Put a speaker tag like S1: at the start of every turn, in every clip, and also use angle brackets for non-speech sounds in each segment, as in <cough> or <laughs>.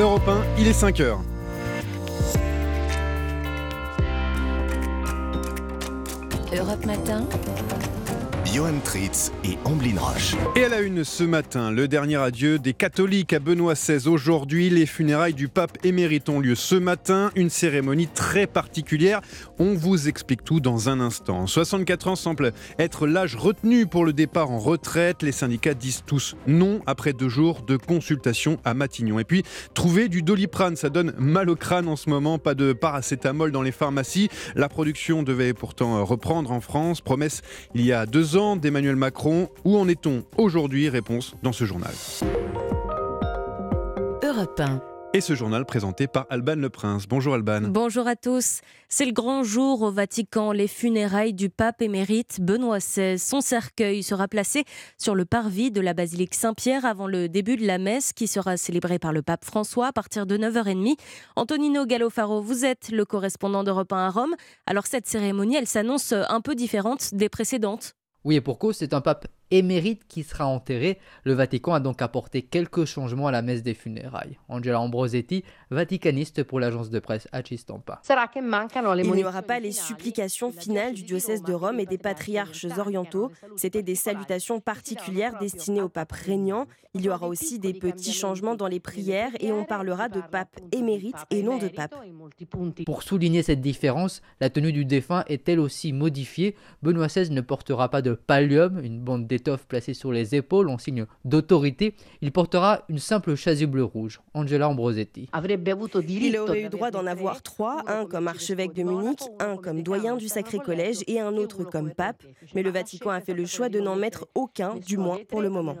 S1: Europe 1, il est 5 heures.
S2: Europe Matin.
S3: Johan Tritz et Amblin Roche.
S1: Et à la une ce matin, le dernier adieu des catholiques à Benoît XVI. Aujourd'hui, les funérailles du pape émérite ont lieu ce matin. Une cérémonie très particulière. On vous explique tout dans un instant. 64 ans semble être l'âge retenu pour le départ en retraite. Les syndicats disent tous non après deux jours de consultation à Matignon. Et puis, trouver du doliprane, ça donne mal au crâne en ce moment. Pas de paracétamol dans les pharmacies. La production devait pourtant reprendre en France. Promesse il y a deux ans d'Emmanuel Macron. Où en est-on aujourd'hui Réponse dans ce journal.
S2: Europe 1.
S1: Et ce journal présenté par Alban Le Prince. Bonjour Alban.
S2: Bonjour à tous. C'est le grand jour au Vatican. Les funérailles du pape émérite Benoît XVI. Son cercueil sera placé sur le parvis de la basilique Saint-Pierre avant le début de la messe qui sera célébrée par le pape François à partir de 9h30. Antonino Gallofaro, vous êtes le correspondant d'Europe 1 à Rome. Alors cette cérémonie, elle s'annonce un peu différente des précédentes.
S4: Oui, et pour cause, c'est un pape émérite qui sera enterré. Le Vatican a donc apporté quelques changements à la messe des funérailles. Angela Ambrosetti, vaticaniste pour l'agence de presse Acistampa.
S5: Il n'y aura pas les supplications finales du diocèse de Rome et des patriarches orientaux. C'était des salutations particulières destinées au pape régnant. Il y aura aussi des petits changements dans les prières et on parlera de pape émérite et non de pape.
S4: Pour souligner cette différence, la tenue du défunt est elle aussi modifiée? Benoît XVI ne portera pas de pallium, une bande d'étoffe placée sur les épaules en signe d'autorité. Il portera une simple chasuble rouge. Angela Ambrosetti.
S5: Il aurait eu droit d'en avoir trois, un comme archevêque de Munich, un comme doyen du Sacré Collège et un autre comme pape. Mais le Vatican a fait le choix de n'en mettre aucun, du moins pour le moment.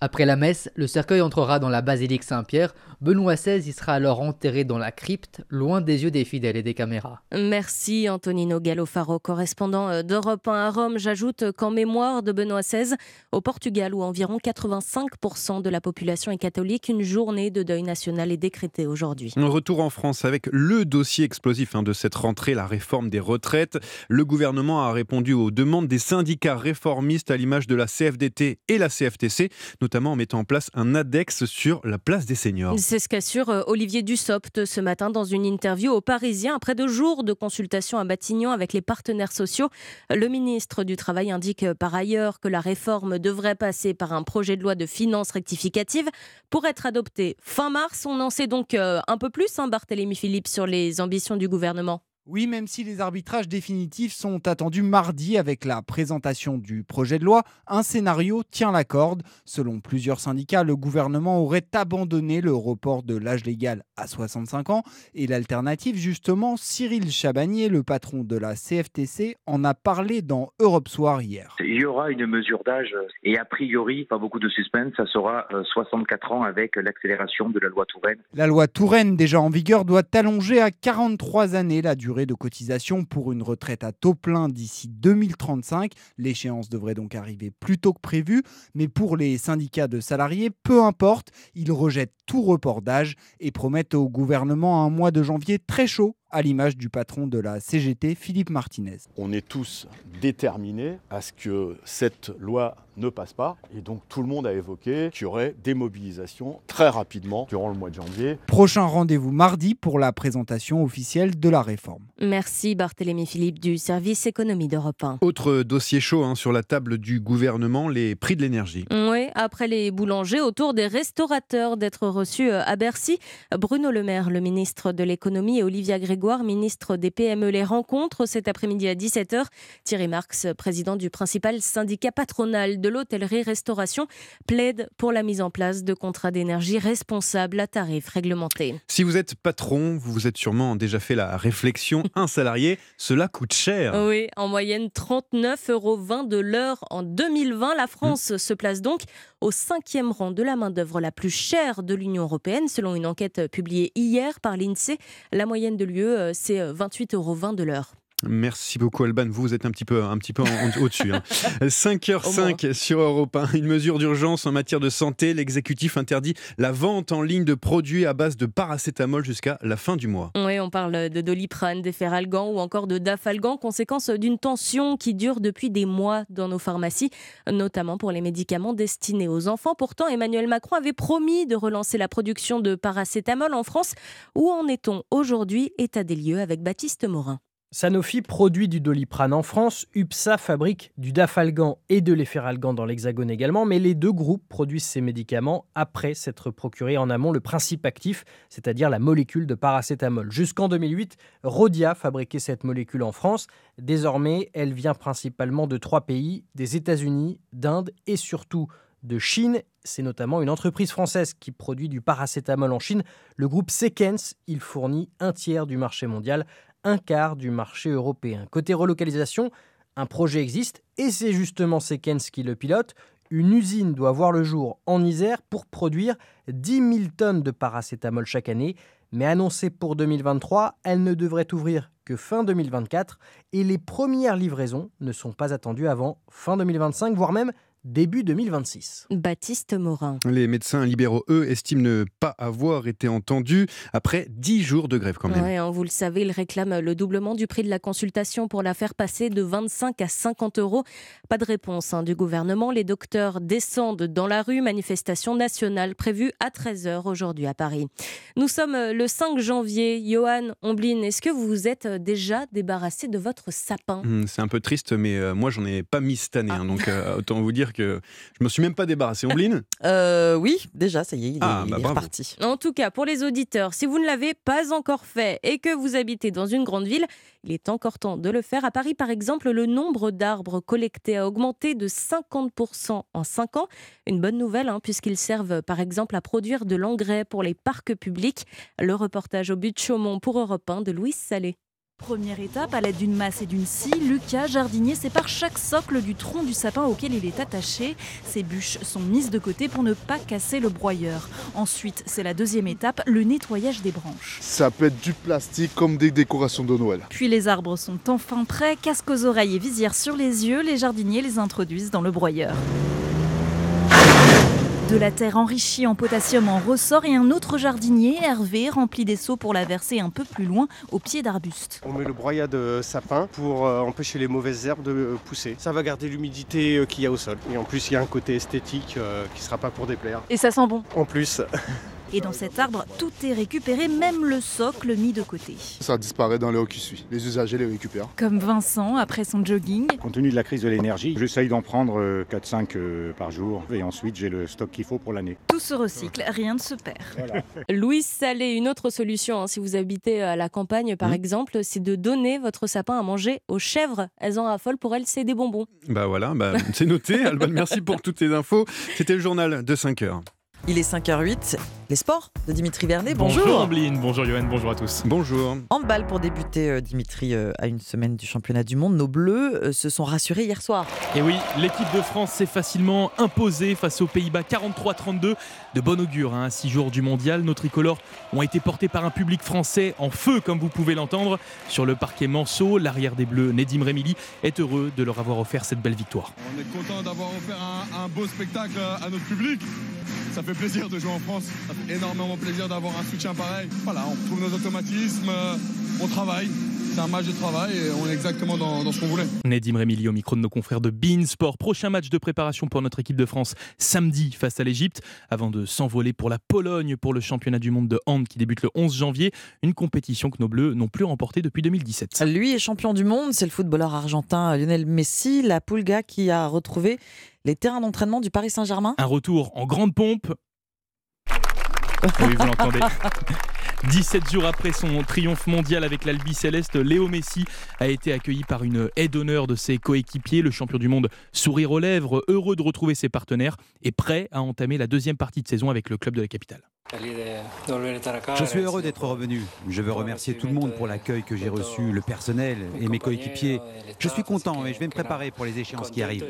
S4: Après la messe, le cercueil entrera dans la basilique Saint-Pierre. Benoît XVI y sera alors enterré dans la crypte, loin des yeux des fidèles et des caméras.
S2: Merci Antonino Gallofaro, correspondant euh, d'Europe 1 à Rome. J'ajoute qu'en mémoire de Benoît XVI, au Portugal, où environ 85% de la population est catholique, une journée de deuil national est décrétée aujourd'hui.
S1: Retour en France avec le dossier explosif hein, de cette rentrée, la réforme des retraites. Le gouvernement a répondu aux demandes des syndicats réformistes à l'image de la CFDT et la CFTC, notamment en mettant en place un ADEX sur la place des seniors.
S2: C'est ce qu'assure euh, Olivier Dussopt ce matin dans une interview aux Parisiens après deux jours de consultation à Matignon avec les partenaires sociaux. Le ministre du Travail indique euh, par ailleurs que la réforme devrait passer par un projet de loi de finances rectificative pour être adopté fin mars. On en sait donc euh, un peu plus, hein, Barthélémy Philippe, sur les ambitions du gouvernement.
S6: Oui, même si les arbitrages définitifs sont attendus mardi avec la présentation du projet de loi, un scénario tient la corde. Selon plusieurs syndicats, le gouvernement aurait abandonné le report de l'âge légal à 65 ans. Et l'alternative, justement, Cyril Chabagnier, le patron de la CFTC, en a parlé dans Europe Soir hier.
S7: Il y aura une mesure d'âge et a priori, pas beaucoup de suspense, ça sera 64 ans avec l'accélération de la loi Touraine.
S6: La loi Touraine, déjà en vigueur, doit allonger à 43 années la durée de cotisation pour une retraite à taux plein d'ici 2035. L'échéance devrait donc arriver plus tôt que prévu, mais pour les syndicats de salariés, peu importe, ils rejettent tout report d'âge et promettent au gouvernement un mois de janvier très chaud à l'image du patron de la CGT, Philippe Martinez.
S8: On est tous déterminés à ce que cette loi ne passe pas. Et donc tout le monde a évoqué qu'il y aurait des mobilisations très rapidement durant le mois de janvier.
S6: Prochain rendez-vous mardi pour la présentation officielle de la réforme.
S2: Merci Barthélémy Philippe du service économie d'Europe 1.
S1: Autre dossier chaud hein, sur la table du gouvernement, les prix de l'énergie.
S2: Oui, après les boulangers, autour des restaurateurs d'être reçus à Bercy, Bruno Le Maire, le ministre de l'économie, et Olivia Grégoire, ministre des PME, les rencontrent cet après-midi à 17h. Thierry Marx, président du principal syndicat patronal de l'hôtellerie-restauration, plaide pour la mise en place de contrats d'énergie responsables à tarifs réglementés.
S1: Si vous êtes patron, vous vous êtes sûrement déjà fait la réflexion, <laughs> un salarié, cela coûte cher.
S2: Oui, en moyenne 39,20 euros de l'heure en 2020. La France se place donc au cinquième rang de la main-d'œuvre la plus chère de l'Union européenne, selon une enquête publiée hier par l'INSEE. La moyenne de l'UE, c'est 28,20 euros de l'heure.
S1: Merci beaucoup Alban, vous êtes un petit peu, un petit peu au-dessus. <laughs> 5h05 sur Europe 1, une mesure d'urgence en matière de santé. L'exécutif interdit la vente en ligne de produits à base de paracétamol jusqu'à la fin du mois.
S2: Oui, on parle de doliprane, d'efferalgan ou encore de dafalgan, conséquence d'une tension qui dure depuis des mois dans nos pharmacies, notamment pour les médicaments destinés aux enfants. Pourtant, Emmanuel Macron avait promis de relancer la production de paracétamol en France. Où en est-on aujourd'hui? État des lieux avec Baptiste Morin.
S9: Sanofi produit du doliprane en France, UPSA fabrique du dafalgan et de l'efferalgan dans l'Hexagone également, mais les deux groupes produisent ces médicaments après s'être procuré en amont le principe actif, c'est-à-dire la molécule de paracétamol. Jusqu'en 2008, Rodia fabriquait cette molécule en France. Désormais, elle vient principalement de trois pays, des États-Unis, d'Inde et surtout de Chine. C'est notamment une entreprise française qui produit du paracétamol en Chine. Le groupe Sequence, il fournit un tiers du marché mondial un quart du marché européen. Côté relocalisation, un projet existe et c'est justement Sekens qui le pilote. Une usine doit voir le jour en Isère pour produire 10 000 tonnes de paracétamol chaque année, mais annoncée pour 2023, elle ne devrait ouvrir que fin 2024 et les premières livraisons ne sont pas attendues avant fin 2025, voire même début 2026.
S2: Baptiste Morin.
S1: Les médecins libéraux, eux, estiment ne pas avoir été entendus après 10 jours de grève quand même.
S2: Hein, vous le savez, ils réclament le doublement du prix de la consultation pour la faire passer de 25 à 50 euros. Pas de réponse hein, du gouvernement. Les docteurs descendent dans la rue. Manifestation nationale prévue à 13h aujourd'hui à Paris. Nous sommes le 5 janvier. Johan Omblin, est-ce que vous vous êtes déjà débarrassé de votre sapin?
S1: Hmm, C'est un peu triste, mais euh, moi, j'en ai pas mis cette année. Hein, ah. donc, euh, autant vous dire que je me suis même pas débarrassé. Ombline
S10: euh, Oui, déjà, ça y est, il est, ah, bah, reparti.
S2: En tout cas, pour les auditeurs, si vous ne l'avez pas encore fait et que vous habitez dans une grande ville, il est encore temps de le faire. À Paris, par exemple, le nombre d'arbres collectés a augmenté de 50% en 5 ans. Une bonne nouvelle, hein, puisqu'ils servent par exemple à produire de l'engrais pour les parcs publics. Le reportage au but de Chaumont pour Europe 1 de Louise Salé.
S11: Première étape, à l'aide d'une masse et d'une scie, Lucas, jardinier, sépare chaque socle du tronc du sapin auquel il est attaché. Ces bûches sont mises de côté pour ne pas casser le broyeur. Ensuite, c'est la deuxième étape, le nettoyage des branches.
S12: Ça peut être du plastique comme des décorations de Noël.
S11: Puis les arbres sont enfin prêts, casque aux oreilles et visière sur les yeux, les jardiniers les introduisent dans le broyeur. De la terre enrichie en potassium en ressort et un autre jardinier, Hervé, remplit des seaux pour la verser un peu plus loin, au pied d'arbustes.
S13: On met le broyat de sapin pour euh, empêcher les mauvaises herbes de euh, pousser. Ça va garder l'humidité euh, qu'il y a au sol. Et en plus, il y a un côté esthétique qui ne sera pas pour déplaire.
S11: Et ça sent bon
S13: En plus. <laughs>
S11: Et dans cet arbre, tout est récupéré, même le socle mis de côté.
S12: Ça disparaît dans l'heure qui suit. Les usagers les récupèrent.
S11: Comme Vincent après son jogging.
S14: Compte tenu de la crise de l'énergie, j'essaye d'en prendre 4-5 euh, euh, par jour et ensuite j'ai le stock qu'il faut pour l'année.
S11: Tout se recycle, rien ne se perd. <laughs>
S2: Louise Salé, une autre solution, hein, si vous habitez à la campagne par mmh. exemple, c'est de donner votre sapin à manger aux chèvres. Elles en raffolent, pour elles, c'est des bonbons.
S1: Bah voilà, bah, c'est noté. Alban, merci pour toutes tes infos. C'était le journal de 5 heures.
S10: Il est 5h08. Les sports de Dimitri Vernet. Bonjour.
S15: Bonjour bonjour Johan, bonjour à tous.
S1: Bonjour.
S10: balle pour débuter, euh, Dimitri, euh, à une semaine du championnat du monde. Nos Bleus euh, se sont rassurés hier soir.
S15: Et oui, l'équipe de France s'est facilement imposée face aux Pays-Bas 43-32. De bon augure, hein, 6 jours du mondial. Nos tricolores ont été portés par un public français en feu, comme vous pouvez l'entendre. Sur le parquet Manceau, l'arrière des Bleus, Nedim Remili, est heureux de leur avoir offert cette belle victoire.
S16: On est content d'avoir offert un, un beau spectacle à notre public ça fait plaisir de jouer en France. Ça fait énormément plaisir d'avoir un soutien pareil. Voilà, on trouve nos automatismes, euh, on travaille. C'est un match de travail et on est exactement dans, ce qu'on voulait.
S15: Nedim Remili au micro de nos confrères de Bein Sport. Prochain match de préparation pour notre équipe de France samedi face à l'Égypte avant de s'envoler pour la Pologne pour le championnat du monde de hand qui débute le 11 janvier. Une compétition que nos Bleus n'ont plus remportée depuis 2017.
S10: Lui est champion du monde, c'est le footballeur argentin Lionel Messi, la Pulga qui a retrouvé les terrains d'entraînement du Paris Saint-Germain.
S15: Un retour en grande pompe. oui, vous l'entendez. <laughs> 17 jours après son triomphe mondial avec l'Albi Céleste, Léo Messi a été accueilli par une aide d'honneur de ses coéquipiers. Le champion du monde sourire aux lèvres, heureux de retrouver ses partenaires et prêt à entamer la deuxième partie de saison avec le club de la capitale.
S17: Je suis heureux d'être revenu. Je veux remercier tout le monde pour l'accueil que j'ai reçu, le personnel et mes coéquipiers. Je suis content et je vais me préparer pour les échéances qui arrivent.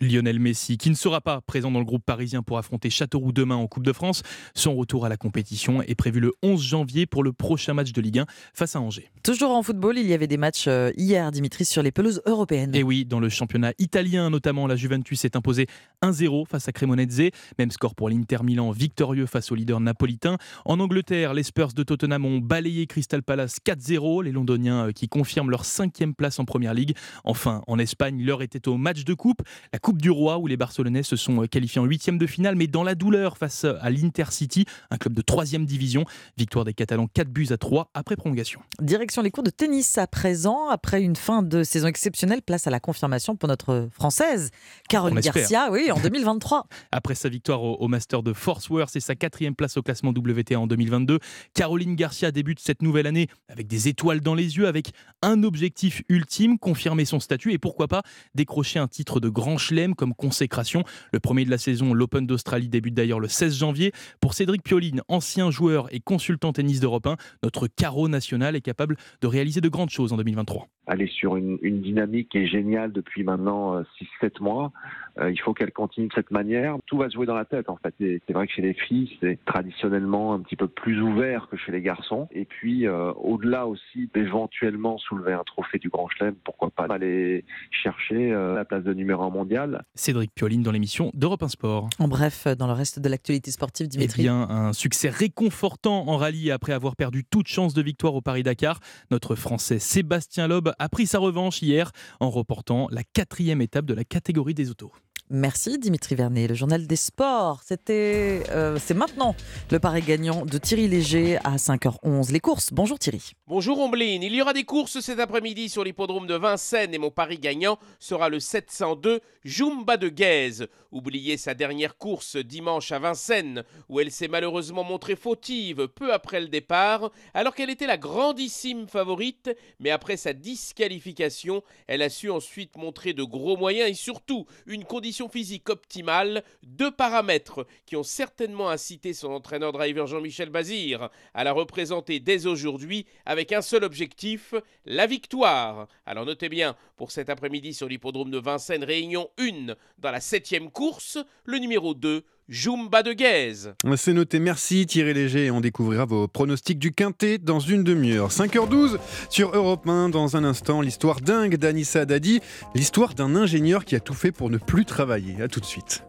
S15: Lionel Messi, qui ne sera pas présent dans le groupe parisien pour affronter Châteauroux demain en Coupe de France. Son retour à la compétition est prévu le 11 janvier pour le prochain match de Ligue 1 face à Angers.
S10: Toujours en football, il y avait des matchs euh, hier, Dimitri, sur les pelouses européennes.
S15: Et oui, dans le championnat italien notamment, la Juventus s'est imposée 1-0 face à Cremonese. Même score pour l'Inter Milan, victorieux face au leader napolitain. En Angleterre, les Spurs de Tottenham ont balayé Crystal Palace 4-0. Les Londoniens euh, qui confirment leur cinquième place en Première Ligue. Enfin, en Espagne, l'heure était au match de coupe, la Coupe du Roi, où les Barcelonais se sont euh, qualifiés en huitième de finale, mais dans la douleur face à l'Intercity, un club de troisième division. Victoire des Catalans 4 buts à 3 après prolongation.
S10: Direction les cours de tennis à présent. Après une fin de saison exceptionnelle, place à la confirmation pour notre Française, Caroline Garcia, oui, en <laughs> 2023.
S15: Après sa victoire au, au Master de Fort Worth et sa quatrième place au classement WTA en 2022, Caroline Garcia débute cette nouvelle année avec des étoiles dans les yeux, avec un objectif ultime, confirmer son statut et pourquoi pas décrocher un titre de grand chelem comme consécration. Le premier de la saison, l'Open d'Australie, débute d'ailleurs le 16 janvier. Pour Cédric Pioline, ancien joueur et consultant tennis d'Europe 1, notre carreau national est capable de réaliser de grandes choses en 2023.
S18: Elle est sur une, une dynamique qui est géniale depuis maintenant 6-7 euh, mois. Euh, il faut qu'elle continue de cette manière. Tout va se jouer dans la tête en fait. C'est vrai que chez les filles, c'est traditionnellement un petit peu plus ouvert que chez les garçons. Et puis euh, au-delà aussi d'éventuellement soulever un trophée du Grand Chelem, pourquoi pas aller chercher euh, la place de numéro 1 mondial.
S15: Cédric Pioline dans l'émission d'Europe 1 Sport.
S10: En bref, dans le reste de l'actualité sportive, Dimitri.
S15: Eh bien, un succès réconfortant en rallye après avoir perdu toute chance de victoire au Paris-Dakar. Notre Français Sébastien Loeb a pris sa revanche hier en reportant la quatrième étape de la catégorie des autos.
S10: Merci Dimitri Vernet. Le journal des sports, c'était, euh, c'est maintenant le pari gagnant de Thierry Léger à 5h11. Les courses, bonjour Thierry.
S19: Bonjour Ombline, il y aura des courses cet après-midi sur l'hippodrome de Vincennes et mon pari gagnant sera le 702 Jumba de Guèze. Oubliez sa dernière course dimanche à Vincennes où elle s'est malheureusement montrée fautive peu après le départ alors qu'elle était la grandissime favorite mais après sa disqualification elle a su ensuite montrer de gros moyens et surtout une condition physique optimale, deux paramètres qui ont certainement incité son entraîneur-driver Jean-Michel Bazir à la représenter dès aujourd'hui avec un seul objectif, la victoire. Alors notez bien, pour cet après-midi sur l'hippodrome de Vincennes, réunion 1 dans la septième course, le numéro 2, Jumba de Guèze.
S1: C'est noté, merci Thierry Léger. On découvrira vos pronostics du Quintet dans une demi-heure. 5h12 sur Europe 1. Dans un instant, l'histoire dingue d'Anissa Dadi, l'histoire d'un ingénieur qui a tout fait pour ne plus travailler. A tout de suite.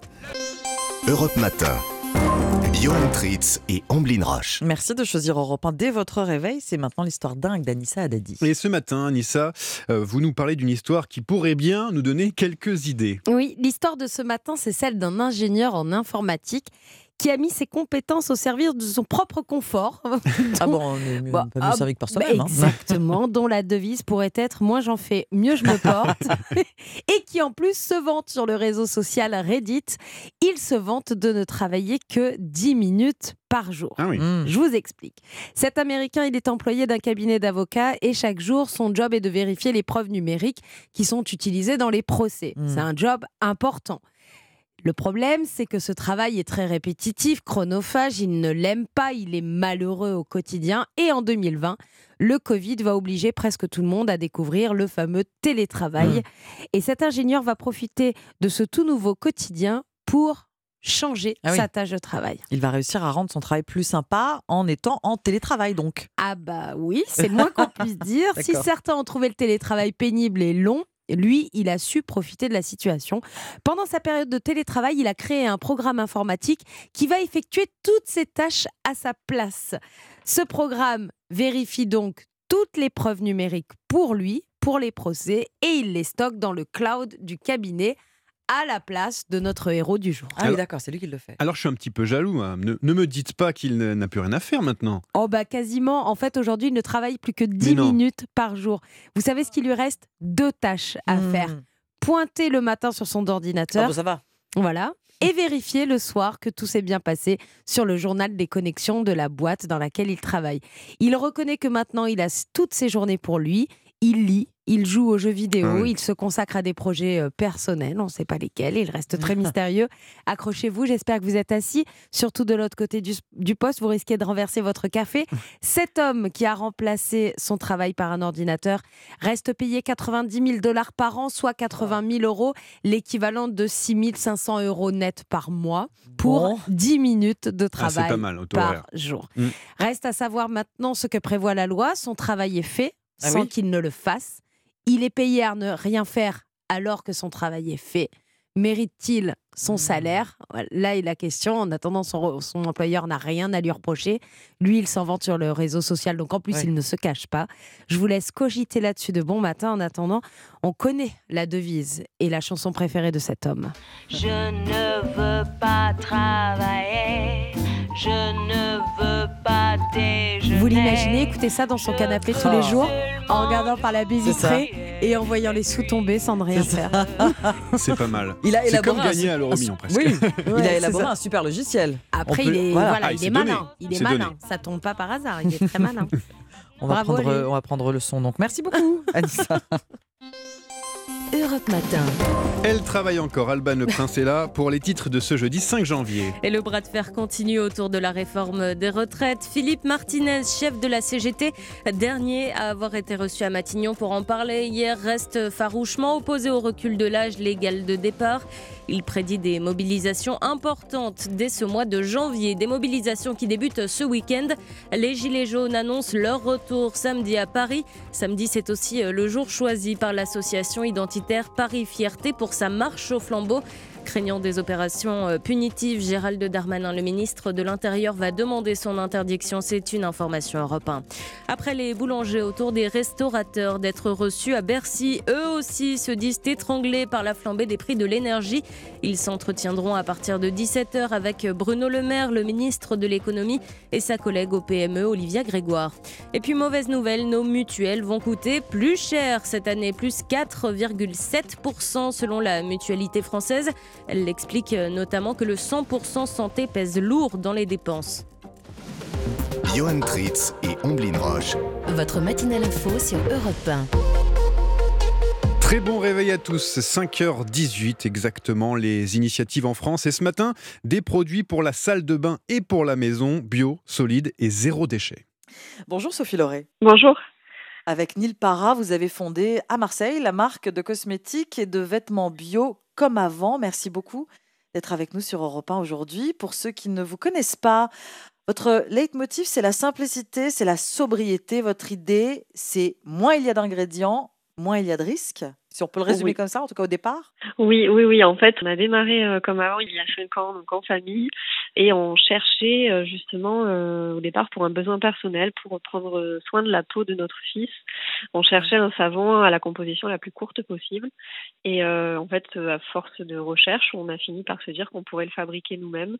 S3: Europe Matin. Johan Tritz et Amblin Roche.
S10: Merci de choisir Europe 1 dès votre réveil. C'est maintenant l'histoire dingue d'Anissa Haddadi.
S1: Et ce matin, Anissa, euh, vous nous parlez d'une histoire qui pourrait bien nous donner quelques idées.
S20: Oui, l'histoire de ce matin, c'est celle d'un ingénieur en informatique qui a mis ses compétences au service de son propre confort. <laughs>
S10: ah bon, on est mieux, bah, pas mieux ah, servi que par soi-même. Hein.
S20: Exactement, <laughs> dont la devise pourrait être moins j'en fais, mieux je me porte. <laughs> et qui en plus se vante sur le réseau social Reddit. Il se vante de ne travailler que 10 minutes par jour.
S1: Ah oui.
S20: Hmm. Je vous explique. Cet Américain, il est employé d'un cabinet d'avocats et chaque jour, son job est de vérifier les preuves numériques qui sont utilisées dans les procès. Hmm. C'est un job important. Le problème, c'est que ce travail est très répétitif, chronophage, il ne l'aime pas, il est malheureux au quotidien. Et en 2020, le Covid va obliger presque tout le monde à découvrir le fameux télétravail. Mmh. Et cet ingénieur va profiter de ce tout nouveau quotidien pour changer ah sa tâche de travail.
S10: Il va réussir à rendre son travail plus sympa en étant en télétravail donc.
S20: Ah bah oui, c'est moins qu'on puisse dire. <laughs> si certains ont trouvé le télétravail pénible et long, lui, il a su profiter de la situation. Pendant sa période de télétravail, il a créé un programme informatique qui va effectuer toutes ses tâches à sa place. Ce programme vérifie donc toutes les preuves numériques pour lui, pour les procès, et il les stocke dans le cloud du cabinet à la place de notre héros du jour.
S10: Ah oui, d'accord, c'est lui qui le fait.
S1: Alors je suis un petit peu jaloux. Hein. Ne, me dites pas qu'il n'a plus rien à faire maintenant.
S20: Oh bah quasiment. En fait, aujourd'hui, il ne travaille plus que 10 minutes par jour. Vous savez ce qu'il lui reste? Deux tâches à hmm. faire. Pointer le matin sur son ordinateur.
S10: Oh ça va.
S20: Voilà. Et vérifier le soir que tout s'est bien passé sur le journal des connexions de la boîte dans laquelle il travaille. Il reconnaît que maintenant il a toutes ses journées pour lui. Il lit, Il joue aux jeux vidéo, ah il se consacre à des projets euh, personnels, on ne sait pas lesquels, il reste très <laughs> mystérieux. Accrochez-vous, j'espère que vous êtes assis. Surtout de l'autre côté du, poste, vous risquez de renverser votre café. <laughs> Cet homme qui a remplacé son travail par un ordinateur reste payé 90 000 dollars par an, soit 80 000 euros, l'équivalent de 6 500 euros net par mois pour 10 minutes de ah, travail par jour. Mm. Reste à savoir maintenant ce que prévoit la loi. Son travail est fait ah sans qu'il ne le fasse. Il est payé à ne rien faire alors que son travail est fait. Mérite-t-il son mmh. salaire? Là est la question. En attendant, son, employeur n'a rien à lui reprocher. Lui, il s'en vante sur le réseau social, donc en plus, il ne se cache pas. Je vous laisse cogiter là-dessus de bon matin. En attendant, on connaît la devise et la chanson préférée de cet homme.
S21: Je ne veux pas travailler. Je ne veux pas déjeuner.
S20: Vous l'imaginez écouter ça dans son canapé tous les jours, en regardant par la baie vitrée et en voyant les sous tomber sans rien faire. <laughs>
S1: C'est pas mal.
S10: Il a
S1: C'est comme gagner à l'euro million presque.
S10: Oui, <laughs> il a élaboré un super logiciel.
S20: Après, il est, voilà. il, est malin. Il est, malin. Ça tombe pas par hasard. Il est très malin. <laughs>
S10: On va, prendre, on va prendre le son. Donc, merci beaucoup, Anissa.
S2: Europe Matin.
S1: Elle travaille encore, Alban Prince est là pour les titres de ce jeudi 5 janvier.
S2: Et le bras de fer continue autour de la réforme des retraites. Philippe Martinez, chef de la CGT, dernier à avoir été reçu à Matignon pour en parler hier, reste farouchement opposé au recul de l'âge légal de départ. Il prédit des mobilisations importantes dès ce mois de janvier, des mobilisations qui débutent ce week-end. Les Gilets jaunes annoncent leur retour samedi à Paris. Samedi, c'est aussi le jour choisi par l'association Paris Fierté pour sa marche au flambeau. Craignant des opérations euh, punitives, Gérald Darmanin, le ministre de l'Intérieur, va demander son interdiction. C'est une information Europe Après les boulangers autour des restaurateurs d'être reçus à Bercy, eux aussi se disent étranglés par la flambée des prix de l'énergie. Ils s'entretiendront à partir de 17h avec Bruno Le Maire, le ministre de l'économie, et sa collègue au PME, Olivia Grégoire. Et puis mauvaise nouvelle, nos mutuelles vont coûter plus cher cette année, plus 4,7% selon la mutualité française. Elle explique euh, notamment que le 100% santé pèse lourd dans les dépenses.
S3: Johan Tritz et Omblin Roche.
S2: Votre matinale info sur Europe 1.
S1: Très bon réveil à tous, 5h18 exactement les initiatives en France et ce matin des produits pour la salle de bain et pour la maison, bio, solide et zéro déchet.
S10: Bonjour Sophie Lauré.
S22: Bonjour.
S10: Avec Neil Para, vous avez fondé à Marseille la marque de cosmétiques et de vêtements bio comme avant. Merci beaucoup d'être avec nous sur Europe 1 aujourd'hui. Pour ceux qui ne vous connaissent pas, votre leitmotiv, c'est la simplicité, c'est la sobriété. Votre idée, c'est moins il y a d'ingrédients, moins il y a de risques. Si on peut le résumer comme ça, en tout cas au départ?
S22: Oui, oui, oui. En fait, on a démarré euh, comme avant il y a cinq ans, donc en famille, et on cherchait euh, justement euh, au départ pour un besoin personnel, pour prendre soin de la peau de notre fils. On cherchait un savon à la composition la plus courte possible. Et en fait, à force de recherche, on a fini par se dire qu'on pourrait le fabriquer nous-mêmes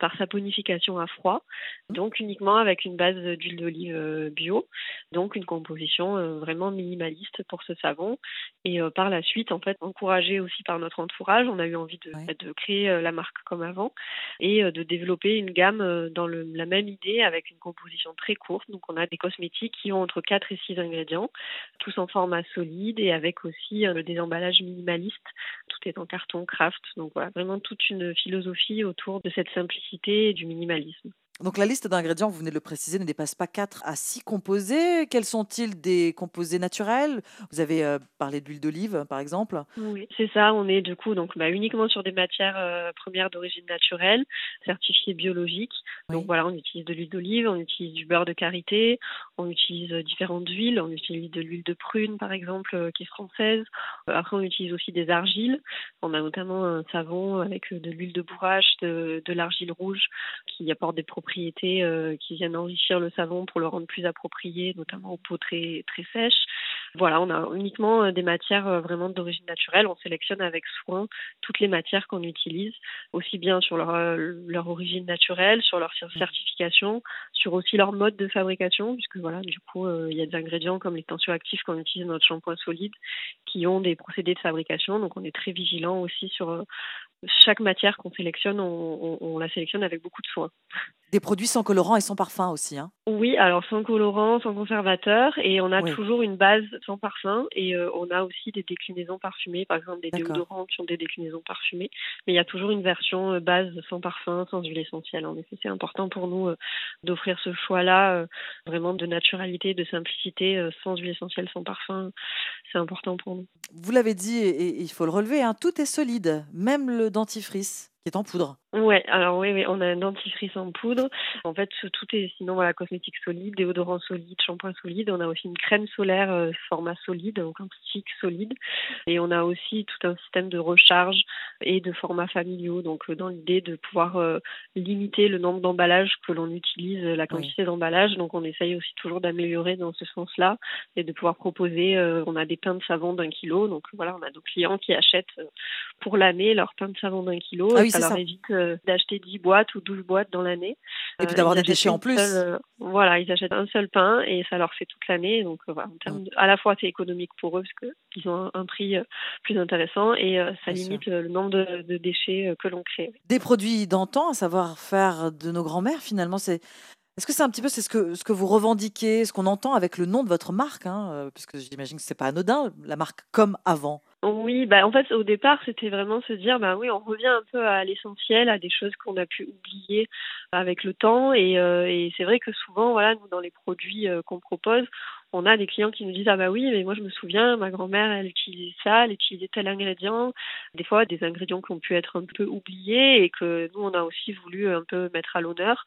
S22: par sa ponification à froid, donc uniquement avec une base d'huile d'olive bio, donc une composition vraiment minimaliste pour ce savon. Et par la suite, en fait, encouragé aussi par notre entourage, on a eu envie de, bah, de créer euh, la marque comme avant et euh, de développer une gamme euh, dans le, la même idée avec une composition très courte. Donc, on a des cosmétiques qui ont entre 4 et 6 ingrédients, tous en format solide et avec aussi des emballages minimalistes. Tout est en carton craft. Donc, voilà, vraiment toute une philosophie autour de cette simplicité et du minimalisme.
S10: Donc la liste d'ingrédients, vous venez de le préciser, ne dépasse pas 4 à 6 composés. Quels sont-ils des composés naturels? Vous avez euh, parlé d'huile d'olive, par exemple.
S22: Oui, c'est ça. On est du coup donc bah, uniquement sur des matières euh, premières d'origine naturelle, certifiées biologiques. Donc voilà, on utilise de l'huile d'olive, on utilise du beurre de karité, on utilise euh, différentes huiles, on utilise de l'huile de prune, par exemple, qui est française. Après, on utilise aussi des argiles. On a notamment un savon avec de l'huile de bourrache, de, de l'argile rouge, qui apporte des propriétés propriétés euh, qui viennent enrichir le savon pour le rendre plus approprié, notamment aux peaux très, très sèches. Voilà, on a uniquement euh, des matières euh, vraiment d'origine naturelle. On sélectionne avec soin toutes les matières qu'on utilise, aussi bien sur leur, leur origine naturelle, sur leur certification, sur aussi leur mode de fabrication, puisque voilà, du coup, il y a des ingrédients comme les tensioactifs qu'on utilise dans notre shampoing solide qui ont des procédés de fabrication. Donc, on est très vigilant aussi sur chaque matière qu'on sélectionne, on, la sélectionne avec beaucoup de soin.
S10: Des produits sans colorant et sans parfum aussi. Hein.
S22: Oui, alors sans colorant, sans conservateur, et on a
S10: Oui.
S22: toujours une base sans parfum, et euh, on a aussi des déclinaisons parfumées, par exemple des déodorants qui ont des déclinaisons parfumées, mais il y a toujours une version euh, base sans parfum, sans huile essentielle. En effet, c'est important pour nous euh, d'offrir ce choix-là, vraiment de naturalité, de simplicité, sans huile essentielle, sans parfum. C'est important pour nous.
S10: Vous l'avez dit, et, et il faut le relever, hein, tout est solide, même le dentifrice qui est en poudre.
S22: Ouais, alors oui, oui, on a un dentifrice en poudre. En fait, tout est sinon voilà, cosmétique solide, déodorant solide, shampoing solide. On a aussi une crème solaire euh, format solide, donc un stick solide. Et on a aussi tout un système de recharge et de formats familiaux. Donc, euh, dans l'idée de pouvoir euh, limiter le nombre d'emballages que l'on utilise, la quantité d'emballage. Donc, on essaye aussi toujours d'améliorer dans ce sens-là et de pouvoir proposer. on a des pains de savon d'un kilo. Donc, voilà, on a nos clients qui achètent pour l'année leur pain de savon d'un kilo.
S10: Ah oui,
S22: ça leur
S10: ça.
S22: évite euh, d'acheter 10 boîtes ou 12 boîtes dans l'année.
S10: Et puis
S22: Euh,
S10: d'avoir des déchets en plus.
S22: seule, euh, voilà, ils achètent un seul pain et ça leur fait toute l'année. Donc voilà, en termes de- à la fois c'est économique pour eux parce qu'ils ont un, prix plus intéressant et ça
S10: Bien
S22: limite le nombre de, de déchets que l'on crée.
S10: Des produits d'antan, à savoir faire de nos grands-mères, finalement, c'est. Est-ce que c'est un petit peu c'est ce que, ce que vous revendiquez, ce qu'on entend avec le nom de votre marque hein, euh, Parce que j'imagine que c'est pas anodin, la marque comme avant.
S22: Oui, bah en fait au départ c'était vraiment se dire bah oui on revient un peu à l'essentiel, à des choses qu'on a pu oublier avec le temps. Et, euh, c'est vrai que souvent voilà nous dans les produits euh, qu'on propose on a des clients qui nous disent ah bah oui mais moi je me souviens ma grand-mère elle utilisait ça, elle utilisait tel ingrédient, des fois des ingrédients qui ont pu être un peu oubliés et que nous on a aussi voulu un peu mettre à l'honneur.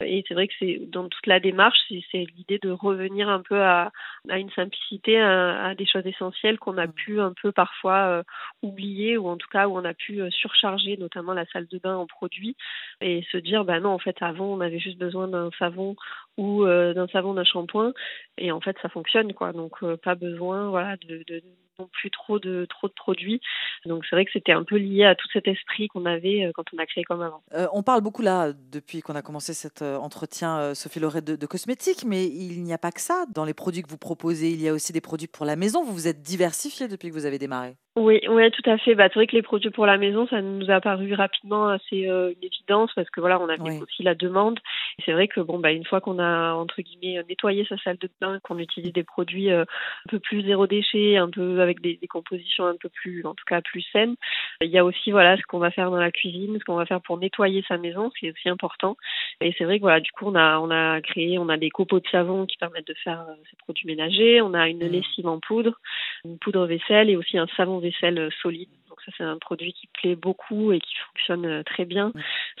S22: Et c'est vrai que c'est dans toute la démarche c'est l'idée de revenir un peu à, à une simplicité, à, à des choses essentielles qu'on a pu un peu parfois euh, oublier ou en tout cas où on a pu euh, surcharger notamment la salle de bain en produits. Et se dire bah non en fait avant on avait juste besoin d'un savon ou euh, d'un savon d'un shampoing et en fait ça fonctionne quoi donc euh, pas besoin voilà de, non plus trop de trop de produits donc c'est vrai que c'était un peu lié à tout cet esprit qu'on avait euh, quand on a créé comme avant
S10: on parle beaucoup là, depuis qu'on a commencé cet entretien, Sophie Lorette, de, de cosmétiques, mais il n'y a pas que ça. Dans les produits que vous proposez, il y a aussi des produits pour la maison. Vous vous êtes diversifié depuis que vous avez démarré.
S22: Oui, ouais, tout à fait. Bah, c'est vrai que les produits pour la maison, ça nous a paru rapidement assez euh, une évidence parce que voilà, on avait
S10: Oui.
S22: aussi la demande. C'est vrai que bon, bah, une fois qu'on a entre guillemets nettoyé sa salle de bain, qu'on utilise des produits euh, un peu plus zéro déchet, un peu avec des, des compositions un peu plus, en tout cas plus saines, il y a aussi voilà ce qu'on va faire dans la cuisine, ce qu'on va faire pour nettoyer sa maison, c'est aussi important. Et c'est vrai que voilà, du coup, on a on a créé, on a des copeaux de savon qui permettent de faire euh, ces produits ménagers, on a une lessive en poudre, une poudre vaisselle et aussi un savon vaisselle euh, solide. Ça c'est un produit qui plaît beaucoup et qui fonctionne euh, très bien.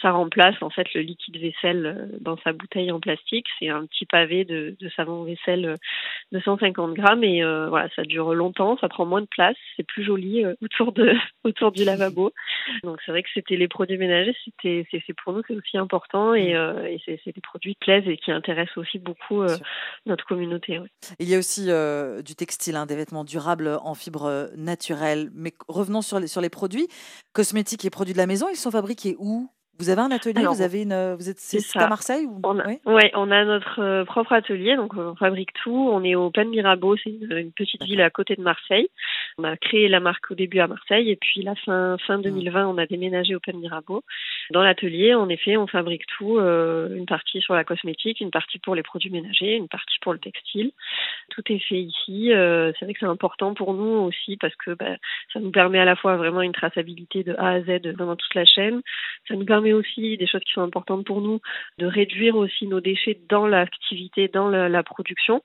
S22: Ça remplace en fait le liquide vaisselle euh, dans sa bouteille en plastique. C'est un petit pavé de, de savon vaisselle euh, de 150 grammes et euh, voilà ça dure longtemps, ça prend moins de place, c'est plus joli euh, <laughs> autour de autour du lavabo. Donc c'est vrai que c'était les produits ménagers, c'était c'est pour nous c'est aussi important et, euh, et c'est des produits qui plaisent et qui intéressent aussi beaucoup notre communauté. ouais.
S10: Il y a aussi du textile, hein, des vêtements durables en fibres naturelles. Mais revenons sur les, sur les produits. Cosmétiques et produits de la maison, ils sont fabriqués où? Vous avez un atelier
S22: Alors,
S10: Vous avez une, euh, vous êtes c'est à. Marseille ou...
S22: On a,
S10: Oui
S22: ouais, on a notre euh, propre atelier, donc on fabrique tout. On est au Pen Mirabeau, c'est une, une petite ville à côté de Marseille. On a créé la marque au début à Marseille et puis la fin fin 2020, on a déménagé au Pen Mirabeau. Dans l'atelier, en effet, on fabrique tout, euh, une partie sur la cosmétique, une partie pour les produits ménagers, une partie pour le textile. Tout est fait ici. Euh, c'est vrai que c'est important pour nous aussi parce que bah, ça nous permet à la fois vraiment une traçabilité de A à Z dans toute la chaîne. Ça nous permet aussi des choses qui sont importantes pour nous, de réduire aussi nos déchets dans l'activité, dans la, production.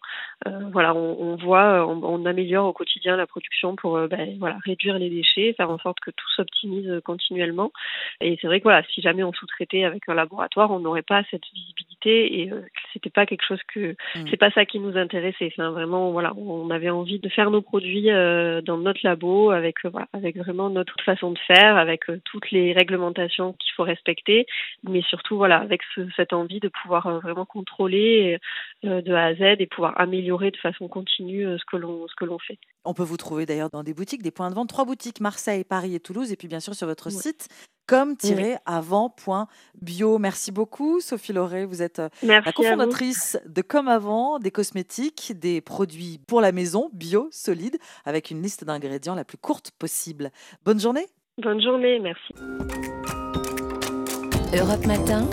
S22: Euh, voilà, on, voit, on, améliore au quotidien la production pour ben, voilà, réduire les déchets, faire en sorte que tout s'optimise continuellement. Et c'est vrai que voilà, si jamais on sous-traitait avec un laboratoire, on n'aurait pas cette visibilité et euh, c'était pas quelque chose que c'est pas ça qui nous intéressait. Enfin, vraiment, voilà, on avait envie de faire nos produits euh, dans notre labo avec euh, voilà, avec vraiment notre façon de faire, avec euh, toutes les réglementations qu'il faut respecter, mais surtout voilà, avec ce- cette envie de pouvoir vraiment contrôler de A à Z et pouvoir améliorer de façon continue ce que l'on ce que l'on fait.
S10: On peut vous trouver d'ailleurs dans des boutiques, des points de vente, trois boutiques, Marseille, Paris et Toulouse, et puis bien sûr sur votre site comme-avant.bio. Merci beaucoup, Sophie Lauré. Vous êtes euh,
S22: Merci
S10: la cofondatrice de Comme Avant, des cosmétiques, des produits pour la maison, bio, solides, avec une liste d'ingrédients la plus courte possible. Bonne journée.
S22: Bonne journée, merci.
S2: Europe Matin.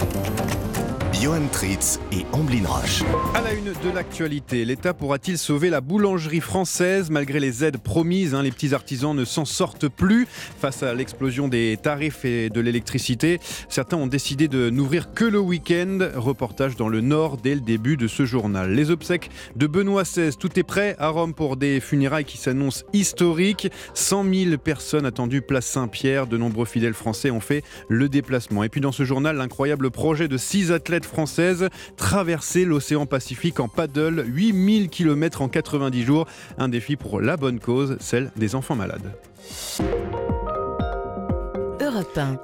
S3: Johan Tritz et Amblin Roche.
S1: À la une de l'actualité, l'État pourra-t-il sauver la boulangerie française malgré les aides promises hein, Les petits artisans ne s'en sortent plus face à l'explosion des tarifs et de l'électricité. Certains ont décidé de n'ouvrir que le week-end. Reportage dans le Nord dès le début de ce journal. Les obsèques de Benoît XVI, tout est prêt à Rome pour des funérailles qui s'annoncent historiques. 100 000 personnes attendues place Saint-Pierre. De nombreux fidèles français ont fait le déplacement. Et puis dans ce journal, l'incroyable projet de six athlètes françaises traverser l'océan Pacifique en paddle, 8000 km en 90 jours. Un défi pour la bonne cause, celle des enfants malades.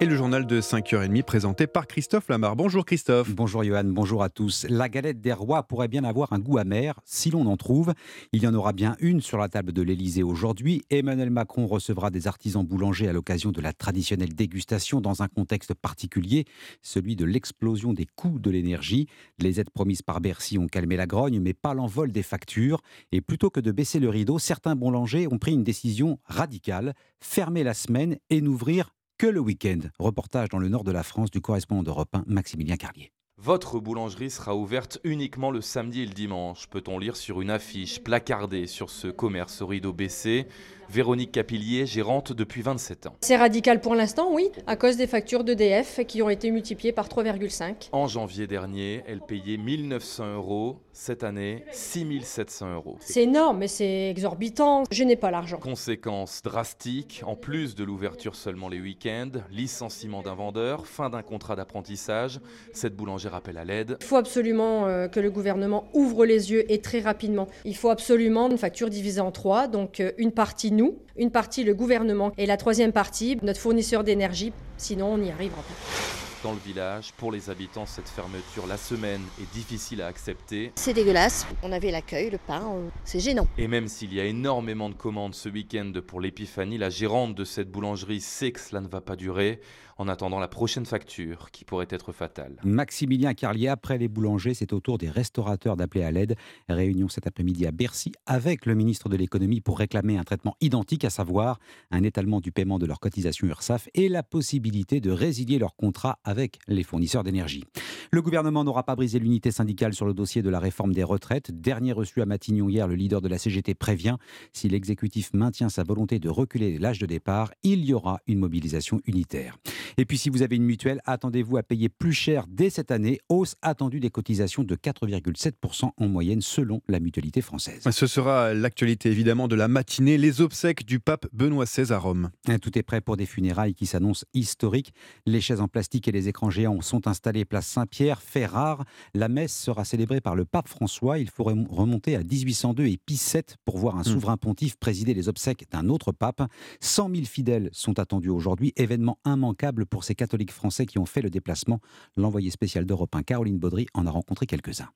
S1: Et le journal de 5h30 présenté par Christophe Lamar. Bonjour Christophe.
S17: Bonjour Johan, bonjour à tous. La galette des rois pourrait bien avoir un goût amer, si l'on en trouve. Il y en aura bien une sur la table de l'Elysée aujourd'hui. Emmanuel Macron recevra des artisans boulangers à l'occasion de la traditionnelle dégustation dans un contexte particulier, celui de l'explosion des coûts de l'énergie. Les aides promises par Bercy ont calmé la grogne, mais pas l'envol des factures. Et plutôt que de baisser le rideau, certains boulangers ont pris une décision radicale, fermer la semaine et n'ouvrir que le week-end. Reportage dans le nord de la France du correspondant d'Europe 1, Maximilien Carlier.
S23: Votre boulangerie sera ouverte uniquement le samedi et le dimanche, peut-on lire sur une affiche placardée sur ce commerce au rideau baissé? Véronique Capillier, gérante depuis 27 ans.
S24: C'est radical pour l'instant, oui, à cause des factures d'EDF qui ont été multipliées par 3,5.
S23: En janvier dernier, elle payait 1900 euros. Cette année, 6700 euros.
S24: C'est énorme, mais c'est exorbitant. Je n'ai pas l'argent.
S23: Conséquences drastiques, en plus de l'ouverture seulement les week-ends, licenciement d'un vendeur, fin d'un contrat d'apprentissage. Cette boulangère appelle à l'aide.
S24: Il faut absolument euh, que le gouvernement ouvre les yeux et très rapidement. Il faut absolument une facture divisée en trois, donc euh, une partie nous, une partie le gouvernement et la troisième partie notre fournisseur d'énergie. Sinon, on n'y arrivera pas.
S23: Dans le village, pour les habitants, cette fermeture la semaine est difficile à accepter.
S25: C'est dégueulasse. On avait l'accueil, le pain, c'est gênant.
S23: Et même s'il y a énormément de commandes ce week-end pour l'épiphanie, la gérante de cette boulangerie sait que cela ne va pas durer en attendant la prochaine facture qui pourrait être fatale.
S17: Maximilien Carlier, après les boulangers, c'est au tour des restaurateurs d'appeler à l'aide. Réunion cet après-midi à Bercy avec le ministre de l'économie pour réclamer un traitement identique, à savoir un étalement du paiement de leur cotisation URSAF et la possibilité de résilier leur contrat avec les fournisseurs d'énergie. Le gouvernement n'aura pas brisé l'unité syndicale sur le dossier de la réforme des retraites. Dernier reçu à Matignon hier, le leader de la CGT prévient si l'exécutif maintient sa volonté de reculer l'âge de départ, il y aura une mobilisation unitaire. Et puis si vous avez une mutuelle, attendez-vous à payer plus cher dès cette année. Hausse attendue des cotisations de 4,7% en moyenne selon la mutualité française.
S1: Ce sera l'actualité évidemment de la matinée, les obsèques du pape Benoît XVI à Rome.
S17: Tout est prêt pour des funérailles qui s'annoncent historiques. Les chaises en plastique et les écrans géants sont installés place Saint-Pierre, fait rare. La messe sera célébrée par le pape François. Il faut remonter à 1802 et Pie VII pour voir un hmm. souverain pontife présider les obsèques d'un autre pape. 100 000 fidèles sont attendus aujourd'hui, événement immanquable pour ces catholiques français qui ont fait le déplacement. L'envoyé spécial d'Europe 1, Caroline Baudry, en a rencontré quelques-uns.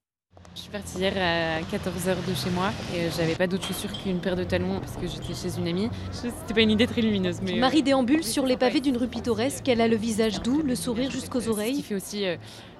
S26: Je suis partie hier à 14h de chez moi et euh, j'avais pas d'autre chaussure qu'une paire de talons parce que j'étais chez une amie. C'était pas une idée très lumineuse. Mais
S27: Marie euh, déambule sur les pavés d'une rue pittoresque. Elle a le visage doux, le sourire jusqu'aux oreilles. Ce
S26: qui fait aussi euh,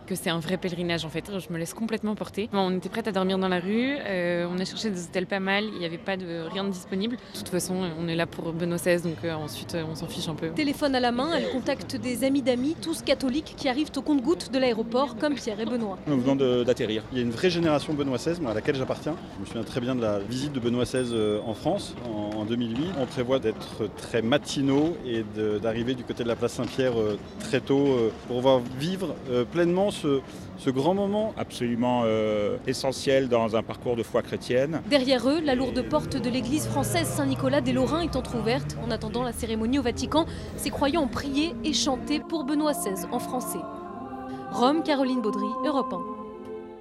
S26: que c'est un vrai pèlerinage en fait. Je me laisse complètement porter. on était prête à dormir dans la rue, euh, on a cherché des hôtels pas mal, il n'y avait pas de rien de disponible. De toute façon, on est là pour Benoît XVI, donc euh, ensuite euh, on s'en fiche un peu.
S27: Téléphone à la main, elle contacte des amis d'amis, tous catholiques, qui arrivent au compte-gouttes de l'aéroport, comme Pierre et Benoît.
S28: Nous venons d'atterrir. Il y a une vraie génération Benoît XVI, à laquelle j'appartiens. Je me souviens très bien de la visite de Benoît XVI en France en, 2008. On prévoit d'être très matinaux et d'arriver du côté de la place Saint-Pierre très tôt pour pouvoir vivre pleinement ce, ce grand moment
S14: absolument euh, essentiel dans un parcours de foi chrétienne.
S27: Derrière eux, la lourde porte de l'église française Saint-Nicolas des Lorrains est entr'ouverte. En attendant la cérémonie au Vatican, ses croyants ont prié et chanté pour Benoît XVI en français. Rome, Caroline Baudry, Europe 1.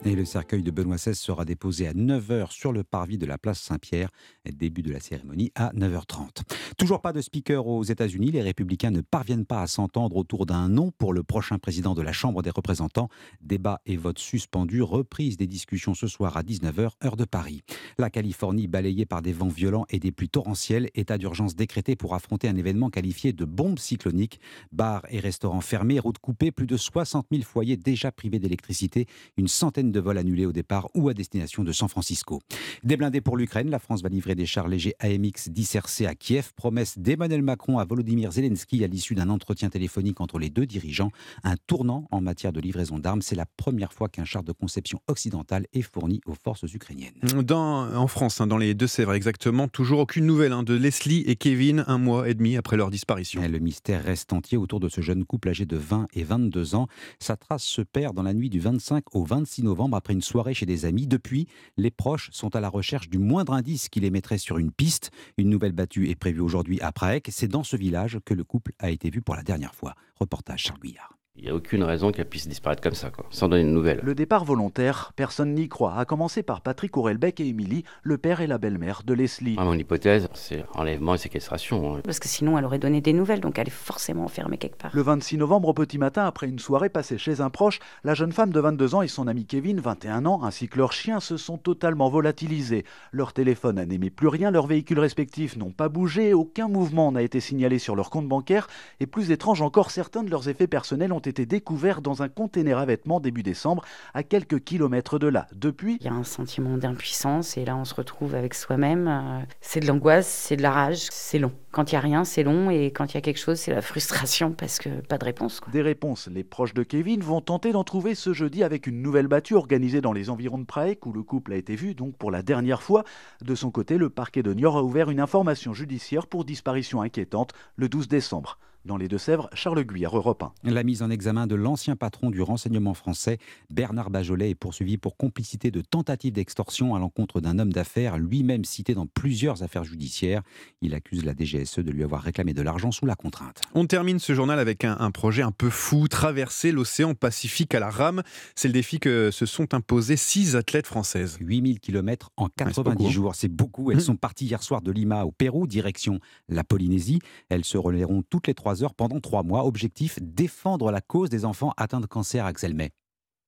S17: Et le cercueil de Benoît XVI sera déposé à 9h sur le parvis de la place Saint-Pierre. Début de la cérémonie à 9h30. Toujours pas de speaker aux États-Unis. Les républicains ne parviennent pas à s'entendre autour d'un nom pour le prochain président de la Chambre des représentants. Débat et vote suspendu. Reprise des discussions ce soir à 19h, heure de Paris. La Californie balayée par des vents violents et des pluies torrentielles. État d'urgence décrété pour affronter un événement qualifié de bombe cyclonique. Bars et restaurants fermés, routes coupées, plus de 60 000 foyers déjà privés d'électricité. Une centaine de vols annulés au départ ou à destination de San Francisco. Des blindés pour l'Ukraine, la France va livrer des chars légers AMX 10 RC à Kiev, promesse d'Emmanuel Macron à Volodymyr Zelensky à l'issue d'un entretien téléphonique entre les deux dirigeants. Un tournant en matière de livraison d'armes, c'est la première fois qu'un char de conception occidentale est fourni aux forces ukrainiennes.
S1: Dans, en France, hein, dans les Deux-Sèvres exactement, toujours aucune nouvelle hein, de Leslie et Kevin un mois et demi après leur disparition.
S17: Et le mystère reste entier autour de ce jeune couple âgé de 20 et 22 ans. Sa trace se perd dans la nuit du 25 au 26 novembre après une soirée chez des amis. Depuis, les proches sont à la recherche du moindre indice qui les mettrait sur une piste. Une nouvelle battue est prévue aujourd'hui à Prague. C'est dans ce village que le couple a été vu pour la dernière fois. Reportage Charles Guillard.
S29: Il n'y a aucune raison qu'elle puisse disparaître comme ça, quoi, sans donner de nouvelles.
S30: Le départ volontaire, personne n'y croit, à commencer par Patrick Aurelbeck et Émilie, le père et la belle-mère de Leslie.
S29: Ah, mon hypothèse, c'est enlèvement et séquestration. hein.
S31: Parce que sinon, elle aurait donné des nouvelles, donc elle est forcément enfermée quelque part.
S30: Le 26 novembre au petit matin, après une soirée passée chez un proche, la jeune femme de 22 ans et son ami Kevin, 21 ans, ainsi que leur chien se sont totalement volatilisés. Leur téléphone n'émet plus rien, leurs véhicules respectifs n'ont pas bougé, aucun mouvement n'a été signalé sur leur compte bancaire, et plus étrange encore, certains de leurs effets personnels ont été découverts dans un container à vêtements début décembre, à quelques kilomètres de là. Depuis,
S31: Il y a un sentiment d'impuissance et là, on se retrouve avec soi-même. Euh, C'est de l'angoisse, c'est de la rage, c'est long. Quand il y a rien, c'est long et quand il y a quelque chose, c'est la frustration parce que pas de réponse. quoi.
S30: Des réponses. Les proches de Kevin vont tenter d'en trouver ce jeudi avec une nouvelle battue organisée dans les environs de Prague où le couple a été vu donc pour la dernière fois. De son côté, le parquet de Niort a ouvert une information judiciaire pour disparition inquiétante le 12 décembre. Dans les Deux-Sèvres, Charles Guyard, Europe 1.
S17: La mise en examen de l'ancien patron du renseignement français, Bernard Bajolet, est poursuivi pour complicité de tentative d'extorsion à l'encontre d'un homme d'affaires, lui-même cité dans plusieurs affaires judiciaires. Il accuse la DGSE de lui avoir réclamé de l'argent sous la contrainte.
S1: On termine ce journal avec un, un projet un peu fou, traverser l'océan Pacifique à la rame. C'est le défi que se sont imposés six athlètes françaises.
S17: 8000 km en 90
S1: beaucoup, hein.
S17: jours, c'est beaucoup. Elles
S1: Mmh.
S17: sont parties hier soir de Lima au Pérou, direction la Polynésie. Elles se relayeront toutes les trois heures pendant trois mois. Objectif, défendre la cause des enfants atteints de cancer, Axel May.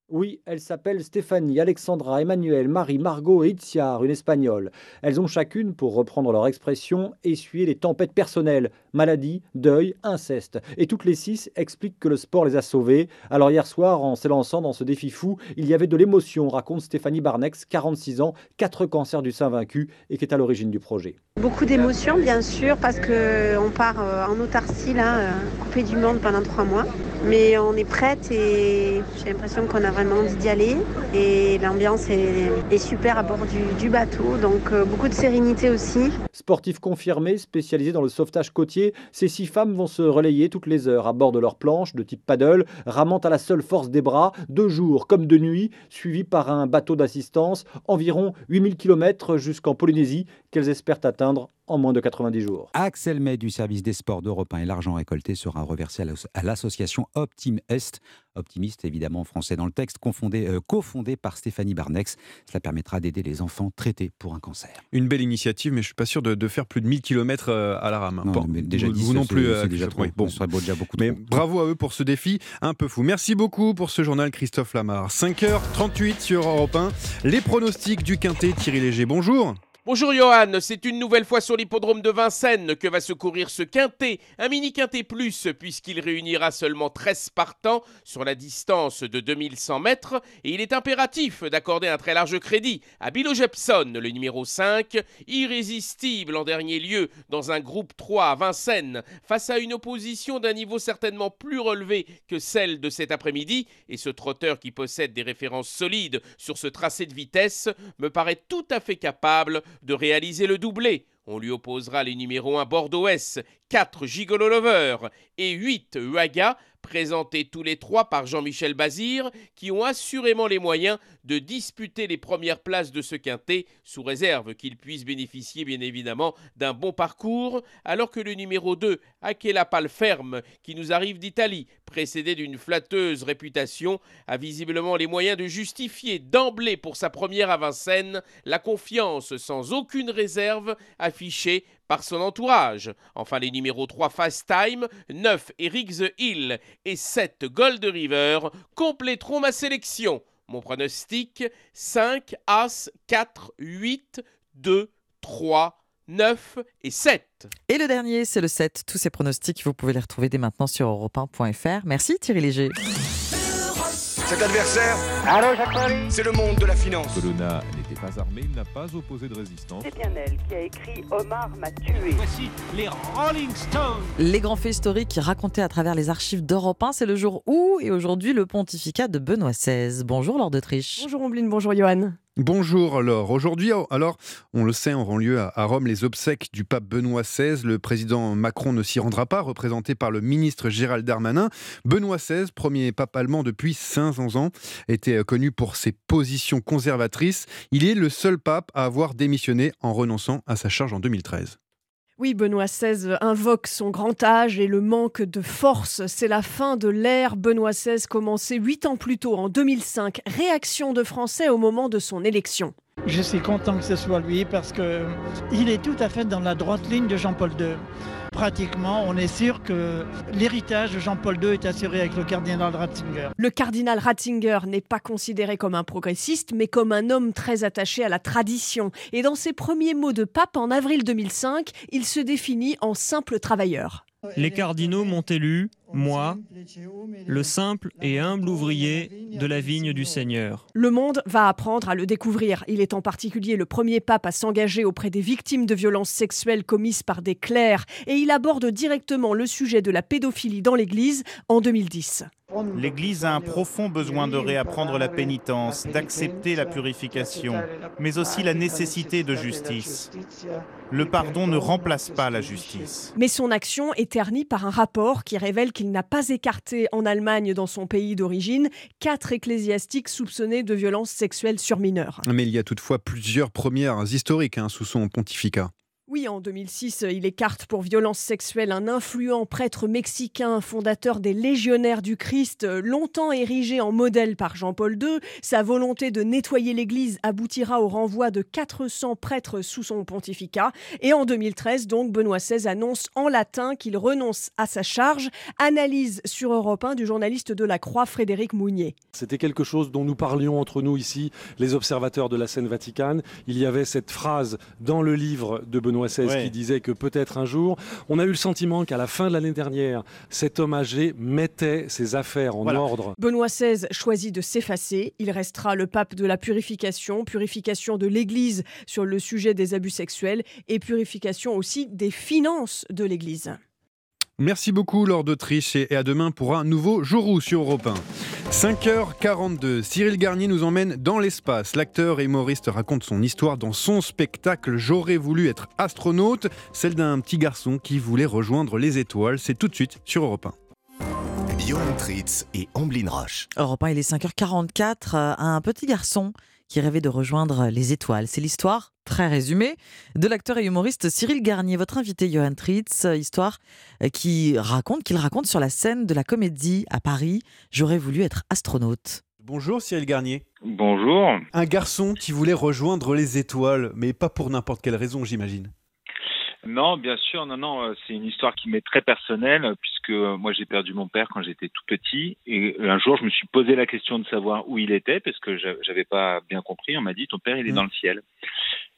S9: Oui, elles s'appellent Stéphanie, Alexandra, Emmanuel, Marie, Margot et Itziar, une espagnole. Elles ont chacune, pour reprendre leur expression, essuyé les tempêtes personnelles, maladie, deuil, inceste. Et toutes les six expliquent que le sport les a sauvées. Alors hier soir, en s'élançant dans ce défi fou, il y avait de l'émotion, raconte Stéphanie Barnex, 46 ans, quatre cancers du sein vaincus et qui est à l'origine du projet.
S32: Beaucoup d'émotions, bien sûr, parce qu'on part euh, en autarcie, là, euh, coupé du monde pendant trois mois. Mais on est prête et j'ai l'impression qu'on a vraiment envie d'y aller. Et l'ambiance est, super à bord du, bateau, donc euh, beaucoup de sérénité aussi.
S9: Sportifs confirmés, spécialisés dans le sauvetage côtier, ces six femmes vont se relayer toutes les heures à bord de leur planche de type paddle, ramant à la seule force des bras, de jour comme de nuit, suivis par un bateau d'assistance, environ 8000 km jusqu'en Polynésie, qu'elles espèrent atteindre en moins de 90 jours.
S17: Axel May du service des sports d'Europe 1 et l'argent récolté sera reversé à l'asso- à l'association Optim Est, optimiste évidemment français dans le texte, confondé- euh, cofondé par Stéphanie Barnex. Cela permettra d'aider les enfants traités pour un cancer.
S1: Une belle initiative, mais je suis pas sûr de, de faire plus de 1000 km à la rame. hein.
S17: Non,
S1: Bon,
S17: mais déjà
S1: vous,
S17: 10,
S1: vous non plus.
S17: c'est
S1: euh,
S17: déjà trop.
S1: Oui, bon.
S17: Ce serait beau- déjà beaucoup
S1: Mais
S17: trop.
S1: bravo à eux pour ce défi un peu fou. Merci beaucoup pour ce journal, Christophe Lamar. 5h38 sur Europe 1. Les pronostics du Quintet, Thierry Léger. Bonjour.
S19: Bonjour Johan, c'est une nouvelle fois sur l'hippodrome de Vincennes que va se courir ce quintet, un mini quintet plus puisqu'il réunira seulement 13 partants sur la distance de 2100 mètres. Et il est impératif d'accorder un très large crédit à Bilo Jepson, le numéro 5, irrésistible en dernier lieu dans un groupe 3 à Vincennes face à une opposition d'un niveau certainement plus relevé que celle de cet après-midi. Et ce trotteur qui possède des références solides sur ce tracé de vitesse me paraît tout à fait capable de réaliser le doublé. On lui opposera les numéros 1 Bordeaux S, 4 Gigolo Lover et 8 Uaga, présentés tous les trois par Jean-Michel Bazir, qui ont assurément les moyens de disputer les premières places de ce quintet, sous réserve qu'ils puissent bénéficier bien évidemment d'un bon parcours, alors que le numéro 2, Akela Palferme, qui nous arrive d'Italie, précédé d'une flatteuse réputation, a visiblement les moyens de justifier d'emblée pour sa première à Vincennes la confiance sans aucune réserve affichée par son entourage. Enfin, les numéros 3 Fast Time, 9 Eric The Hill et 7 Gold River compléteront ma sélection. Mon pronostic 5 As 4 8 2 3 9 et 7.
S10: Et le dernier, c'est le 7. Tous ces pronostics, vous pouvez les retrouver dès maintenant sur europe1.fr. Merci Thierry Léger.
S33: Europe
S34: Cet adversaire, c'est le monde de la finance.
S35: Colonna pas armé, il n'a pas opposé de résistance.
S36: C'est bien elle qui a écrit Omar m'a tué.
S37: Voici les Rolling Stones.
S10: Les grands faits historiques racontés à travers les archives d'Europe 1, c'est le jour où et aujourd'hui le pontificat de Benoît XVI. Bonjour Lord d'Autriche.
S38: Bonjour Ombline, bonjour Johan.
S1: Bonjour alors. Aujourd'hui, alors, on le sait, auront lieu à Rome les obsèques du pape Benoît XVI. Le président Macron ne s'y rendra pas, représenté par le ministre Gérald Darmanin. Benoît XVI, premier pape allemand depuis 500 ans, était connu pour ses positions conservatrices. Il est le seul pape à avoir démissionné en renonçant à sa charge en 2013.
S38: Oui, Benoît XVI invoque son grand âge et le manque de force. C'est la fin de l'ère Benoît XVI commencée huit ans plus tôt, en 2005. Réaction de Français au moment de son élection.
S39: Je suis content que ce soit lui parce qu'il est tout à fait dans la droite ligne de Jean-Paul II. Pratiquement, on est sûr que l'héritage de Jean-Paul II est assuré avec le cardinal Ratzinger.
S38: Le cardinal Ratzinger n'est pas considéré comme un progressiste, mais comme un homme très attaché à la tradition. Et dans ses premiers mots de pape en avril 2005, il se définit en simple travailleur.
S40: Les cardinaux m'ont élu, moi, le simple et humble ouvrier de la vigne du Seigneur.
S38: Le monde va apprendre à le découvrir. Il est en particulier le premier pape à s'engager auprès des victimes de violences sexuelles commises par des clercs et il aborde directement le sujet de la pédophilie dans l'Église en 2010.
S29: L'Église a un profond besoin de réapprendre la pénitence, d'accepter la purification, mais aussi la nécessité de justice. Le pardon ne remplace pas la justice.
S38: Mais son action est ternie par un rapport qui révèle qu'il n'a pas écarté en Allemagne, dans son pays d'origine, quatre ecclésiastiques soupçonnés de violences sexuelles sur mineurs.
S1: Mais il y a toutefois plusieurs premières historiques hein, sous son pontificat.
S38: Oui, en 2006, il écarte pour violence sexuelle un influent prêtre mexicain, fondateur des Légionnaires du Christ, longtemps érigé en modèle par Jean-Paul II. Sa volonté de nettoyer l'Église aboutira au renvoi de 400 prêtres sous son pontificat. Et en 2013, donc, Benoît XVI annonce en latin qu'il renonce à sa charge. Analyse sur Europe 1 du journaliste de la Croix, Frédéric Mounier.
S41: C'était quelque chose dont nous parlions entre nous ici, les observateurs de la scène Vaticane. Il y avait cette phrase dans le livre de Benoît XVI qui disait que peut-être un jour, on a eu le sentiment qu'à la fin de l'année dernière, cet homme âgé mettait ses affaires en ordre.
S38: Benoît XVI choisit de s'effacer. Il restera le pape de la purification, purification de l'Église sur le sujet des abus sexuels et purification aussi des finances de l'Église.
S1: Merci beaucoup, Lord d'Autriche, et à demain pour un nouveau Jourou sur Europe 1. 5h42, Cyril Garnier nous emmène dans l'espace. L'acteur et humoriste raconte son histoire dans son spectacle J'aurais voulu être astronaute, celle d'un petit garçon qui voulait rejoindre les étoiles. C'est tout de suite sur Europe 1.
S3: Johan Tritz et Amblin Roche.
S10: Europe 1, il est 5h44. euh, Un petit garçon qui rêvait de rejoindre les étoiles. C'est l'histoire, très résumée, de l'acteur et humoriste Cyril Garnier, votre invité Johan Tritz. euh, Histoire euh, qui raconte, qu'il raconte sur la scène de la comédie à Paris. J'aurais voulu être astronaute.
S1: Bonjour Cyril Garnier.
S42: Bonjour.
S1: Un garçon qui voulait rejoindre les étoiles, mais pas pour n'importe quelle raison, j'imagine.
S42: Non, bien sûr, non, non, euh, c'est une histoire qui m'est très personnelle puisque moi j'ai perdu mon père quand j'étais tout petit et un jour je me suis posé la question de savoir où il était parce que j'a- j'avais pas bien compris. On m'a dit ton père il est
S1: Mhm.
S42: dans le ciel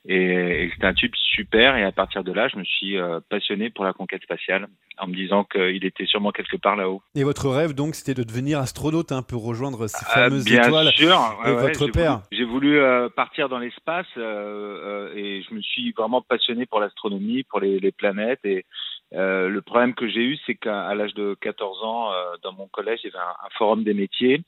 S42: et, et c'était un type super et à partir de là je me suis euh, passionné pour la conquête spatiale en me disant qu'il était sûrement quelque part là-haut.
S1: Et votre rêve, donc, c'était de devenir astronaute, un peu rejoindre ces
S42: Ah,
S1: fameuses
S42: bien
S1: étoiles.
S42: sûr, ouais, ouais,
S1: votre père.
S42: J'ai voulu euh, partir dans l'espace euh, euh, et je me suis vraiment passionné pour l'astronomie, pour les, les planètes. Et le problème que j'ai eu, c'est qu'à l'âge de 14 ans, dans mon collège, il y avait un, un forum des métiers.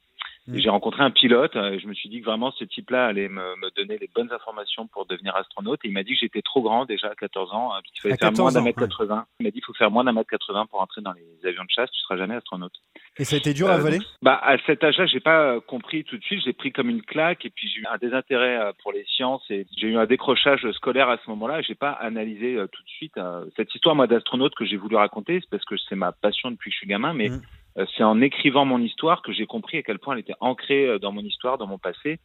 S1: Mm.
S42: J'ai rencontré un pilote euh, et je me suis dit que vraiment ce type-là allait me, me donner les bonnes informations pour devenir astronaute. Et il m'a dit que j'étais trop grand déjà à 14 ans, euh, qu'il fallait faire
S1: 14
S42: moins d'un mètre 80. Il m'a dit qu'il faut faire moins d'un mètre 80 pour entrer dans les avions de chasse, tu seras jamais astronaute.
S1: Et ça a été dur à
S42: Euh,
S1: avaler
S42: donc, bah, À cet âge-là, j'ai pas euh, compris tout de suite. J'ai pris comme une claque et puis j'ai eu un désintérêt euh, pour les sciences et j'ai eu un décrochage scolaire à ce moment-là. J'ai pas analysé euh, tout de suite euh, cette histoire moi d'astronaute que j'ai voulu raconter. C'est parce que c'est ma passion depuis que je suis gamin, mais
S1: Mm.
S42: Euh, c'est en écrivant mon histoire que j'ai compris à quel point elle était ancrée euh, dans mon histoire, dans mon passé.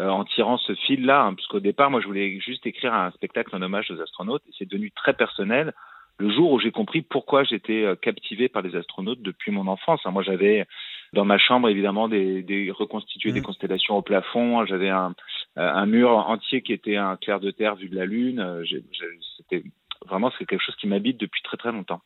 S42: euh, en tirant ce fil-là, hein, puisqu'au départ, moi, je voulais juste écrire un spectacle en hommage aux astronautes, et c'est devenu très personnel le jour où j'ai compris pourquoi j'étais euh, captivé par les astronautes depuis mon enfance. hein. Moi, j'avais dans ma chambre évidemment des, des reconstitué des constellations au plafond. J'avais un, un mur entier qui était un clair de terre vu de la lune. C'était vraiment quelque chose qui m'habite depuis très très longtemps.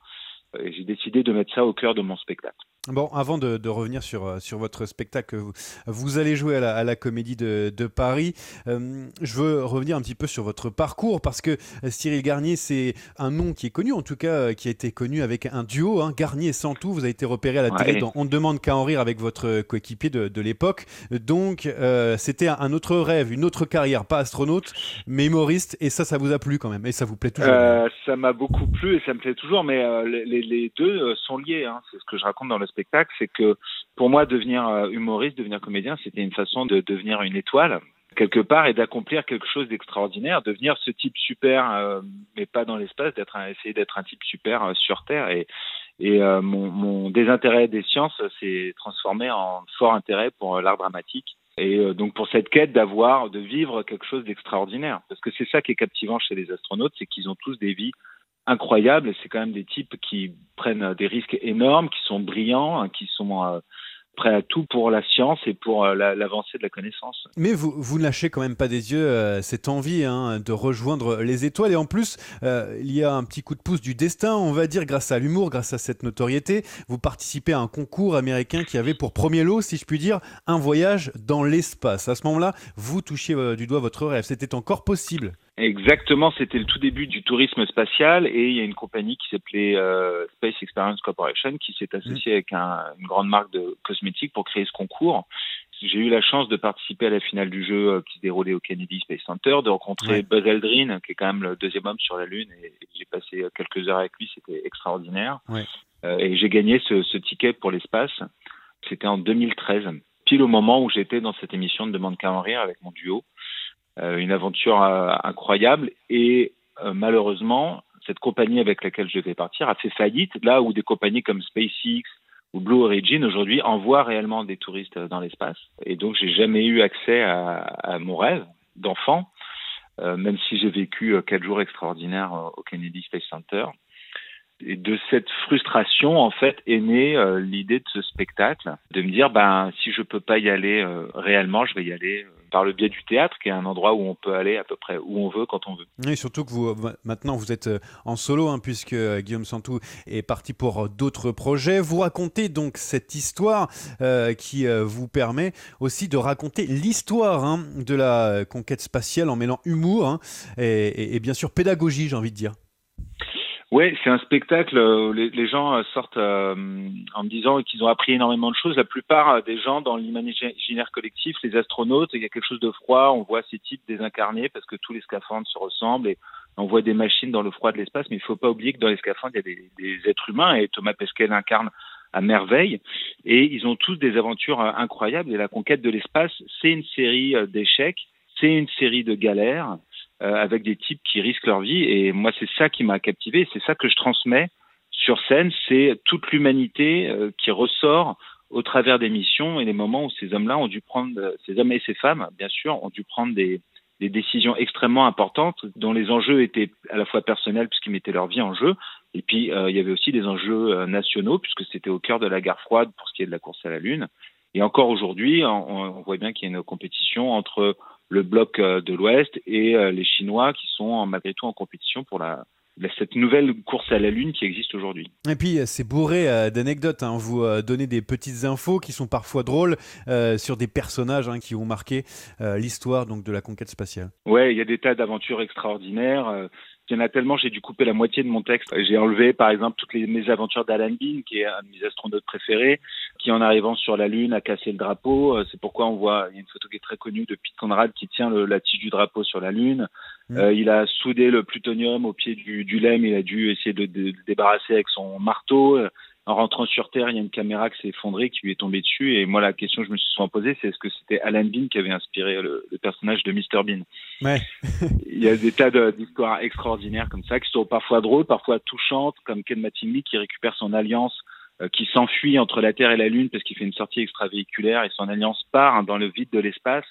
S42: Et j'ai décidé de mettre ça au cœur de mon spectacle.
S1: Bon, avant de, de, revenir sur, euh, sur votre spectacle, vous, vous allez jouer à la, à la Comédie de, de Paris. Euh, je veux revenir un petit peu sur votre parcours parce que euh, Cyril Garnier, c'est un nom qui est connu, en tout cas qui a été connu avec un duo, hein, Garnier et Santou. Vous avez été repéré à la télé dans On ne demande qu'à en rire avec votre coéquipier de, de l'époque. Donc, euh, c'était un autre rêve, une autre carrière, pas astronaute, mais humoriste. Et ça, ça vous a plu quand même. Et ça vous plaît toujours
S42: Ça m'a beaucoup plu et ça me plaît toujours, mais les, les, deux sont liés. Hein. C'est ce que je raconte dans le spectacle c'est que pour moi, devenir euh, humoriste, devenir comédien, c'était une façon de devenir une étoile quelque part et d'accomplir quelque chose d'extraordinaire, devenir ce type super, euh, mais pas dans l'espace, d'être essayer d'être un type super euh, sur Terre. Et, euh, mon, désintérêt des sciences s'est transformé en fort intérêt pour l'art dramatique. Et donc pour cette quête d'avoir, de vivre quelque chose d'extraordinaire, parce que c'est ça qui est captivant chez les astronautes, c'est qu'ils ont tous des vies incroyable. C'est quand même des types qui prennent des risques énormes, qui sont brillants, hein, qui sont euh, prêts à tout pour la science et pour euh, l'avancée de la connaissance.
S1: Mais vous, vous ne lâchez quand même pas des yeux euh, cette envie hein, de rejoindre les étoiles. Et en plus, il y a un petit coup de pouce du destin, on va dire, grâce à l'humour, grâce à cette notoriété. Vous participez à un concours américain qui avait pour premier lot, si je puis dire, un voyage dans l'espace. À ce moment-là, vous touchiez du doigt votre rêve. C'était encore possible.
S42: Exactement, c'était le tout début du tourisme spatial et il y a une compagnie qui s'appelait euh, Space Experience Corporation qui s'est associée avec un, une grande marque de cosmétiques pour créer ce concours. J'ai eu la chance de participer à la finale du jeu euh, qui se déroulait au Kennedy Space Center, de rencontrer ouais. Buzz Aldrin, qui est quand même le deuxième homme sur la Lune, et, j'ai passé euh, quelques heures avec lui, c'était extraordinaire.
S1: Ouais.
S42: Euh, et j'ai gagné ce, ce ticket pour l'espace. C'était en 2013, pile au moment où j'étais dans cette émission de Demande qu'à en rire avec mon duo. Euh, une aventure euh, incroyable et malheureusement, cette compagnie avec laquelle je vais partir a fait faillite, là où des compagnies comme SpaceX ou Blue Origin aujourd'hui envoient réellement des touristes dans l'espace. Et donc, j'ai jamais eu accès à, mon rêve d'enfant, euh, même si j'ai vécu quatre jours extraordinaires au Kennedy Space Center. Et de cette frustration, en fait, est née euh, l'idée de ce spectacle, de me dire, ben, si je peux pas y aller euh, réellement, je vais y aller par le biais du théâtre, qui est un endroit où on peut aller à peu près où on veut, quand on veut.
S1: Et surtout que vous, maintenant, vous êtes en solo, hein, puisque Guillaume Santou est parti pour d'autres projets. Vous racontez donc cette histoire euh, qui euh, vous permet aussi de raconter l'histoire hein, de la conquête spatiale en mêlant humour hein, et, et bien sûr pédagogie, j'ai envie de dire.
S42: Oui, c'est un spectacle où les, les gens sortent euh, en me disant qu'ils ont appris énormément de choses. La plupart des gens dans l'imaginaire collectif, les astronautes, il y a quelque chose de froid. On voit ces types désincarnés parce que tous les scaphandres se ressemblent et on voit des machines dans le froid de l'espace. Mais il ne faut pas oublier que dans les scaphandres, il y a des, des êtres humains et Thomas Pesquet incarne à merveille. Et ils ont tous des aventures incroyables. Et la conquête de l'espace, c'est une série d'échecs, c'est une série de galères euh, avec des types qui risquent leur vie. Et moi, c'est ça qui m'a captivé, c'est ça que je transmets sur scène, c'est toute l'humanité euh, qui ressort au travers des missions et les moments où ces hommes-là ont dû prendre, ces hommes et ces femmes, bien sûr, ont dû prendre des, des décisions extrêmement importantes dont les enjeux étaient à la fois personnels puisqu'ils mettaient leur vie en jeu et puis euh, il y avait aussi des enjeux euh, nationaux puisque c'était au cœur de la guerre froide pour ce qui est de la course à la lune et encore aujourd'hui on, on, voit bien qu'il y a une compétition entre le bloc euh, de l'Ouest et euh, les Chinois qui sont malgré tout en compétition pour la, cette nouvelle course à la Lune qui existe aujourd'hui.
S1: Et puis c'est bourré euh, d'anecdotes. Hein. Vous euh, donnez des petites infos qui sont parfois drôles euh, sur des personnages hein, qui ont marqué euh, l'histoire donc de la conquête spatiale.
S42: Ouais, il y a des tas d'aventures extraordinaires. Il y en a tellement, j'ai dû couper la moitié de mon texte. J'ai enlevé, par exemple, toutes les mésaventures d'Alan Bean, qui est un de mes astronautes préférés, qui, en arrivant sur la Lune, a cassé le drapeau. C'est pourquoi on voit, il y a une photo qui est très connue de Pete Conrad qui tient le, la tige du drapeau sur la Lune. Mmh. Euh, il a soudé le plutonium au pied du, du LEM. Il a dû essayer de, de, de débarrasser avec son marteau. En rentrant sur Terre, il y a une caméra qui s'est effondrée, qui lui est tombée dessus. Et moi, la question que je me suis souvent posée, c'est est-ce que c'était Alan Bean qui avait inspiré le, le personnage de Mr Bean?
S1: Ouais. <laughs>
S42: Il y a des tas d'histoires extraordinaires comme ça, qui sont parfois drôles, parfois touchantes, comme Ken Mattingly qui récupère son alliance, euh, qui s'enfuit entre la Terre et la Lune parce qu'il fait une sortie extravéhiculaire et son alliance part hein, dans le vide de l'espace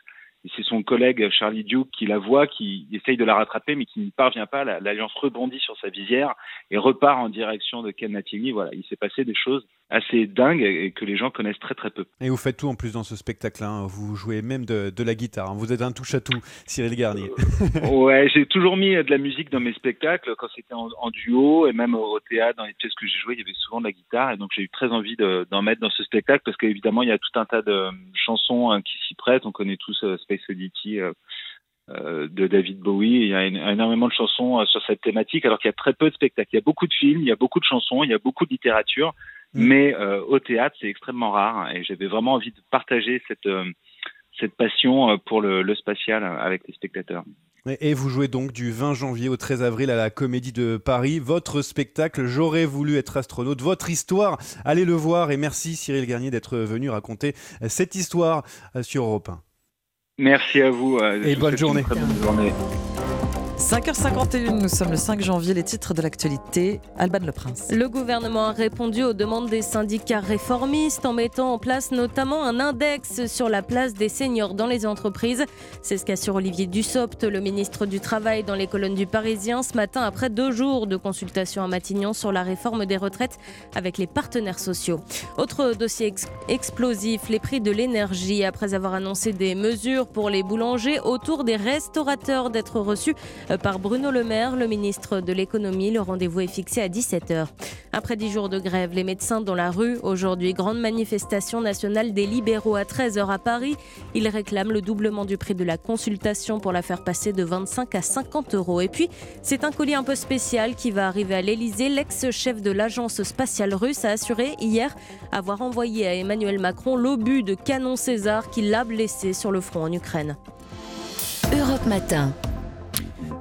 S42: c'est son collègue Charlie Duke qui la voit, qui essaye de la rattraper, mais qui n'y parvient pas. L'alliance rebondit sur sa visière et repart en direction de Ken Mattingly. Voilà, il s'est passé des choses assez dingue et que les gens connaissent très très peu.
S1: Et vous faites tout en plus dans ce spectacle. Hein. Vous jouez même de, de la guitare. Hein. Vous êtes un touche à tout, Cyril Garnier. <laughs>
S42: ouais, j'ai toujours mis de la musique dans mes spectacles quand c'était en, en, duo et même au théâtre dans les pièces que j'ai jouées, il y avait souvent de la guitare et donc j'ai eu très envie d'en mettre dans ce spectacle parce qu'évidemment il y a tout un tas de chansons hein, qui s'y prêtent. On connaît tous euh, Space Oddity. Euh, euh, de David Bowie. Il y a énormément de chansons euh, sur cette thématique, alors qu'il y a très peu de spectacles. Il y a beaucoup de films, il y a beaucoup de chansons, il y a beaucoup de littérature. Mais euh, au théâtre, c'est extrêmement rare. Et j'avais vraiment envie de partager cette, cette passion pour le, le, spatial avec les spectateurs.
S1: Et vous jouez donc du 20 janvier au 13 avril à la Comédie de Paris. Votre spectacle, J'aurais voulu être astronaute, votre histoire, allez le voir. Et merci Cyril Garnier d'être venu raconter cette histoire sur Europe 1.
S42: Merci à vous.
S1: Euh, Et bonne journée.
S42: bonne journée.
S10: 5h51, nous sommes le 5 janvier, les titres de l'actualité. Alban Le Prince.
S2: Le gouvernement a répondu aux demandes des syndicats réformistes en mettant en place notamment un index sur la place des seniors dans les entreprises. C'est ce qu'assure Olivier Dussopt, le ministre du Travail, dans les colonnes du Parisien ce matin après deux jours de consultation à Matignon sur la réforme des retraites avec les partenaires sociaux. Autre dossier explosif, les prix de l'énergie. Après avoir annoncé des mesures pour les boulangers autour des restaurateurs d'être reçus par Bruno Le Maire, le ministre de l'économie. Le rendez-vous est fixé à 17h. Après 10 jours de grève, les médecins dans la rue. Aujourd'hui, grande manifestation nationale des libéraux à 13h à Paris. Ils réclament le doublement du prix de la consultation pour la faire passer de 25 à 50 euros. Et puis, c'est un colis un peu spécial qui va arriver à l'Elysée. L'ex-chef de l'agence spatiale russe a assuré hier avoir envoyé à Emmanuel Macron l'obus de canon César qui l'a blessé sur le front en Ukraine.
S43: Europe Matin.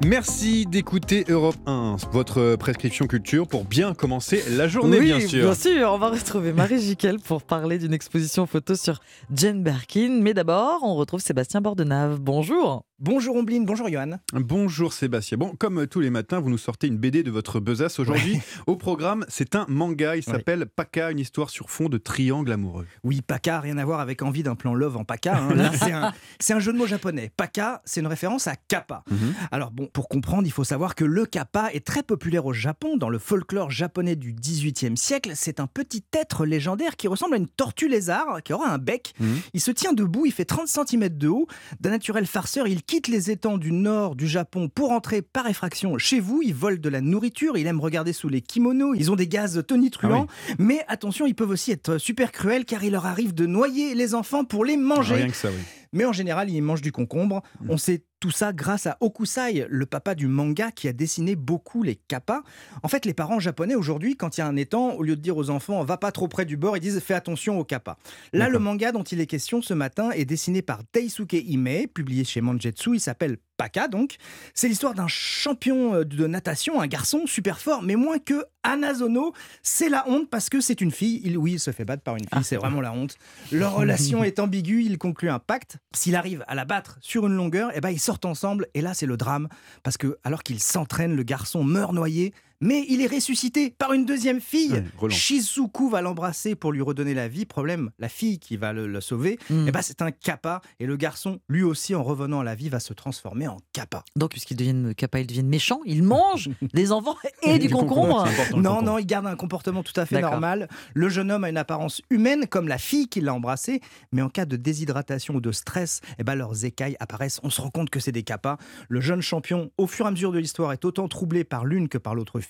S1: Merci d'écouter Europe 1, votre prescription culture pour bien commencer la journée,
S10: oui,
S1: bien sûr.
S10: Bien sûr, on va retrouver Marie Jiquel pour parler d'une exposition photo sur Jane Birkin. Mais d'abord, on retrouve Sébastien Bordenave. Bonjour.
S44: Bonjour Ombline, bonjour Johan.
S1: Bonjour Sébastien. Bon, comme tous les matins, vous nous sortez une BD de votre besace. Aujourd'hui, au programme, c'est un manga. Il s'appelle ouais. Paka, une histoire sur fond de triangle amoureux.
S44: Oui, Paka, rien à voir avec envie d'un plan love en Paka. Hein. <laughs> Là, c'est un, un, jeu de mots japonais. Paka, c'est une référence à Kappa. Mm -hmm. Alors bon, pour comprendre, il faut savoir que le Kappa est très populaire au Japon. Dans le folklore japonais du XVIIIe siècle, c'est un petit être légendaire qui ressemble à une tortue lézard, qui aura un bec. -hmm. Il se tient debout, il fait 30 cm de haut. D'un naturel farceur, il quitte les étangs du nord du Japon pour entrer par effraction chez vous. Il vole de la nourriture, il aime regarder sous les kimonos, ils ont des gaz tonitruants. Ah oui. Mais attention, ils peuvent aussi être super cruels car il leur arrive de noyer les enfants pour les manger.
S1: Rien que ça, oui.
S44: Mais en général, ils mangent du concombre. Mmh. On sait tout ça grâce à Okusai, le papa du manga qui a dessiné beaucoup les kappas. En fait, les parents japonais aujourd'hui, quand il y a un étang, au lieu de dire aux enfants va pas trop près du bord, ils disent fais attention aux kappas. Là, le manga dont il est question ce matin est dessiné par Daisuke Ime, publié chez Manjetsu. Il s'appelle Paka donc. C'est l'histoire d'un champion de natation, un garçon super fort, mais moins que Anazono. C'est la honte parce que c'est une fille. Il, oui, il se fait battre par une fille, ah. c'est vraiment la honte. Leur <laughs> relation est ambiguë, il conclut un pacte. S'il arrive à la battre sur une longueur, eh ben, ils sortent ensemble et là c'est le drame parce que alors qu'il s'entraîne, le garçon meurt noyé mais il est ressuscité par une deuxième fille.
S1: Ouais,
S44: Shizuku va l'embrasser pour lui redonner la vie. Problème, la fille qui va le, le sauver, mm. eh ben, c'est un kappa. Et le garçon, lui aussi, en revenant à la vie, va se transformer en kappa.
S10: Donc, puisqu'il devient kappa, il devient méchant. Il mange <laughs> des enfants et du, du concombre.
S44: concombre non, non, il garde un comportement tout à fait normal. Le jeune homme a une apparence humaine, comme la fille qui l'a embrassé. Mais en cas de déshydratation ou de stress, eh ben, leurs écailles apparaissent. On se rend compte que c'est des kappas. Le jeune champion, au fur et à mesure de l'histoire, est autant troublé par l'une que par l'autre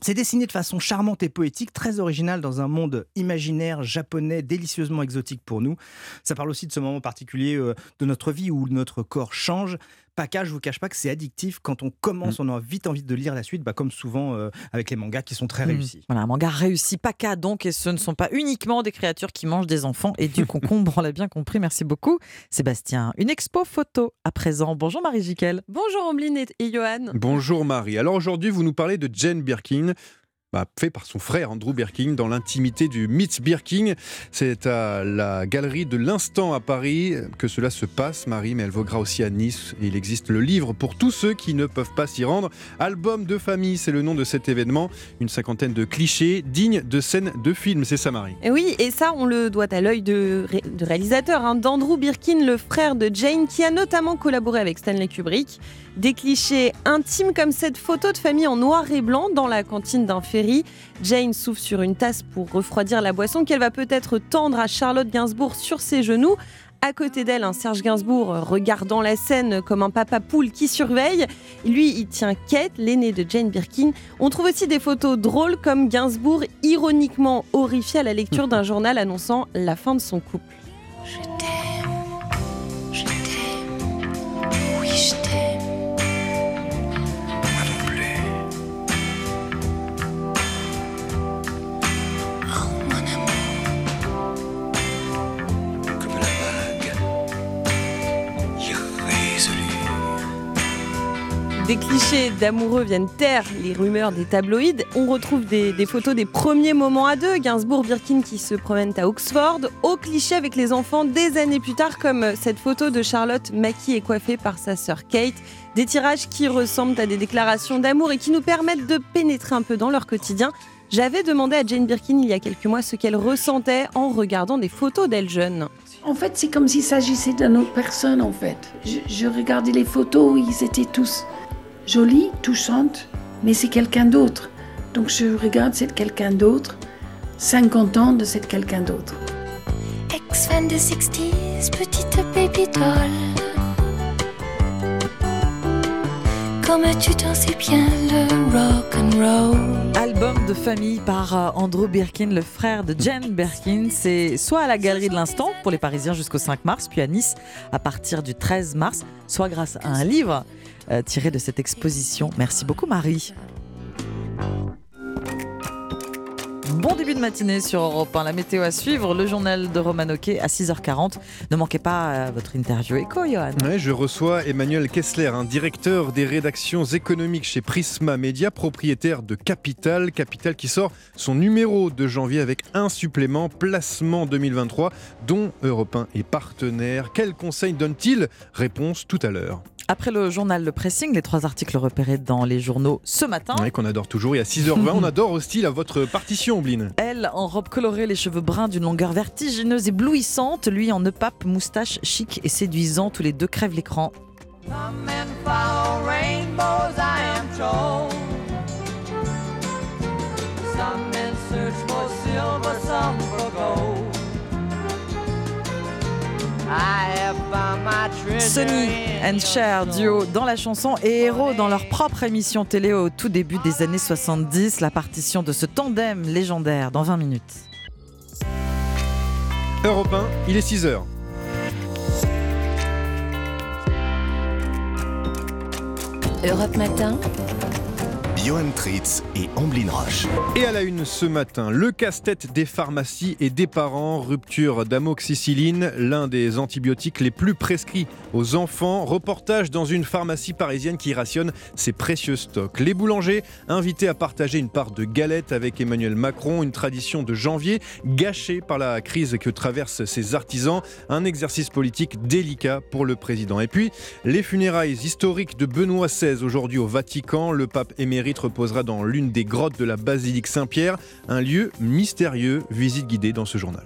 S44: C'est dessiné de façon charmante et poétique, très originale dans un monde imaginaire japonais, délicieusement exotique pour nous. Ça parle aussi de ce moment particulier euh, de notre vie où notre corps change. Paka, je vous cache pas que c'est addictif. Quand on commence, mmh. on a vite envie de lire la suite, bah, comme souvent euh, avec les mangas qui sont très mmh. réussis.
S10: Voilà, un manga réussi. Paka, donc, et ce ne sont pas uniquement des créatures qui mangent des enfants et du <laughs> concombre, on l'a bien compris. Merci beaucoup, Sébastien. Une expo photo à présent. Bonjour Marie Jiquel.
S2: Bonjour Ambline et, et Johan.
S1: Bonjour Marie. Alors aujourd'hui, vous nous parlez de Jane Birkin. Bah, fait par son frère Andrew Birkin dans l'intimité du Mitz Birkin. C'est à la galerie de l'Instant à Paris que cela se passe, Marie, mais elle vaudra aussi à Nice. Il existe le livre pour tous ceux qui ne peuvent pas s'y rendre. Album de famille, c'est le nom de cet événement. Une cinquantaine de clichés dignes de scènes de films. C'est ça, Marie.
S2: Et oui, et ça, on le doit à l'œil de, réalisateur, hein, d'Andrew Birkin, le frère de Jane, qui a notamment collaboré avec Stanley Kubrick.
S20: Des clichés intimes comme cette photo de famille en noir et blanc dans la cantine d'un ferry. Jane souffle sur une tasse pour refroidir la boisson qu'elle va peut-être tendre à Charlotte Gainsbourg sur ses genoux. À côté d'elle, un Serge Gainsbourg regardant la scène comme un papa poule qui surveille. Lui, il tient Kate, l'aînée de Jane Birkin. On trouve aussi des photos drôles comme Gainsbourg ironiquement horrifié à la lecture d'un journal annonçant la fin de son couple.
S45: Je t'aime, je t'aime, oui je t'aime.
S20: Des clichés d'amoureux viennent taire les rumeurs des tabloïds. On retrouve des, photos des premiers moments à deux. Gainsbourg, Birkin qui se promènent à Oxford. Au cliché avec les enfants des années plus tard, comme cette photo de Charlotte maquillée et coiffée par sa sœur Kate. Des tirages qui ressemblent à des déclarations d'amour et qui nous permettent de pénétrer un peu dans leur quotidien. J'avais demandé à Jane Birkin il y a quelques mois ce qu'elle ressentait en regardant des photos d'elle jeune.
S46: En fait, c'est comme s'il s'agissait d'une autre personne, en fait. Je regardais les photos, ils étaient tous jolis, touchantes, mais c'est quelqu'un d'autre. Donc je regarde, c'est quelqu'un d'autre, 50 ans de cette quelqu'un d'autre.
S45: Ex-fan de 60s, petite baby doll. Comme tu bien le rock and roll.
S10: Album de famille par euh, Andrew Birkin, le frère de Jane Birkin. C'est soit à la Galerie de l'Instant pour les Parisiens jusqu'au 5 mars, puis à Nice à partir du 13 mars, soit grâce à un livre tiré de cette exposition. Merci beaucoup Marie. Bon début de matinée sur Europe 1. La météo à suivre, le journal de Roman Oquet à 6h40. Ne manquez pas euh, votre interview éco, Johan.
S1: Je reçois Emmanuel Kessler, un directeur des rédactions économiques chez Prisma Media, propriétaire de Capital. Capital qui sort son numéro de janvier avec un supplément, placement 2023, dont Europe 1 est partenaire. Quels conseils donne-t-il? Réponse tout à l'heure.
S10: Après le journal Le Pressing, les trois articles repérés dans les journaux ce matin.
S1: Ouais, qu'on adore toujours. Et à 6h20, on <laughs> adore aussi la, votre partition, Blin.
S10: Elle, en robe colorée, les cheveux bruns d'une longueur vertigineuse, éblouissante. Lui, en neupape, moustache chic et séduisant. Tous les deux crèvent l'écran.
S45: Some men follow rainbows, I am told. Some men search for silver, some for
S10: Sonny and Cher, duo dans la chanson et héros dans leur propre émission télé au tout début des années 70. La partition de ce tandem légendaire dans 20 minutes.
S1: Europe 1, il est 6h.
S47: Europe Matin,
S3: Johan Tritz et Amblin Roche.
S1: Et à la une ce matin, le casse-tête des pharmacies et des parents, rupture d'amoxicilline, l'un des antibiotiques les plus prescrits aux enfants. Reportage dans une pharmacie parisienne qui rationne ses précieux stocks. Les boulangers invités à partager une part de galette avec Emmanuel Macron, une tradition de janvier gâchée par la crise que traversent ces artisans, un exercice politique délicat pour le président. Et puis, les funérailles historiques de Benoît XVI aujourd'hui au Vatican, le pape émérite reposera dans l'une des grottes de la basilique Saint-Pierre, un lieu mystérieux, visite guidée dans ce journal.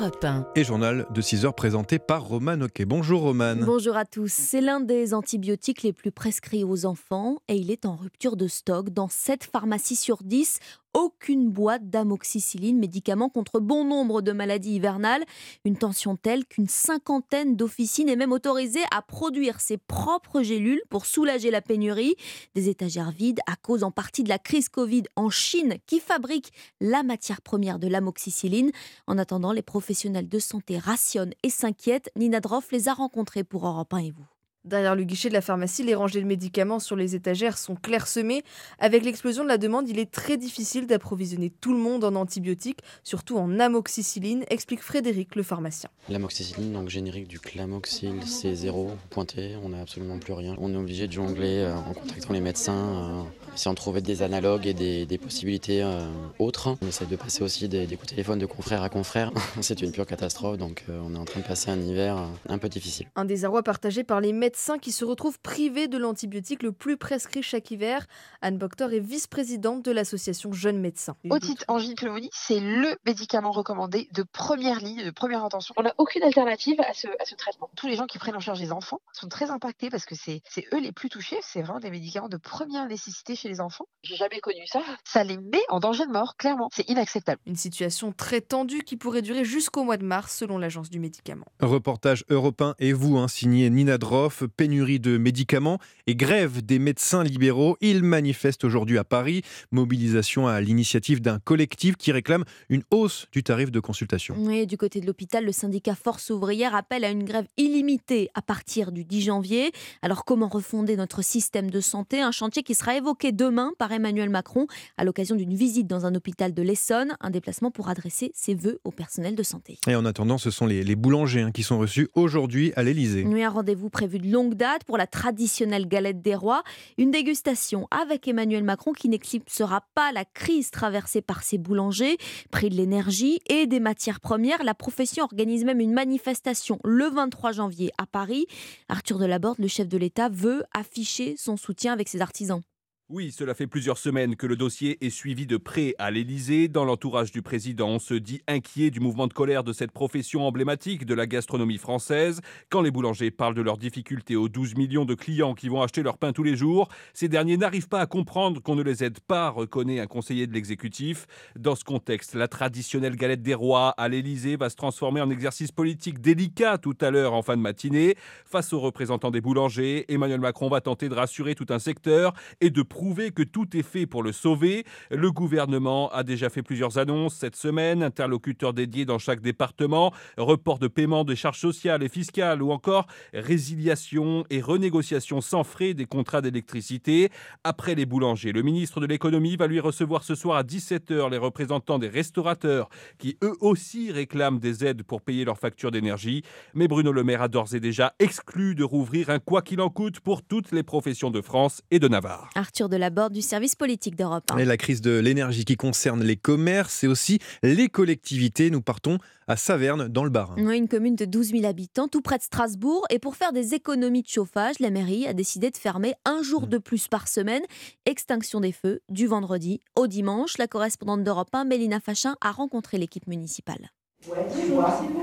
S47: Europe 1.
S1: Et journal de 6 heures présenté par Roman Oquet. Bonjour Roman.
S48: Bonjour à tous. C'est l'un des antibiotiques les plus prescrits aux enfants et il est en rupture de stock dans 7 pharmacies sur 10. Aucune boîte d'amoxicilline, médicament contre bon nombre de maladies hivernales. Une tension telle qu'une cinquantaine d'officines est même autorisée à produire ses propres gélules pour soulager la pénurie. Des étagères vides à cause en partie de la crise Covid en Chine qui fabrique la matière première de l'amoxicilline. En attendant, les professionnels de santé rationnent et s'inquiètent. Nina Droff les a rencontrés pour Europe 1 et vous.
S49: Derrière le guichet de la pharmacie, les rangées de médicaments sur les étagères sont clairsemées. Avec l'explosion de la demande, il est très difficile d'approvisionner tout le monde en antibiotiques, surtout en amoxicilline, explique Frédéric, le pharmacien.
S32: L'amoxicilline, donc générique du clamoxyl, c'est zéro pointé, on n'a absolument plus rien. On est obligé de jongler euh, en contactant les médecins, euh, essayant de trouver des analogues et des, des possibilités euh, autres. On essaie de passer aussi des, des coups de téléphone de confrère à confrère. <laughs> c'est une pure catastrophe, donc on est en train de passer un hiver un peu difficile.
S49: Un désarroi partagé par les médecins
S50: médecins qui se retrouvent privés de l'antibiotique le plus prescrit chaque hiver. Anne Boctor est vice-présidente de l'association Jeunes Médecins.
S51: Otite angine pneumonie, c'est le médicament recommandé de première ligne, de première intention. On n'a aucune alternative à ce, à ce traitement. Tous les gens qui prennent en charge les enfants sont très impactés parce que c'est eux les plus touchés. C'est vraiment des médicaments de première nécessité chez les enfants. J'ai jamais connu ça. Ça les met en danger de mort, clairement. C'est inacceptable.
S50: Une situation très tendue qui pourrait durer jusqu'au mois de mars selon l'agence du médicament.
S1: Reportage européen et vous, hein, signé Nina Droff, pénurie de médicaments et grève des médecins libéraux. Ils manifestent aujourd'hui à Paris, mobilisation à l'initiative d'un collectif qui réclame une hausse du tarif de consultation.
S48: Oui, du côté de l'hôpital, le syndicat Force ouvrière appelle à une grève illimitée à partir du 10 janvier. Alors comment refonder notre système de santé? Un chantier qui sera évoqué demain par Emmanuel Macron à l'occasion d'une visite dans un hôpital de l'Essonne, un déplacement pour adresser ses vœux au personnel de santé.
S1: Et en attendant, ce sont les, les boulangers hein, qui sont reçus aujourd'hui à l'Elysée.
S48: Oui, un rendez-vous prévu de longue date pour la traditionnelle galette des rois. Une dégustation avec Emmanuel Macron qui n'éclipsera pas la crise traversée par ses boulangers. Prix de l'énergie et des matières premières. La profession organise même une manifestation le 23 janvier à Paris. Arthur Delaborde, le chef de l'État, veut afficher son soutien avec ses artisans.
S49: Oui, cela fait plusieurs semaines que le dossier est suivi de près à l'Élysée. Dans l'entourage du président, on se dit inquiet du mouvement de colère de cette profession emblématique de la gastronomie française. Quand les boulangers parlent de leurs difficultés aux 12 millions de clients qui vont acheter leur pain tous les jours, ces derniers n'arrivent pas à comprendre qu'on ne les aide pas, reconnaît un conseiller de l'exécutif. Dans ce contexte, la traditionnelle galette des rois à l'Élysée va se transformer en exercice politique délicat tout à l'heure en fin de matinée. Face aux représentants des boulangers, Emmanuel Macron va tenter de rassurer tout un secteur et de prouver que tout est fait pour le sauver. Le gouvernement a déjà fait plusieurs annonces cette semaine, interlocuteurs dédiés dans chaque département, report de paiement des charges sociales et fiscales ou encore résiliation et renégociation sans frais des contrats d'électricité. Après les boulangers, le ministre de l'économie va lui recevoir ce soir à 17h les représentants des restaurateurs qui eux aussi réclament des aides pour payer leurs factures d'énergie. Mais Bruno Le Maire a d'ores et déjà exclu de rouvrir un quoi qu'il en coûte pour toutes les professions de France et de Navarre.
S48: Delaborde du service politique d'Europe.
S1: Et la crise de l'énergie qui concerne les commerces et aussi les collectivités. Nous partons à Saverne, dans le Bas.
S48: Oui, une commune de 12 000 habitants, tout près de Strasbourg. Et pour faire des économies de chauffage, la mairie a décidé de fermer un jour de plus par semaine. Extinction des feux du vendredi au dimanche. La correspondante d'Europe 1, Mélina Fachin, a rencontré l'équipe municipale.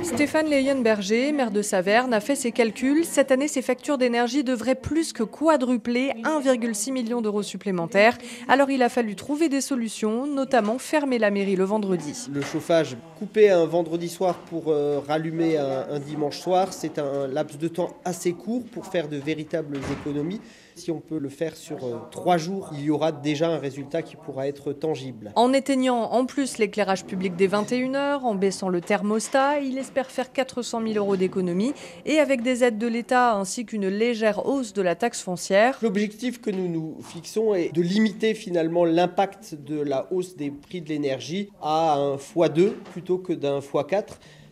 S52: Stéphane Leyen-Berger, maire de Saverne, a fait ses calculs. Cette année, ses factures d'énergie devraient plus que quadrupler, 1,6 million d'euros supplémentaires. Alors il a fallu trouver des solutions, notamment fermer la mairie le vendredi.
S53: Le chauffage coupé un vendredi soir pour euh, rallumer un, un dimanche soir, c'est un laps de temps assez court pour faire de véritables économies. Si on peut le faire sur euh, trois jours, il y aura déjà un résultat qui pourra être tangible.
S52: En éteignant en plus l'éclairage public des 21h, en baissant le thermostat, il espère faire 400 000 euros d'économie. Et avec des aides de l'État ainsi qu'une légère hausse de la taxe foncière.
S53: L'objectif que nous nous fixons est de limiter finalement l'impact de la hausse des prix de l'énergie à un x2 plutôt que d'un x4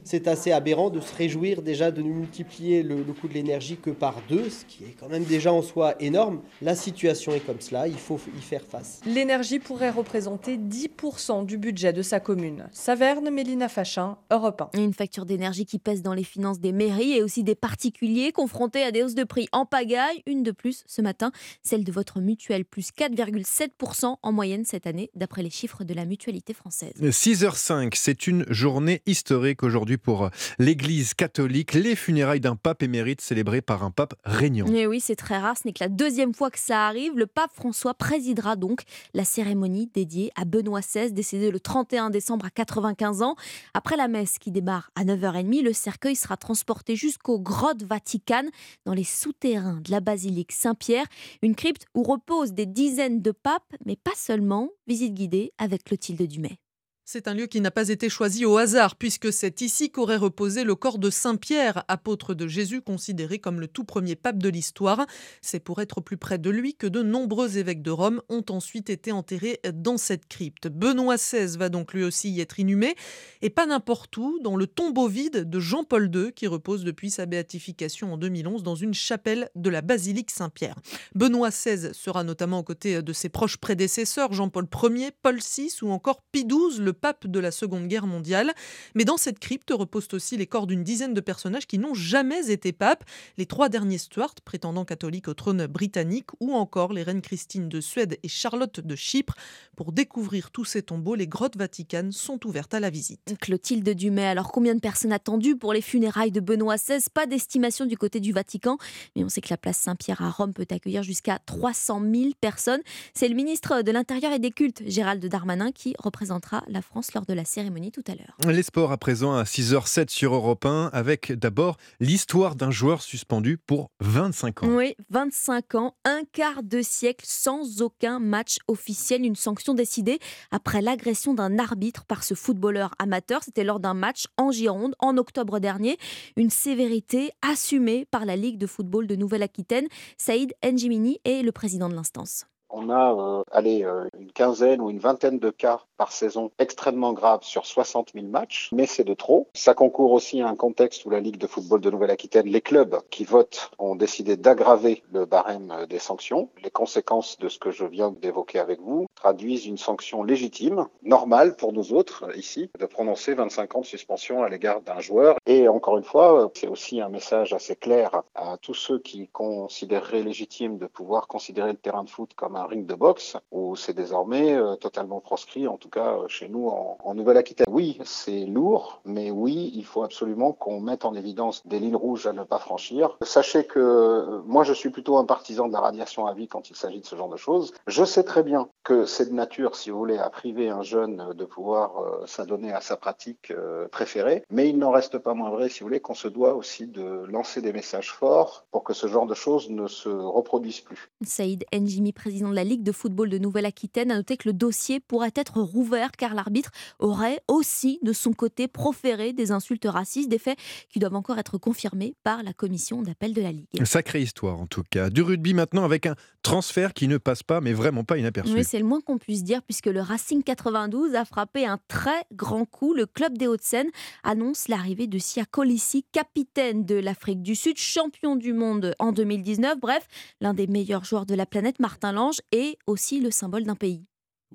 S53: c'est assez aberrant de se réjouir déjà de multiplier le, le coût de l'énergie que par deux, ce qui est quand même déjà en soi énorme. La situation est comme cela, il faut y faire face.
S52: L'énergie pourrait représenter 10% du budget de sa commune. Saverne, Mélina Fachin, Europe 1.
S48: Une facture d'énergie qui pèse dans les finances des mairies et aussi des particuliers confrontés à des hausses de prix en pagaille. Une de plus ce matin, celle de votre mutuelle, plus 4,7% en moyenne cette année, d'après les chiffres de la mutualité française.
S1: 6h05, c'est une journée historique aujourd'hui pour l'Église catholique, les funérailles d'un pape émérite célébrées par un pape régnant.
S48: Et oui, c'est très rare, ce n'est que la deuxième fois que ça arrive. Le pape François présidera donc la cérémonie dédiée à Benoît XVI, décédé le 31 décembre à 95 ans. Après la messe qui démarre à 9h30, le cercueil sera transporté jusqu'aux grottes Vaticanes, dans les souterrains de la basilique Saint-Pierre, une crypte où reposent des dizaines de papes, mais pas seulement. Visite guidée avec Clotilde Dumais.
S54: C'est un lieu qui n'a pas été choisi au hasard, puisque c'est ici qu'aurait reposé le corps de Saint Pierre, apôtre de Jésus, considéré comme le tout premier pape de l'histoire. C'est pour être plus près de lui que de nombreux évêques de Rome ont ensuite été enterrés dans cette crypte. Benoît XVI va donc lui aussi y être inhumé, et pas n'importe où, dans le tombeau vide de Jean-Paul II, qui repose depuis sa béatification en 2011 dans une chapelle de la basilique Saint-Pierre. Benoît XVI sera notamment aux côtés de ses proches prédécesseurs, Jean-Paul Ier, Paul VI ou encore Pie XII, le pape de la Seconde Guerre mondiale. Mais dans cette crypte reposent aussi les corps d'une dizaine de personnages qui n'ont jamais été papes. Les trois derniers Stuart, prétendants catholiques au trône britannique, ou encore les reines Christine de Suède et Charlotte de Chypre. Pour découvrir tous ces tombeaux, les grottes vaticanes sont ouvertes à la visite.
S48: Clotilde Dumay, alors combien de personnes attendues pour les funérailles de Benoît XVI Pas d'estimation du côté du Vatican, mais on sait que la place Saint-Pierre à Rome peut accueillir jusqu'à 300 000 personnes. C'est le ministre de l'Intérieur et des Cultes, Gérald Darmanin, qui représentera la France lors de la cérémonie tout à l'heure.
S1: Les sports à présent à 6h07 sur Europe 1, avec d'abord l'histoire d'un joueur suspendu pour 25 ans.
S48: Oui, 25 ans, un quart de siècle sans aucun match officiel, une sanction décidée après l'agression d'un arbitre par ce footballeur amateur. C'était lors d'un match en Gironde en octobre dernier. Une sévérité assumée par la Ligue de football de Nouvelle-Aquitaine. Saïd Njimini est le président de l'instance.
S55: On a euh, allez, euh, une quinzaine ou une vingtaine de cas par saison extrêmement graves sur 60 000 matchs, mais c'est de trop. Ça concourt aussi à un contexte où la Ligue de football de Nouvelle-Aquitaine, les clubs qui votent ont décidé d'aggraver le barème euh, des sanctions. Les conséquences de ce que je viens d'évoquer avec vous traduisent une sanction légitime, normale pour nous autres euh, ici, de prononcer 25 ans de suspension à l'égard d'un joueur. Et encore une fois, euh, c'est aussi un message assez clair à tous ceux qui considéreraient légitime de pouvoir considérer le terrain de foot comme un ring de boxe, où c'est désormais totalement proscrit, en tout cas chez nous en, en Nouvelle-Aquitaine. Oui, c'est lourd, mais oui, il faut absolument qu'on mette en évidence des lignes rouges à ne pas franchir. Sachez que moi, je suis plutôt un partisan de la radiation à vie quand il s'agit de ce genre de choses. Je sais très bien que c'est de nature, si vous voulez, à priver un jeune de pouvoir euh, s'adonner à sa pratique euh, préférée, mais il n'en reste pas moins vrai, si vous voulez, qu'on se doit aussi de lancer des messages forts pour que ce genre de choses ne se reproduisent plus.
S48: Saïd Njimi, président de la Ligue de football de Nouvelle-Aquitaine, a noté que le dossier pourrait être rouvert car l'arbitre aurait aussi, de son côté, proféré des insultes racistes, des faits qui doivent encore être confirmés par la commission d'appel de la Ligue.
S1: Sacrée histoire en tout cas. Du rugby maintenant avec un transfert qui ne passe pas, mais vraiment pas inaperçu.
S48: Oui, c'est le moins qu'on puisse dire puisque le Racing 92 a frappé un très grand coup. Le club des Hauts-de-Seine annonce l'arrivée de Sia Colissi, capitaine de l'Afrique du Sud, champion du monde en 2019. Bref, l'un des meilleurs joueurs de la planète, Martin Lange, et aussi le symbole d'un pays.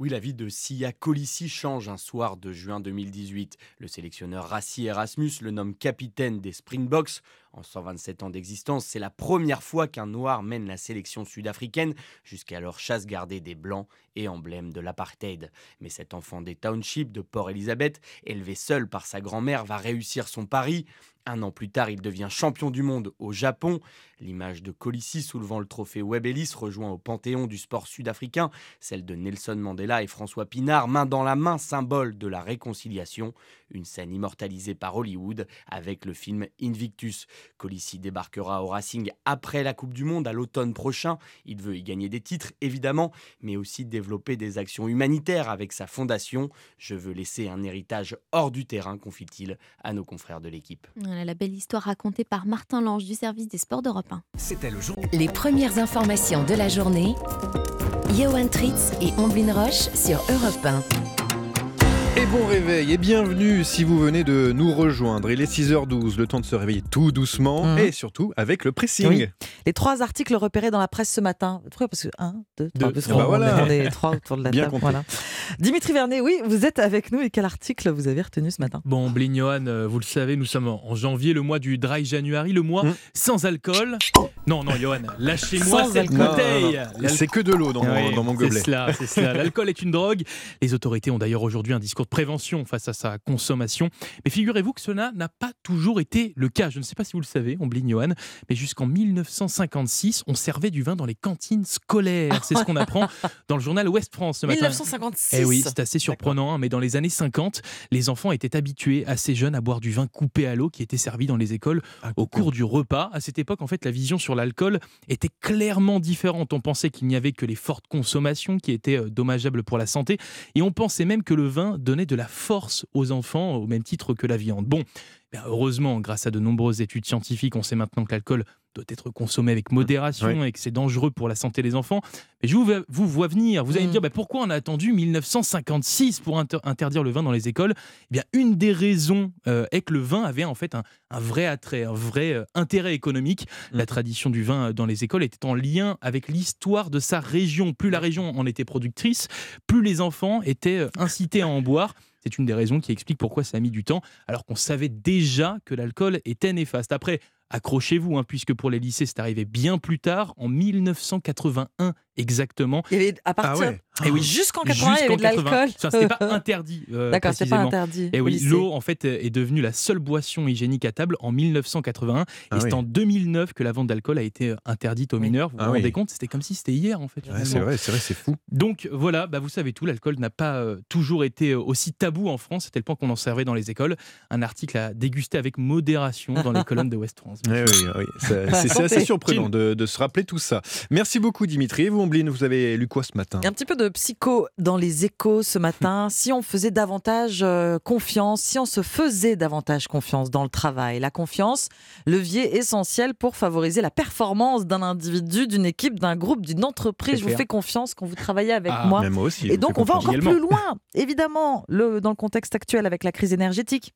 S56: Oui, la vie de Sia Colissi change un soir de juin 2018. Le sélectionneur Rassi Erasmus le nomme capitaine des Springboks. En 127 ans d'existence, c'est la première fois qu'un noir mène la sélection sud-africaine, jusqu'alors chasse gardée des blancs et emblème de l'apartheid. Mais cet enfant des townships de Port-Elizabeth, élevé seul par sa grand-mère, va réussir son pari. Un an plus tard, il devient champion du monde au Japon. L'image de Colissi soulevant le trophée Webb Ellis rejoint au panthéon du sport sud-africain, celle de Nelson Mandela et François Pinard, main dans la main, symbole de la réconciliation. Une scène immortalisée par Hollywood avec le film Invictus. Colissi débarquera au Racing après la Coupe du Monde à l'automne prochain. Il veut y gagner des titres, évidemment, mais aussi développer des actions humanitaires avec sa fondation. Je veux laisser un héritage hors du terrain, confie-t-il à nos confrères de l'équipe.
S48: Voilà la belle histoire racontée par Martin Lange du service des sports d'Europe 1.
S20: C'était le jour. Les premières informations de la journée. Johan Tritz et Omblin Roche sur Europe 1.
S1: Et bon réveil et bienvenue si vous venez de nous rejoindre. Il est 6h12, le temps de se réveiller tout doucement
S10: Mhm.
S1: et surtout avec le pressing.
S10: Oui. Les trois articles repérés dans la presse ce matin. Pourquoi Parce que 1, 2, 3,
S1: Deux.
S10: parce
S1: Ah
S10: qu'on
S1: bah voilà.
S10: on est trois autour de la
S1: Bien
S10: table. Voilà. Dimitri Vernet, oui, vous êtes avec nous et quel article vous avez retenu ce matin?
S15: Bon, Blignohan, euh, vous le savez, nous sommes en janvier, le mois du dry January, le mois sans alcool. Non, non, Johan, lâchez-moi cette
S1: alcool.
S15: bouteille.
S1: C'est que de l'eau dans mon- dans mon gobelet.
S15: C'est cela, c'est cela. <laughs> L'alcool est une drogue. Les autorités ont d'ailleurs aujourd'hui un discours prévention face à sa consommation. Mais figurez-vous que cela n'a pas toujours été le cas. Je ne sais pas si vous le savez, on bligne Johan, mais jusqu'en 1956, on servait du vin dans les cantines scolaires. C'est ce qu'on apprend dans le journal Ouest France ce matin.
S10: 1956.
S15: Eh oui, c'est assez surprenant, hein, mais dans les années 50, les enfants étaient habitués assez jeunes à boire du vin coupé à l'eau qui était servi dans les écoles au cours du repas. À cette époque, en fait, la vision sur l'alcool était clairement différente. On pensait qu'il n'y avait que les fortes consommations qui étaient euh, dommageables pour la santé, et on pensait même que le vin donnait de la force aux enfants au même titre que la viande. Bon, ben, heureusement, grâce à de nombreuses études scientifiques, on sait maintenant que l'alcool doit être consommé avec modération
S1: Oui.
S15: et que c'est dangereux pour la santé des enfants. Mais je vous, vous vois venir. Vous allez me dire ben, pourquoi on a attendu 1956 pour inter- interdire le vin dans les écoles? Eh bien, une des raisons euh, est que le vin avait en fait un, un vrai attrait, un vrai euh, intérêt économique. La tradition du vin euh, dans les écoles était en lien avec l'histoire de sa région. Plus la région en était productrice, plus les enfants étaient euh, incités à en boire.
S57: C'est une des raisons qui explique pourquoi ça a mis du temps, alors qu'on savait déjà que l'alcool était néfaste. Après, accrochez-vous, hein, puisque pour les lycées, c'est arrivé bien plus tard, en 1981 exactement.
S10: Il y avait à partir.
S57: Et oui,
S10: Jusqu'en 80, il y avait de
S57: 80.
S10: l'alcool.
S57: Ça, C'était pas <laughs> interdit. euh,
S10: D'accord, c'est pas
S57: précisément.
S10: interdit.
S57: Et
S10: au
S57: oui, l'eau en fait est devenue la seule boisson hygiénique à table en 1981.
S1: Ah
S57: et c'est en 2009 que la vente d'alcool a été interdite aux mineurs. Vous
S1: Ah
S57: vous rendez
S1: oui.
S57: compte C'était comme si c'était hier en fait.
S1: Ouais, c'est vrai, c'est vrai, c'est fou.
S57: Donc voilà, bah, vous savez tout, l'alcool n'a pas euh, toujours été euh, aussi tabou en France, c'était le point qu'on en servait dans les écoles. Un article à déguster avec modération dans les <laughs> colonnes de West France.
S1: Eh oui, oui, <laughs> ça- c'est assez surprenant de, de se rappeler tout ça. Merci beaucoup Dimitri. Et vous, Ombline, vous avez lu quoi ce matin?
S10: Un petit peu de psycho dans les échos ce matin. <laughs> si on faisait davantage euh, confiance, si on se faisait davantage confiance dans le travail, la confiance, levier essentiel pour favoriser la performance d'un individu, d'une équipe, d'un groupe, d'une entreprise. Je vous fais confiance quand vous travaillez avec
S1: Ah,
S10: moi.
S1: moi aussi,
S10: Et donc on va encore plus loin, évidemment, le, dans le contexte actuel avec la crise énergétique.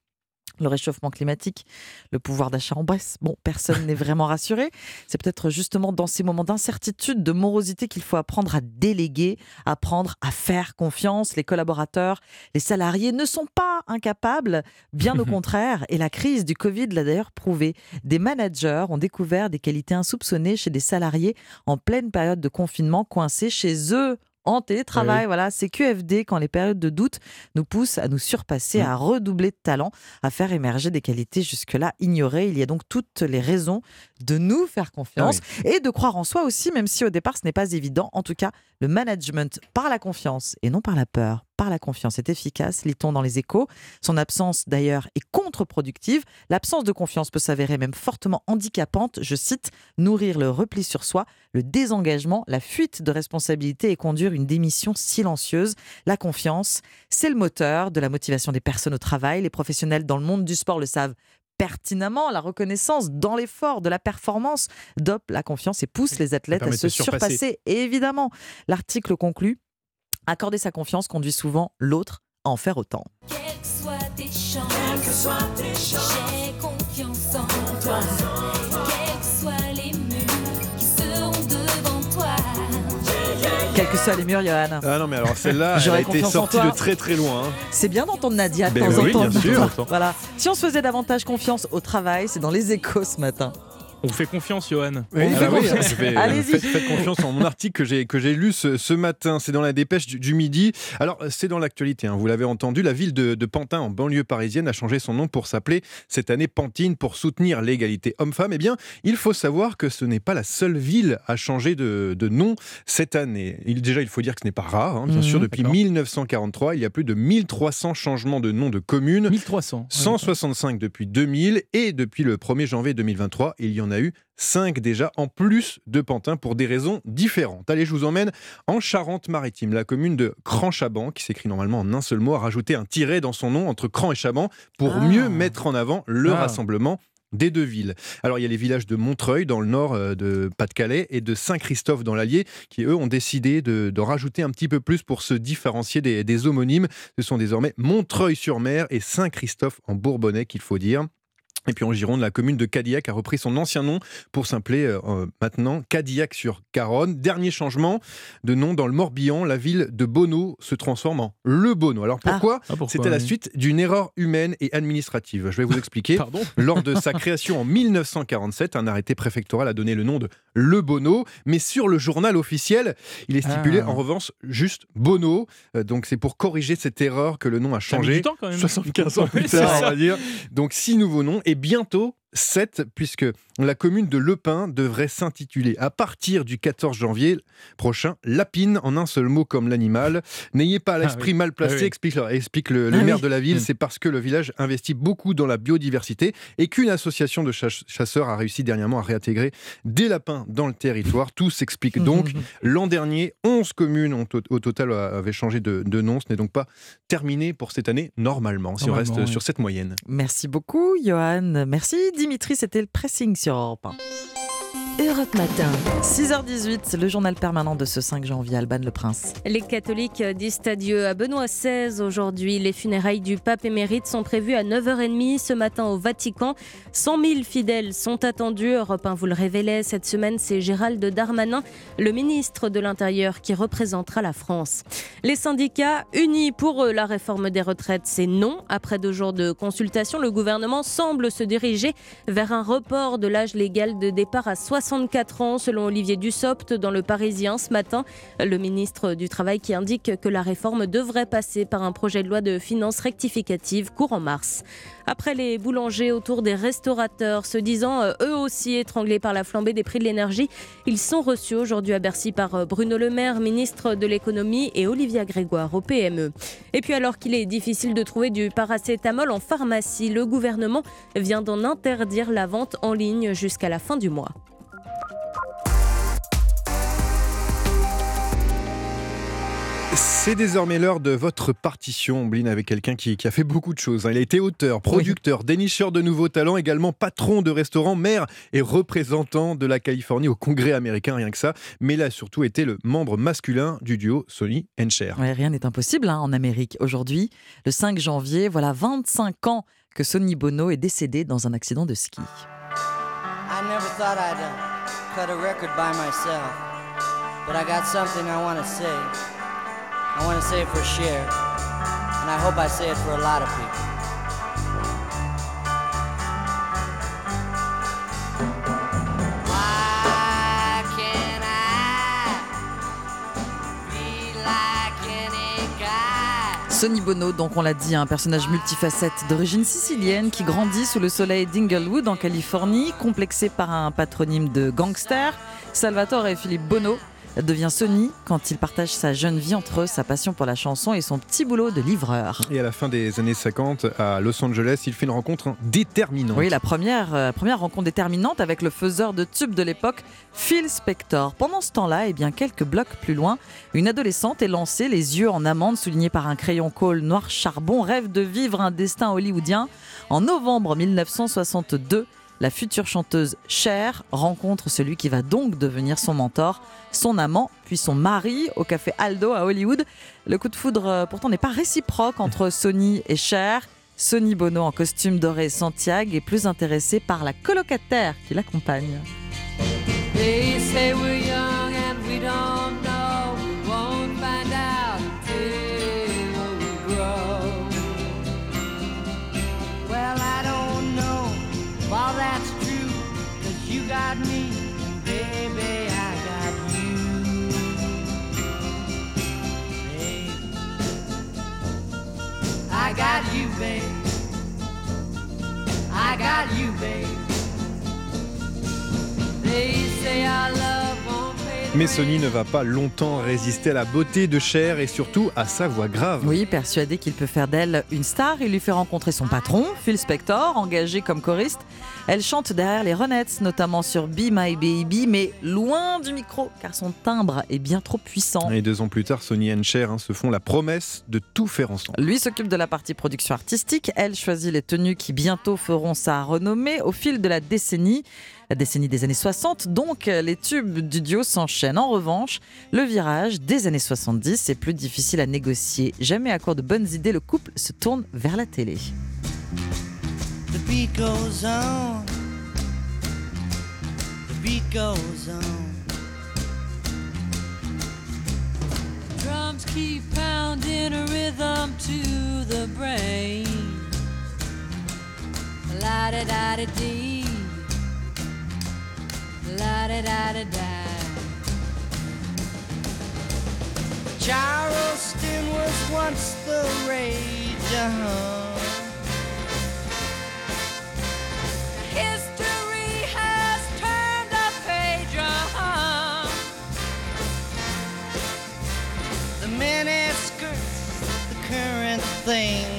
S10: Le réchauffement climatique, le pouvoir d'achat en baisse. Bon, personne n'est vraiment rassuré. C'est peut-être justement dans ces moments d'incertitude, de morosité qu'il faut apprendre à déléguer, apprendre à faire confiance. Les collaborateurs, les salariés ne sont pas incapables, bien au <laughs> contraire. Et la crise du Covid l'a d'ailleurs prouvé. Des managers ont découvert des qualités insoupçonnées chez des salariés en pleine période de confinement, coincés chez eux en télétravail.
S58: Oui.
S10: Voilà, c'est QFD quand les périodes de doute nous poussent à nous surpasser,
S58: Mm.
S10: à redoubler de talent, à faire émerger des qualités jusque-là ignorées. Il y a donc toutes les raisons de nous faire confiance
S58: Ah
S10: et de croire en soi aussi, même si au départ ce n'est pas évident. En tout cas, le management par la confiance et non par la peur, par la confiance est efficace, lit-on dans les échos. Son absence d'ailleurs est contre-productive. L'absence de confiance peut s'avérer même fortement handicapante. Je cite, nourrir le repli sur soi, le désengagement, la fuite de responsabilité et conduire une démission silencieuse. La confiance, c'est le moteur de la motivation des personnes au travail. Les professionnels dans le monde du sport le savent pertinemment, la reconnaissance dans l'effort, de la performance, dope la confiance et pousse les athlètes à se
S57: se surpasser.
S10: surpasser. Et évidemment, l'article conclut Accorder sa confiance conduit souvent l'autre à en faire autant.
S21: Quelles que soient tes chances, quelles que soient tes chances, j'ai confiance en toi. Quels que soient les murs qui seront devant toi.
S10: Quels que soient les murs, Johan.
S1: Ah non, mais alors celle-là, elle a été
S10: confiance en
S1: sortie
S10: toi.
S1: de très très loin. hein.
S10: C'est bien d'entendre Nadia de
S1: Ben
S10: temps en
S1: oui,
S10: temps.
S1: bien sûr.
S10: Voilà. Si on se faisait davantage confiance au travail, c'est dans les échos ce matin.
S57: On vous fait confiance, Johan.
S1: Oui,
S10: On
S1: ah
S10: fait
S1: oui, faites, faites confiance en mon article que j'ai que j'ai lu ce, ce matin. C'est dans la dépêche du, du midi. Alors c'est dans l'actualité. hein, vous l'avez entendu. La ville de, de Pantin, en banlieue parisienne, a changé son nom pour s'appeler cette année Pantine pour soutenir l'égalité homme-femme. Eh bien, il faut savoir que ce n'est pas la seule ville à changer de, de nom cette année. Il, déjà, il faut dire que ce n'est pas rare. hein, bien
S57: Mhm,
S1: sûr, depuis
S57: d'accord.
S1: 1943, il y a plus de 1300 changements de nom de communes.
S57: 1300.
S1: 165 depuis 2000 et depuis le 1er janvier 2023, il y en a eu 5 déjà en plus de Pantin pour des raisons différentes. Allez, je vous emmène en Charente-Maritime. La commune de Cran-Chaban, qui s'écrit normalement en un seul mot, a rajouté un tiret dans son nom entre Cran et Chaban pour
S58: Ah.
S1: mieux mettre en avant le
S58: Ah.
S1: rassemblement des deux villes. Alors il y a les villages de Montreuil dans le nord euh, de Pas-de-Calais et de Saint-Christophe dans l'Allier qui eux ont décidé de, de rajouter un petit peu plus pour se différencier des, des homonymes. Ce sont désormais Montreuil-sur-Mer et Saint-Christophe en Bourbonnais qu'il faut dire. Et puis en Gironde, la commune de Cadillac a repris son ancien nom pour s'appeler euh, euh, maintenant Cadillac-sur-Garonne. Dernier changement de nom dans le Morbihan, la ville de Bonneau se transforme en Le Bonneau. Alors pourquoi
S57: Ah, pourquoi,
S1: C'était la
S57: oui.
S1: suite d'une erreur humaine et administrative. Je vais vous expliquer. <laughs>
S57: Pardon <laughs>
S1: Lors de sa création en 1947, un arrêté préfectoral a donné le nom de Le Bonneau, mais sur le journal officiel, il est stipulé
S57: Ah.
S1: en revanche juste Bonneau. Euh, donc c'est pour corriger cette erreur que le nom a
S57: Ça a mis
S1: changé.
S57: du temps, quand même.
S1: 75 ans <laughs> plus tard, on va dire. Donc six nouveaux noms et bientôt 7, puisque la commune de Lepin devrait s'intituler à partir du 14 janvier prochain Lapine, en un seul mot comme l'animal. N'ayez pas l'esprit
S57: oui.
S1: mal placé,
S57: Ah oui.
S1: explique, explique le, le
S57: Ah
S1: maire
S57: oui.
S1: de la ville,
S57: Mm.
S1: c'est parce que le village investit beaucoup dans la biodiversité et qu'une association de chasse- chasseurs a réussi dernièrement à réintégrer des lapins dans le territoire. Tout s'explique <laughs> donc. L'an dernier, 11 communes ont, au, total avaient changé de, de nom. Ce n'est donc pas terminé pour cette année, normalement, si on reste
S10: oui.
S1: sur cette moyenne.
S10: Merci beaucoup, Johan. Merci, Dimitri. C'était le pressing sur Europe 1.
S59: Europe Matin.
S10: 6h18, le journal permanent de ce 5 janvier, Alban Le Prince.
S2: Les catholiques disent adieu à Benoît XVI aujourd'hui. Les funérailles du pape émérite sont prévues à 9h30 ce matin au Vatican. 100 000 fidèles sont attendus. Europe 1 vous le révélait cette semaine, c'est Gérald Darmanin, le ministre de l'Intérieur, qui représentera la France. Les syndicats unis pour la réforme des retraites, c'est non. Après deux jours de consultation, le gouvernement semble se diriger vers un report de l'âge légal de départ à 64 ans, selon Olivier Dussopt dans Le Parisien ce matin. Le ministre du Travail qui indique que la réforme devrait passer par un projet de loi de finances rectificative courant mars. Après les boulangers autour des restaurateurs, se disant euh, eux aussi étranglés par la flambée des prix de l'énergie, ils sont reçus aujourd'hui à Bercy par euh, Bruno Le Maire, ministre de l'économie, et Olivia Grégoire au PME. Et puis alors qu'il est difficile de trouver du paracétamol en pharmacie, le gouvernement vient d'en interdire la vente en ligne jusqu'à la fin du mois.
S1: C'est désormais l'heure de votre partition, Blin, avec quelqu'un qui, qui a fait beaucoup de choses. hein. Il a été auteur, producteur, dénicheur de nouveaux talents, également patron de restaurant, maire et représentant de la Californie au Congrès américain, rien que ça. Mais il a surtout été le membre masculin du duo Sony Cher.
S10: Ouais, rien n'est impossible hein, en Amérique. Aujourd'hui, le 5 janvier, voilà 25 ans que Sonny Bono est décédé dans un accident de ski.
S55: I never thought I'd uh, cut a record by myself, but I got something I want to say. I want to say it for Cher, and I hope I say it for a lot of people. Why can't I be like any guy?
S10: Sonny Bono, donc on l'a dit, un personnage multifacette d'origine sicilienne qui grandit sous le soleil d'Inglewood en Californie, complexé par un patronyme de gangster. Salvatore et Philippe Bono devient Sonny quand il partage sa jeune vie entre eux, sa passion pour la chanson et son petit boulot de livreur.
S1: Et à la fin des années 50, à Los Angeles, il fait une rencontre déterminante.
S10: Oui, la première, euh, première rencontre déterminante avec le faiseur de tubes de l'époque, Phil Spector. Pendant ce temps-là, eh bien, quelques blocs plus loin, une adolescente est lancée, les yeux en amande, soulignés par un crayon col noir charbon, rêve de vivre un destin hollywoodien. En novembre 1962, la future chanteuse Cher rencontre celui qui va donc devenir son mentor, son amant, puis son mari au café Aldo à Hollywood. Le coup de foudre euh, pourtant n'est pas réciproque entre <laughs> Sony et Cher. Sonny Bono en costume doré Santiago est plus intéressé par la colocataire qui l'accompagne.
S21: Got me, baby, I got you. Babe. I got you, babe. I got you, babe. They say our love
S1: Mais Sony ne va pas longtemps résister à la beauté de Cher et surtout à sa voix grave.
S10: Oui, persuadé qu'il peut faire d'elle une star, il lui fait rencontrer son patron, Phil Spector, engagé comme choriste. Elle chante derrière les Ronettes, notamment sur Be My Baby, mais loin du micro, car son timbre est bien trop puissant.
S1: Et deux ans plus tard, Sony et Cher hein, se font la promesse de tout faire ensemble.
S10: Lui s'occupe de la partie production artistique, elle choisit les tenues qui bientôt feront sa renommée au fil de la décennie. La décennie des années 60, donc les tubes du duo s'enchaînent. En revanche, le virage des années 70 est plus difficile à négocier. Jamais à court de bonnes idées, le couple se tourne vers la télé.
S55: The beat goes on. The beat goes on.
S21: Drums keep pounding a rhythm to the brain. La da da da dee. La da da da da.
S55: Charleston was once the rage. Uh-huh.
S21: History has turned a page. Uh-huh.
S55: The mini skirts, the current thing.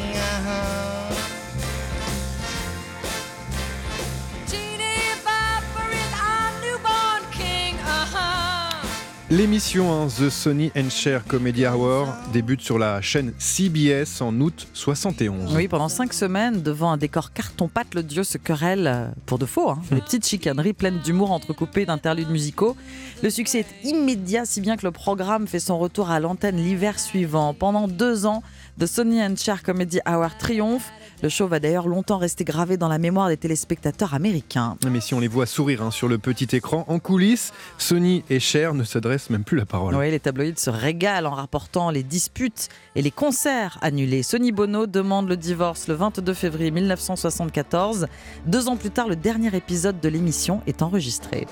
S1: L'émission hein, The Sony and Cher Comedy Hour débute sur la chaîne CBS en août 71.
S10: Oui, pendant cinq semaines, devant un décor carton-pâte, le duo se querelle euh, pour de faux. hein. Des petites chicaneries pleines d'humour entrecoupées d'interludes musicaux. Le succès est immédiat, si bien que le programme fait son retour à l'antenne l'hiver suivant. Pendant deux ans, The Sony and Cher Comedy Hour triomphe. Le show va d'ailleurs longtemps rester gravé dans la mémoire des téléspectateurs américains.
S1: Mais si on les voit sourire hein, sur le petit écran, en coulisses, Sony et Cher ne s'adressent même plus la parole.
S10: Oui, les tabloïds se régalent en rapportant les disputes et les concerts annulés. Sonny Bono demande le divorce le 22 février 1974. Deux ans plus tard, le dernier épisode de l'émission est enregistré.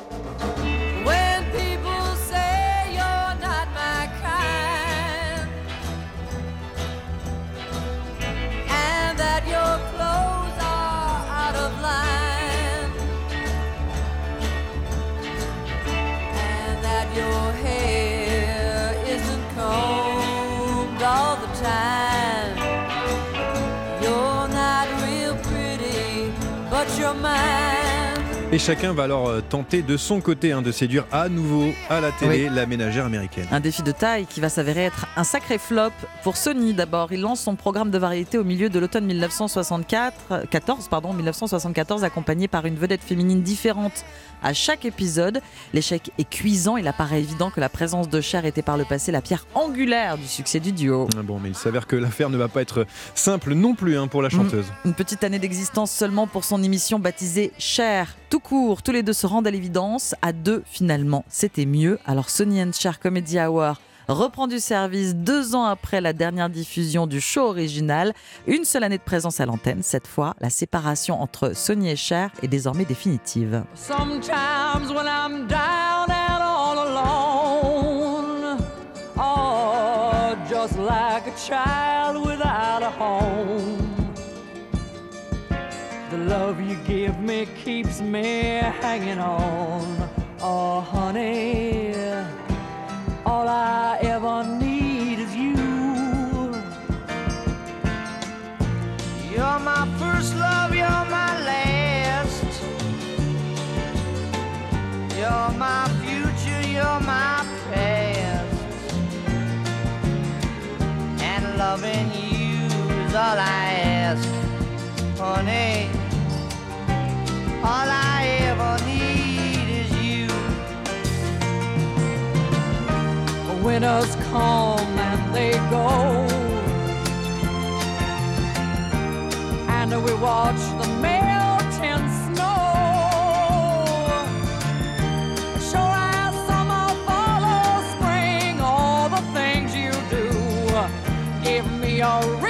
S1: Et chacun va alors euh, tenter de son côté hein, de séduire à nouveau à la télé la ménagère américaine.
S10: Un défi de taille qui va s'avérer être un sacré flop pour Sony d'abord. Il lance son programme de variété au milieu de l'automne 1964, 14, pardon, 1974, accompagné par une vedette féminine différente à chaque épisode. L'échec est cuisant. Il apparaît évident que la présence de Cher était par le passé la pierre angulaire du succès du duo.
S1: Ah Bon, mais il s'avère que l'affaire ne va pas être simple non plus hein, pour la chanteuse.
S10: Une petite année d'existence seulement pour son émission baptisée Cher. Tout court, tous les deux se rendent à l'évidence. À deux, finalement, c'était mieux. Alors Sony and Cher Comedy Hour reprend du service deux ans après la dernière diffusion du show original. Une seule année de présence à l'antenne. Cette fois, la séparation entre Sony et Cher est désormais définitive.
S21: Me keeps me hanging on. Oh, honey, all I ever need is you. You're my first love, you're my last. You're my future, you're my past. And loving you is all I ask, honey. All I ever need is you. Winters come and they go. And we watch the melting snow. Sure as summer follows spring, all the things you do give me a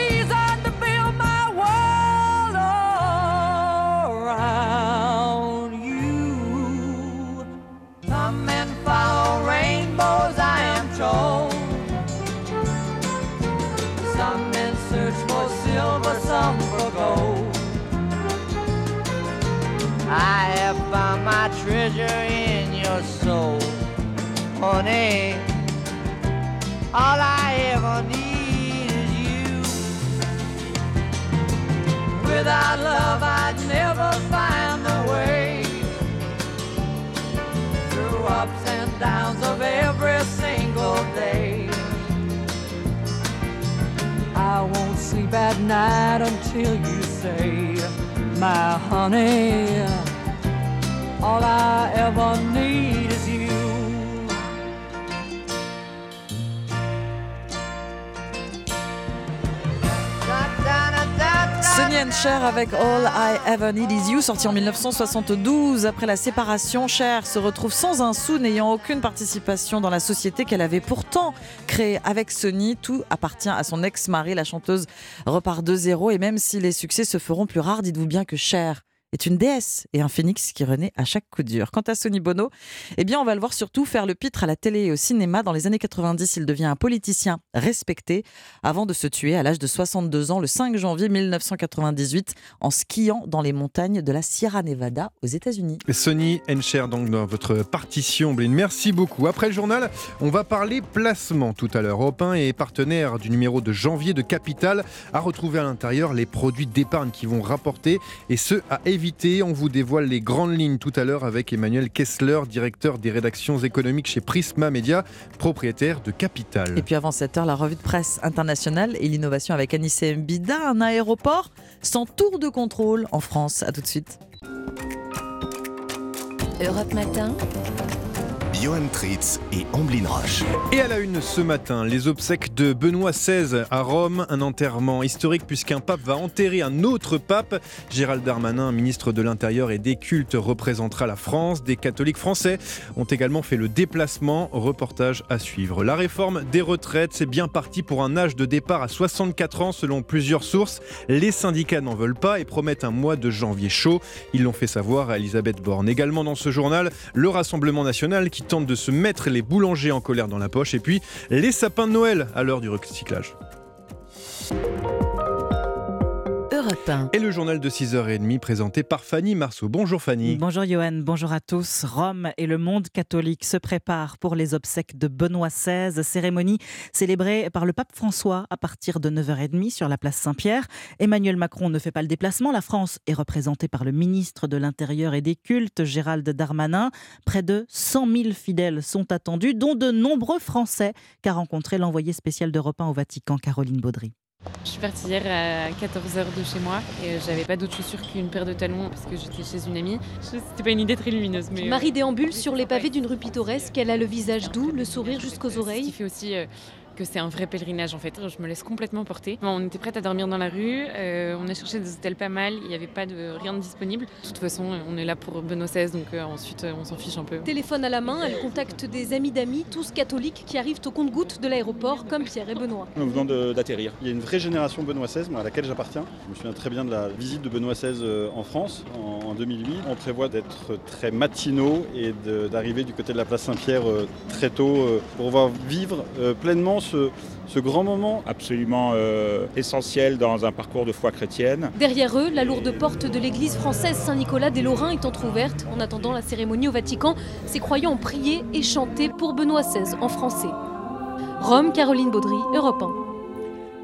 S21: treasure in your soul, honey. All I ever need is you. Without love, I'd never find the way through ups and downs of every single day. I won't sleep at night until you say, My honey, all I ever need is you.
S10: Cher avec All I Ever Need Is You, sorti en 1972. Après la séparation, Cher se retrouve sans un sou, n'ayant aucune participation dans la société qu'elle avait pourtant créée avec Sony. Tout appartient à son ex-mari. La chanteuse repart de zéro. Et même si les succès se feront plus rares, dites-vous bien que Cher est une déesse et un phénix qui renaît à chaque coup dur. Quant à Sonny Bono, eh bien, on va le voir surtout faire le pitre à la télé et au cinéma. Dans les années 90, il devient un politicien respecté avant de se tuer à l'âge de 62 ans le 5 janvier 1998 en skiant dans les montagnes de la Sierra Nevada aux États-Unis.
S1: Sony Cher, donc dans votre partition, Blin. Merci beaucoup. Après le journal, on va parler placement tout à l'heure. 1 est partenaire du numéro de janvier de Capital à retrouver à l'intérieur les produits d'épargne qui vont rapporter et ce à éviter. On vous dévoile les grandes lignes tout à l'heure avec Emmanuel Kessler, directeur des rédactions économiques chez Prisma Media, propriétaire de Capital.
S10: Et puis avant cette heure, la revue de presse internationale et l'innovation avec Anissé Mbida, un aéroport sans tour de contrôle en France. A tout de suite.
S2: Europe Matin.
S3: Johan Tritz et Amblin Roche.
S1: Et à la une ce matin, les obsèques de Benoît XVI à Rome, un enterrement historique puisqu'un pape va enterrer un autre pape. Gérald Darmanin, ministre de l'Intérieur et des Cultes, représentera la France. Des catholiques français ont également fait le déplacement. Reportage à suivre. La réforme des retraites, c'est bien parti pour un âge de départ à 64 ans selon plusieurs sources. Les syndicats n'en veulent pas et promettent un mois de janvier chaud. Ils l'ont fait savoir à Elisabeth Borne. Également dans ce journal, le Rassemblement national qui tente de se mettre les boulangers en colère dans la poche et puis les sapins de Noël à l'heure du recyclage.
S2: Europe 1.
S1: Et le journal de 6h30 présenté par Fanny Marceau. Bonjour Fanny.
S60: Bonjour Johan, bonjour à tous. Rome et le monde catholique se préparent pour les obsèques de Benoît XVI, cérémonie célébrée par le pape François à partir de 9h30 sur la place Saint-Pierre. Emmanuel Macron ne fait pas le déplacement, la France est représentée par le ministre de l'Intérieur et des Cultes, Gérald Darmanin. Près de 100 000 fidèles sont attendus, dont de nombreux Français, qu'a rencontré l'envoyé spécial d'Europe 1 au Vatican, Caroline Baudry.
S61: Je suis partie hier à 14h de chez moi et j'avais pas d'autre chaussure qu'une paire de talons parce que j'étais chez une amie. C'était pas une idée très lumineuse. Mais
S27: Marie déambule sur les pavés d'une rue pittoresque. Elle a le visage doux, le sourire jusqu'aux
S61: Ce
S27: oreilles.
S61: qui fait aussi euh, que c'est un vrai pèlerinage en fait. Je me laisse complètement porter. Bon, on était prête à dormir dans la rue. euh, on a cherché des hôtels pas mal. Il n'y avait pas de rien de disponible. De toute façon, on est là pour Benoît XVI donc euh, ensuite euh, on s'en fiche un peu.
S27: Téléphone à la main, elle contacte des amis d'amis, tous catholiques, qui arrivent au compte-gouttes de l'aéroport, comme Pierre et Benoît.
S28: Nous venons d'atterrir. Il y a une vraie génération Benoît XVI, moi, à laquelle j'appartiens. Je me souviens très bien de la visite de Benoît XVI en France en, en 2008. On prévoit d'être très matinaux et d'arriver du côté de la place Saint-Pierre euh, très tôt euh, pour pouvoir vivre euh, pleinement ce, ce grand moment.
S62: Absolument euh, essentiel dans un parcours de foi chrétienne.
S27: Derrière eux, la lourde porte de l'église française Saint-Nicolas des Lorrains est entr'ouverte. En attendant la cérémonie au Vatican, ces croyants ont prié et chanté pour Benoît XVI en français. Rome, Caroline Baudry, Europe 1.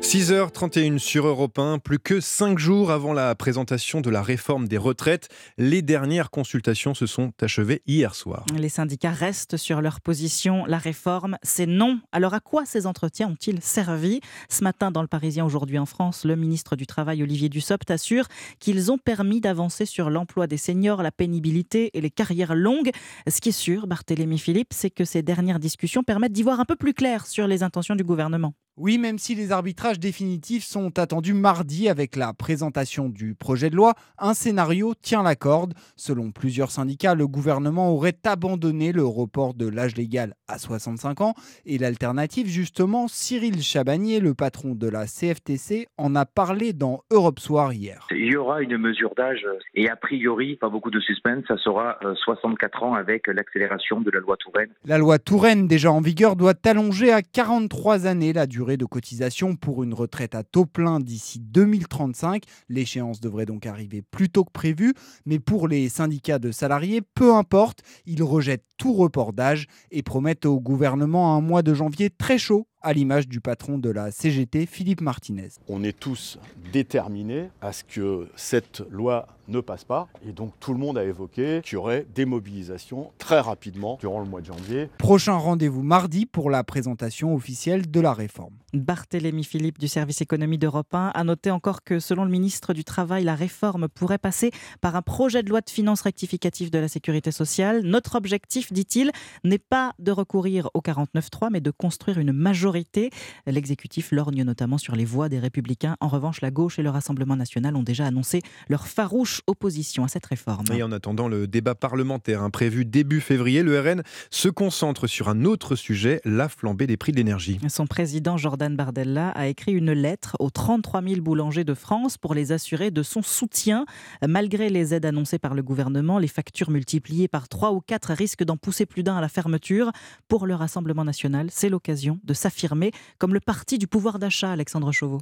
S1: 6h31 sur Europe 1, plus que 5 jours avant la présentation de la réforme des retraites, les dernières consultations se sont achevées hier soir.
S60: Les syndicats restent sur leur position. La réforme, c'est non. Alors à quoi ces entretiens ont-ils servi? Ce matin, dans le Parisien, aujourd'hui en France, le ministre du Travail, Olivier Dussopt, assure qu'ils ont permis d'avancer sur l'emploi des seniors, la pénibilité et les carrières longues. Ce qui est sûr, Barthélémy Philippe, c'est que ces dernières discussions permettent d'y voir un peu plus clair sur les intentions du gouvernement.
S6: Oui, même si les arbitrages définitifs sont attendus mardi avec la présentation du projet de loi, un scénario tient la corde. Selon plusieurs syndicats, le gouvernement aurait abandonné le report de l'âge légal à 65 ans et l'alternative, justement, Cyril Chabagnier, le patron de la CFTC, en a parlé dans Europe Soir hier.
S42: Il y aura une mesure d'âge et a priori, pas beaucoup de suspense, ça sera euh, 64 ans avec l'accélération de la loi Touraine.
S6: La loi Touraine, déjà en vigueur, doit allonger à 43 années la durée de cotisation pour une retraite à taux plein d'ici 2035. L'échéance devrait donc arriver plus tôt que prévu, mais pour les syndicats de salariés, peu importe, ils rejettent tout report d'âge et promettent au gouvernement un mois de janvier très chaud, à l'image du patron de la CGT, Philippe Martinez.
S63: On est tous déterminés à ce que cette loi ne passe pas. Et donc tout le monde a évoqué qu'il y aurait des mobilisations très rapidement durant le mois de janvier.
S6: Prochain rendez-vous mardi pour la présentation officielle de la réforme.
S60: Barthélémy Philippe du service économie d'Europe 1 a noté encore que selon le ministre du Travail, la réforme pourrait passer par un projet de loi de finances rectificative de la sécurité sociale. Notre objectif, dit-il, n'est pas de recourir au 49.3 mais de construire une majorité. L'exécutif lorgne notamment sur les voix des républicains. En revanche, la gauche et le Rassemblement national ont déjà annoncé leur farouche opposition à cette réforme.
S1: Et en attendant le débat parlementaire hein, prévu début février, le RN se concentre sur un autre sujet, la flambée des prix de l'énergie.
S60: Son président Jordan Bardella a écrit une lettre aux 33 000 boulangers de France pour les assurer de son soutien. Malgré les aides annoncées par le gouvernement, les factures multipliées par 3 ou 4 risquent d'en pousser plus d'un à la fermeture. Pour le Rassemblement national, c'est l'occasion de s'affirmer comme le parti du pouvoir d'achat, Alexandre Chauveau.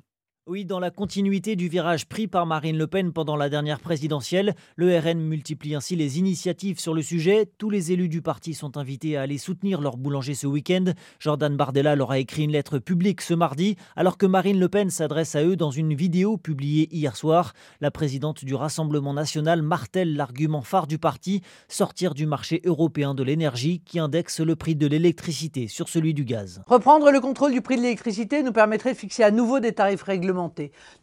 S64: Oui, dans la continuité du virage pris par Marine Le Pen pendant la dernière présidentielle, le RN multiplie ainsi les initiatives sur le sujet. Tous les élus du parti sont invités à aller soutenir leur boulanger ce week-end. Jordan Bardella leur a écrit une lettre publique ce mardi, alors que Marine Le Pen s'adresse à eux dans une vidéo publiée hier soir. La présidente du Rassemblement national martèle l'argument phare du parti, sortir du marché européen de l'énergie qui indexe le prix de l'électricité sur celui du gaz.
S65: Reprendre le contrôle du prix de l'électricité nous permettrait de fixer à nouveau des tarifs réglementés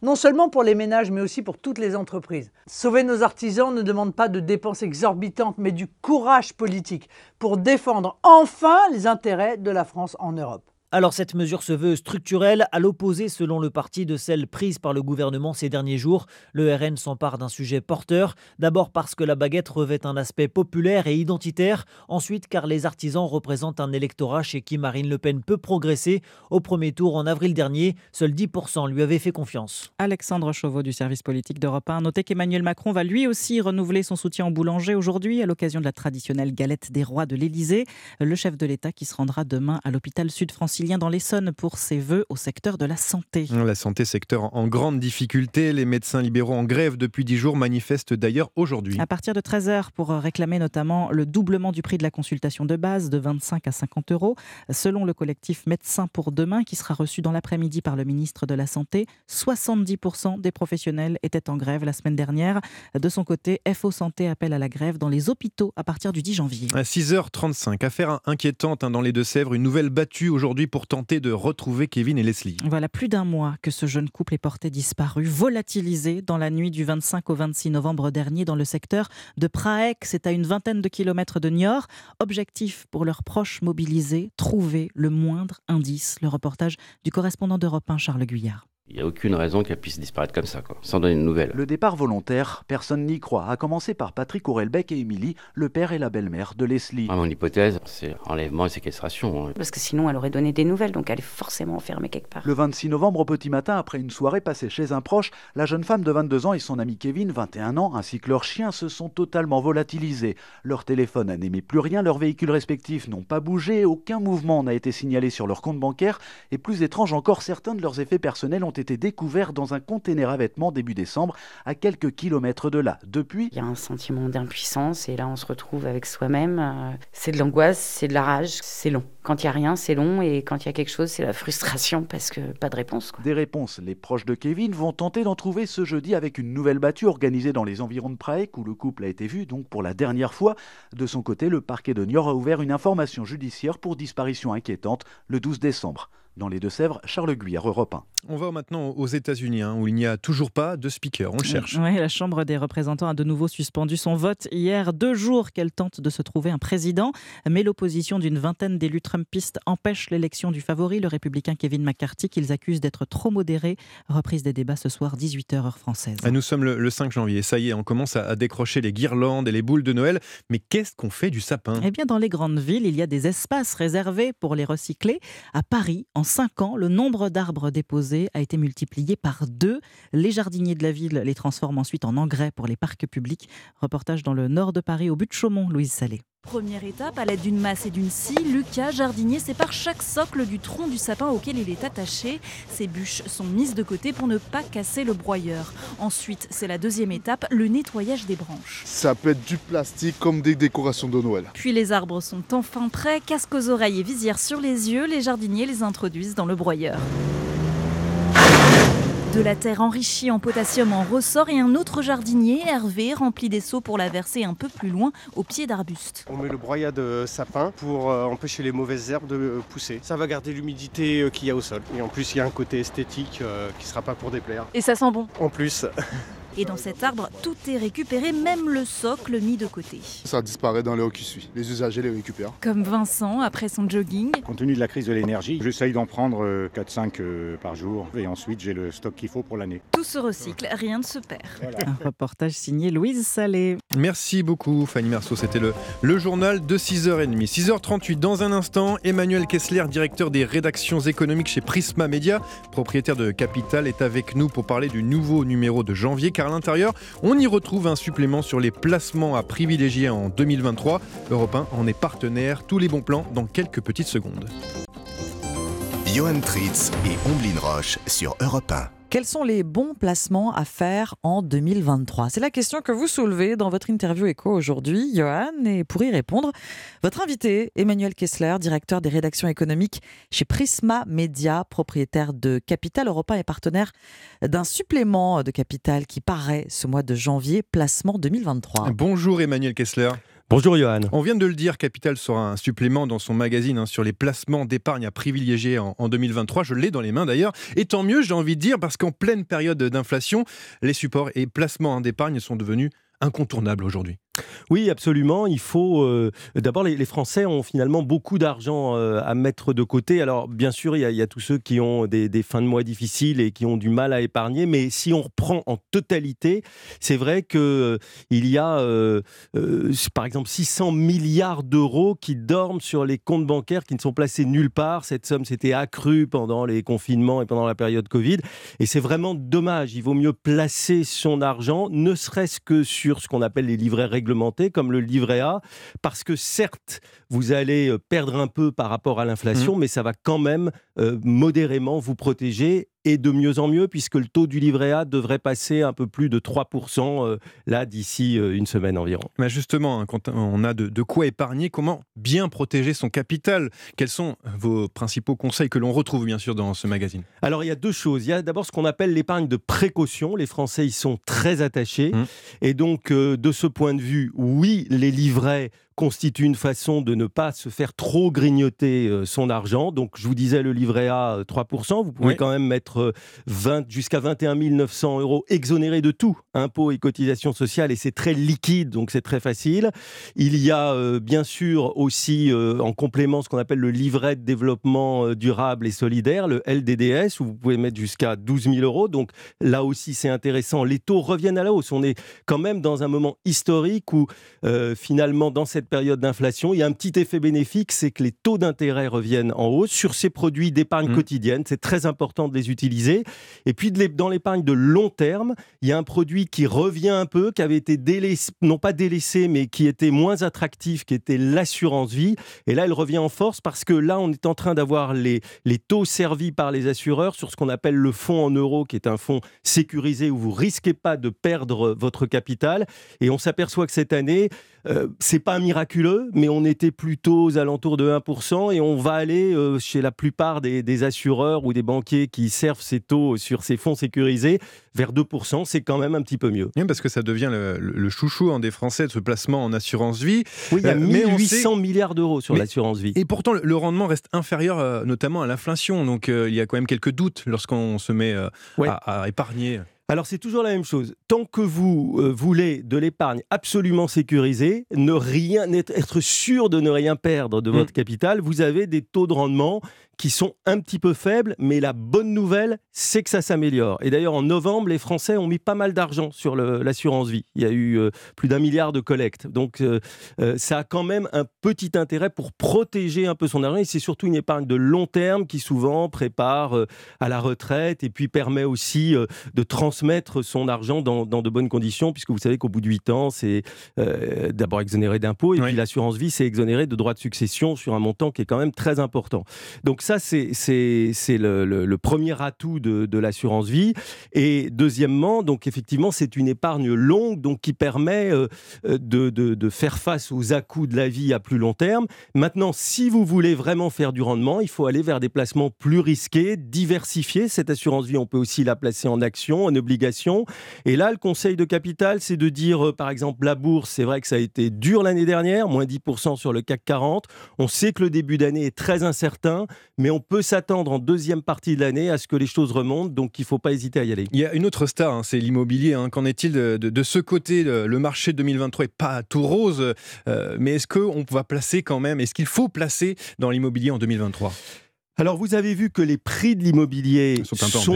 S65: non seulement pour les ménages, mais aussi pour toutes les entreprises. Sauver nos artisans ne demande pas de dépenses exorbitantes, mais du courage politique pour défendre enfin les intérêts de la France en Europe.
S64: Alors cette mesure se veut structurelle, à l'opposé selon le parti de celle prise par le gouvernement ces derniers jours. Le RN s'empare d'un sujet porteur, d'abord parce que la baguette revêt un aspect populaire et identitaire, ensuite car les artisans représentent un électorat chez qui Marine Le Pen peut progresser. Au premier tour en avril dernier, seuls 10% lui avaient fait confiance.
S60: Alexandre Chauveau du service politique d'Europe 1 notait qu'Emmanuel Macron va lui aussi renouveler son soutien au boulanger aujourd'hui à l'occasion de la traditionnelle galette des rois de l'Élysée. Le chef de l'État qui se rendra demain à l'hôpital sud-francilien dans l'Essonne pour ses vœux au secteur de la santé.
S1: La santé, secteur en grande difficulté. Les médecins libéraux en grève depuis 10 jours manifestent d'ailleurs aujourd'hui.
S60: À partir de 13h pour réclamer notamment le doublement du prix de la consultation de base de 25 à 50 euros. Selon le collectif Médecins pour demain qui sera reçu dans l'après-midi par le ministre de la Santé, 70% des professionnels étaient en grève la semaine dernière. De son côté, FO Santé appelle à la grève dans les hôpitaux à partir du 10 janvier.
S1: À 6h35, affaire inquiétante hein, dans les Deux-Sèvres, une nouvelle battue aujourd'hui pour tenter de retrouver Kevin et Leslie.
S60: Voilà plus d'un mois que ce jeune couple est porté disparu, volatilisé dans la nuit du 25 au 26 novembre dernier dans le secteur de Praek. C'est à une vingtaine de kilomètres de Niort. Objectif pour leurs proches mobilisés, trouver le moindre indice. Le reportage du correspondant d'Europe 1, Charles Guyard.
S66: Il n'y a aucune raison qu'elle puisse disparaître comme ça, quoi, sans donner de nouvelles.
S30: Le départ volontaire, personne n'y croit, à commencer par Patrick Aurelbeck et Émilie, le père et la belle-mère de Leslie.
S66: Ah, mon hypothèse, c'est enlèvement et séquestration. hein.
S67: Parce que sinon, elle aurait donné des nouvelles, donc elle est forcément enfermée quelque part.
S30: Le 26 novembre au petit matin, après une soirée passée chez un proche, la jeune femme de 22 ans et son ami Kevin, 21 ans, ainsi que leur chien se sont totalement volatilisés. Leur téléphone n'émet plus rien, leurs véhicules respectifs n'ont pas bougé, aucun mouvement n'a été signalé sur leur compte bancaire, et plus étrange encore, certains de leurs effets personnels ont été découverts dans un container à vêtements début décembre, à quelques kilomètres de là. Depuis,
S67: Il y a un sentiment d'impuissance et là on se retrouve avec soi-même. Euh, C'est de l'angoisse, c'est de la rage, c'est long. Quand il n'y a rien, c'est long et quand il y a quelque chose, c'est la frustration parce que pas de réponse. quoi.
S30: Des réponses. Les proches de Kevin vont tenter d'en trouver ce jeudi avec une nouvelle battue organisée dans les environs de Prague où le couple a été vu donc pour la dernière fois. De son côté, le parquet de Niort a ouvert une information judiciaire pour disparition inquiétante le 12 décembre. Dans les Deux-Sèvres, Charles Guyard, Europe 1.
S1: On va maintenant aux États-Unis, hein, où il n'y a toujours pas de speaker. On le cherche.
S60: Oui, la Chambre des représentants a de nouveau suspendu son vote hier, deux jours qu'elle tente de se trouver un président. Mais l'opposition d'une vingtaine d'élus trumpistes empêche l'élection du favori, le républicain Kevin McCarthy, qu'ils accusent d'être trop modéré. Reprise des débats ce soir, 18h heure française.
S1: Ah, Nous sommes le, le 5 janvier. Ça y est, on commence à, à décrocher les guirlandes et les boules de Noël. Mais qu'est-ce qu'on fait du sapin?
S60: Eh bien, dans les grandes villes, il y a des espaces réservés pour les recycler. À Paris, en 5 ans, le nombre d'arbres déposés a été multiplié par deux. Les jardiniers de la ville les transforment ensuite en engrais pour les parcs publics. Reportage dans le nord de Paris, au but de Chaumont, Louise Salé.
S68: Première étape, à l'aide d'une masse et d'une scie, Lucas, jardinier, sépare chaque socle du tronc du sapin auquel il est attaché. Ces bûches sont mises de côté pour ne pas casser le broyeur. Ensuite, c'est la deuxième étape, le nettoyage des branches.
S69: Ça peut être du plastique comme des décorations de Noël.
S68: Puis les arbres sont enfin prêts, casque aux oreilles et visière sur les yeux, les jardiniers les introduisent dans le broyeur. De la terre enrichie en potassium en ressort et un autre jardinier, Hervé, remplit des seaux pour la verser un peu plus loin, au pied d'arbustes.
S62: On met le broyat de sapin pour euh, empêcher les mauvaises herbes de euh, pousser. Ça va garder l'humidité euh, qu'il y a au sol. Et en plus, il y a un côté esthétique qui ne sera pas pour déplaire.
S68: Et ça sent bon.
S62: En plus, <laughs>
S68: Et dans cet arbre, tout est récupéré, même le socle mis de côté.
S69: Ça disparaît dans l'heure qui suit. Les usagers les récupèrent.
S68: Comme Vincent après son jogging.
S70: Compte tenu de la crise de l'énergie, j'essaye d'en prendre euh, 4-5 euh, par jour et ensuite j'ai le stock qu'il faut pour l'année.
S68: Tout se recycle, rien ne se perd.
S60: Un reportage signé Louise Salé.
S1: Merci beaucoup Fanny Marceau, c'était le, le journal de 6h30. 6h38 dans un instant, Emmanuel Kessler, directeur des rédactions économiques chez Prisma Media, propriétaire de Capital, est avec nous pour parler du nouveau numéro de janvier car à l'intérieur, on y retrouve un supplément sur les placements à privilégier en 2023. Europe 1 en est partenaire, tous les bons plans dans quelques petites secondes.
S3: Johan Tritz et Omblin Roche sur Europe 1.
S71: Quels sont les bons placements à faire en 2023 C'est la question que vous soulevez dans votre interview écho aujourd'hui, Johan. Et pour y répondre, votre invité, Emmanuel Kessler, directeur des rédactions économiques chez Prisma Media, propriétaire de Capital Europa et partenaire d'un supplément de capital qui paraît ce mois de janvier, placement 2023.
S1: Bonjour Emmanuel Kessler.
S72: Bonjour Johan.
S1: On vient de le dire, Capital sera un supplément dans son magazine hein, sur les placements d'épargne à privilégier en, en 2023. Je l'ai dans les mains d'ailleurs. Et tant mieux, j'ai envie de dire, parce qu'en pleine période d'inflation, les supports et placements d'épargne sont devenus incontournables aujourd'hui.
S72: Oui, absolument. Il faut. euh, D'abord, les, Français ont finalement beaucoup d'argent euh, à mettre de côté. Alors, bien sûr, il y a, tous ceux qui ont des, fins de mois difficiles et qui ont du mal à épargner. Mais si on reprend en totalité, c'est vrai que euh, il y a, par exemple, 600 milliards d'euros qui dorment sur les comptes bancaires, qui ne sont placés nulle part. Cette somme s'était accrue pendant les confinements et pendant la période Covid. Et c'est vraiment dommage. Il vaut mieux placer son argent, ne serait-ce que sur ce qu'on appelle les livrets comme le livret A, parce que certes, vous allez euh, perdre un peu par rapport à l'inflation, mais ça va quand même euh, modérément vous protéger et de mieux en mieux, puisque le taux du livret A devrait passer un peu plus de 3% euh, là d'ici euh, une semaine environ.
S1: Mais justement, hein, quand on a de, de quoi épargner, comment bien protéger son capital? Quels sont vos principaux conseils que l'on retrouve bien sûr dans ce magazine?
S72: Alors il y a deux choses. Il y a d'abord ce qu'on appelle l'épargne de précaution. Les Français y sont très attachés. Et donc euh, de ce point de vue, oui, les livrets constituent une façon de ne pas se faire trop grignoter euh, son argent. Donc je vous disais le livret A euh, 3%, vous pouvez
S1: Oui.
S72: quand même mettre euh, 20 jusqu'à 21 900 euros exonérés de tout, impôts et cotisations sociales, et c'est très liquide, donc c'est très facile. Il y a euh, bien sûr aussi euh, en complément ce qu'on appelle le livret de développement euh, durable et solidaire, le LDDS, où vous pouvez mettre jusqu'à 12 000 euros. Donc là aussi c'est intéressant. Les taux reviennent à la hausse. On est quand même dans un moment historique où euh, finalement dans cette période d'inflation, il y a un petit effet bénéfique, c'est que les taux d'intérêt reviennent en hausse sur ces produits d'épargne quotidienne. C'est très important de les utiliser. Et puis dans l'épargne de long terme, il y a un produit qui revient un peu, qui avait été délaissé, non pas délaissé, mais qui était moins attractif, qui était l'assurance vie. Et là, elle revient en force parce que là, on est en train d'avoir les, les taux servis par les assureurs sur ce qu'on appelle le fonds en euros, qui est un fonds sécurisé où vous risquez pas de perdre votre capital. Et on s'aperçoit que cette année, euh, c'est pas miraculeux, mais on était plutôt aux alentours de 1% et on va aller euh, chez la plupart des, des assureurs ou des banquiers qui servent ces taux sur ces fonds sécurisés vers 2%. C'est quand même un petit peu mieux.
S1: Oui, parce que ça devient le, chouchou hein, des Français de ce placement en assurance vie.
S72: Oui, il y a
S1: Euh, mais on
S72: 1800
S1: sait-
S72: milliards d'euros sur l'assurance vie.
S1: Et pourtant, le- rendement reste inférieur euh, notamment à l'inflation. Donc euh, il y a quand même quelques doutes lorsqu'on se met euh,
S72: Ouais.
S1: à, à épargner.
S72: Alors c'est toujours la même chose. Tant que vous euh, voulez de l'épargne absolument sécurisée, ne rien être, être sûr de ne rien perdre de votre capital, vous avez des taux de rendement qui sont un petit peu faibles, mais la bonne nouvelle, c'est que ça s'améliore. Et d'ailleurs, en novembre, les Français ont mis pas mal d'argent sur l'assurance vie. Il y a eu euh, plus d'un milliard de collectes. Donc, euh, euh, ça a quand même un petit intérêt pour protéger un peu son argent. Et c'est surtout une épargne de long terme qui souvent prépare à la retraite et puis permet aussi de transmettre son argent dans, dans de bonnes conditions, puisque vous savez qu'au bout de 8 ans, c'est d'abord exonéré d'impôts et puis l'assurance vie, c'est exonéré de droits de succession sur un montant qui est quand même très important. Donc ça, c'est le, le- le premier atout de, de l'assurance vie. Et deuxièmement, donc effectivement, c'est une épargne longue, donc qui permet euh, euh, de, de- de faire face aux à-coups de la vie à plus long terme. Maintenant, si vous voulez vraiment faire du rendement, il faut aller vers des placements plus risqués, diversifiés. Cette assurance vie, on peut aussi la placer en actions, en obligations. Et là, le conseil de capital, c'est de dire, euh, par exemple, la bourse, c'est vrai que ça a été dur l'année dernière, moins 10% sur le CAC 40. On sait que le début d'année est très incertain, mais on peut s'attendre en deuxième partie de l'année à ce que les choses remontent, donc il ne faut pas hésiter à y aller.
S1: Il y a une autre star, hein, c'est l'immobilier. hein. Qu'en est-il de, de- de ce côté Le, marché 2023 est pas tout rose, euh, mais est-ce qu'on va placer quand même, est-ce qu'il faut placer dans l'immobilier en 2023
S72: Alors, vous avez vu que les prix de l'immobilier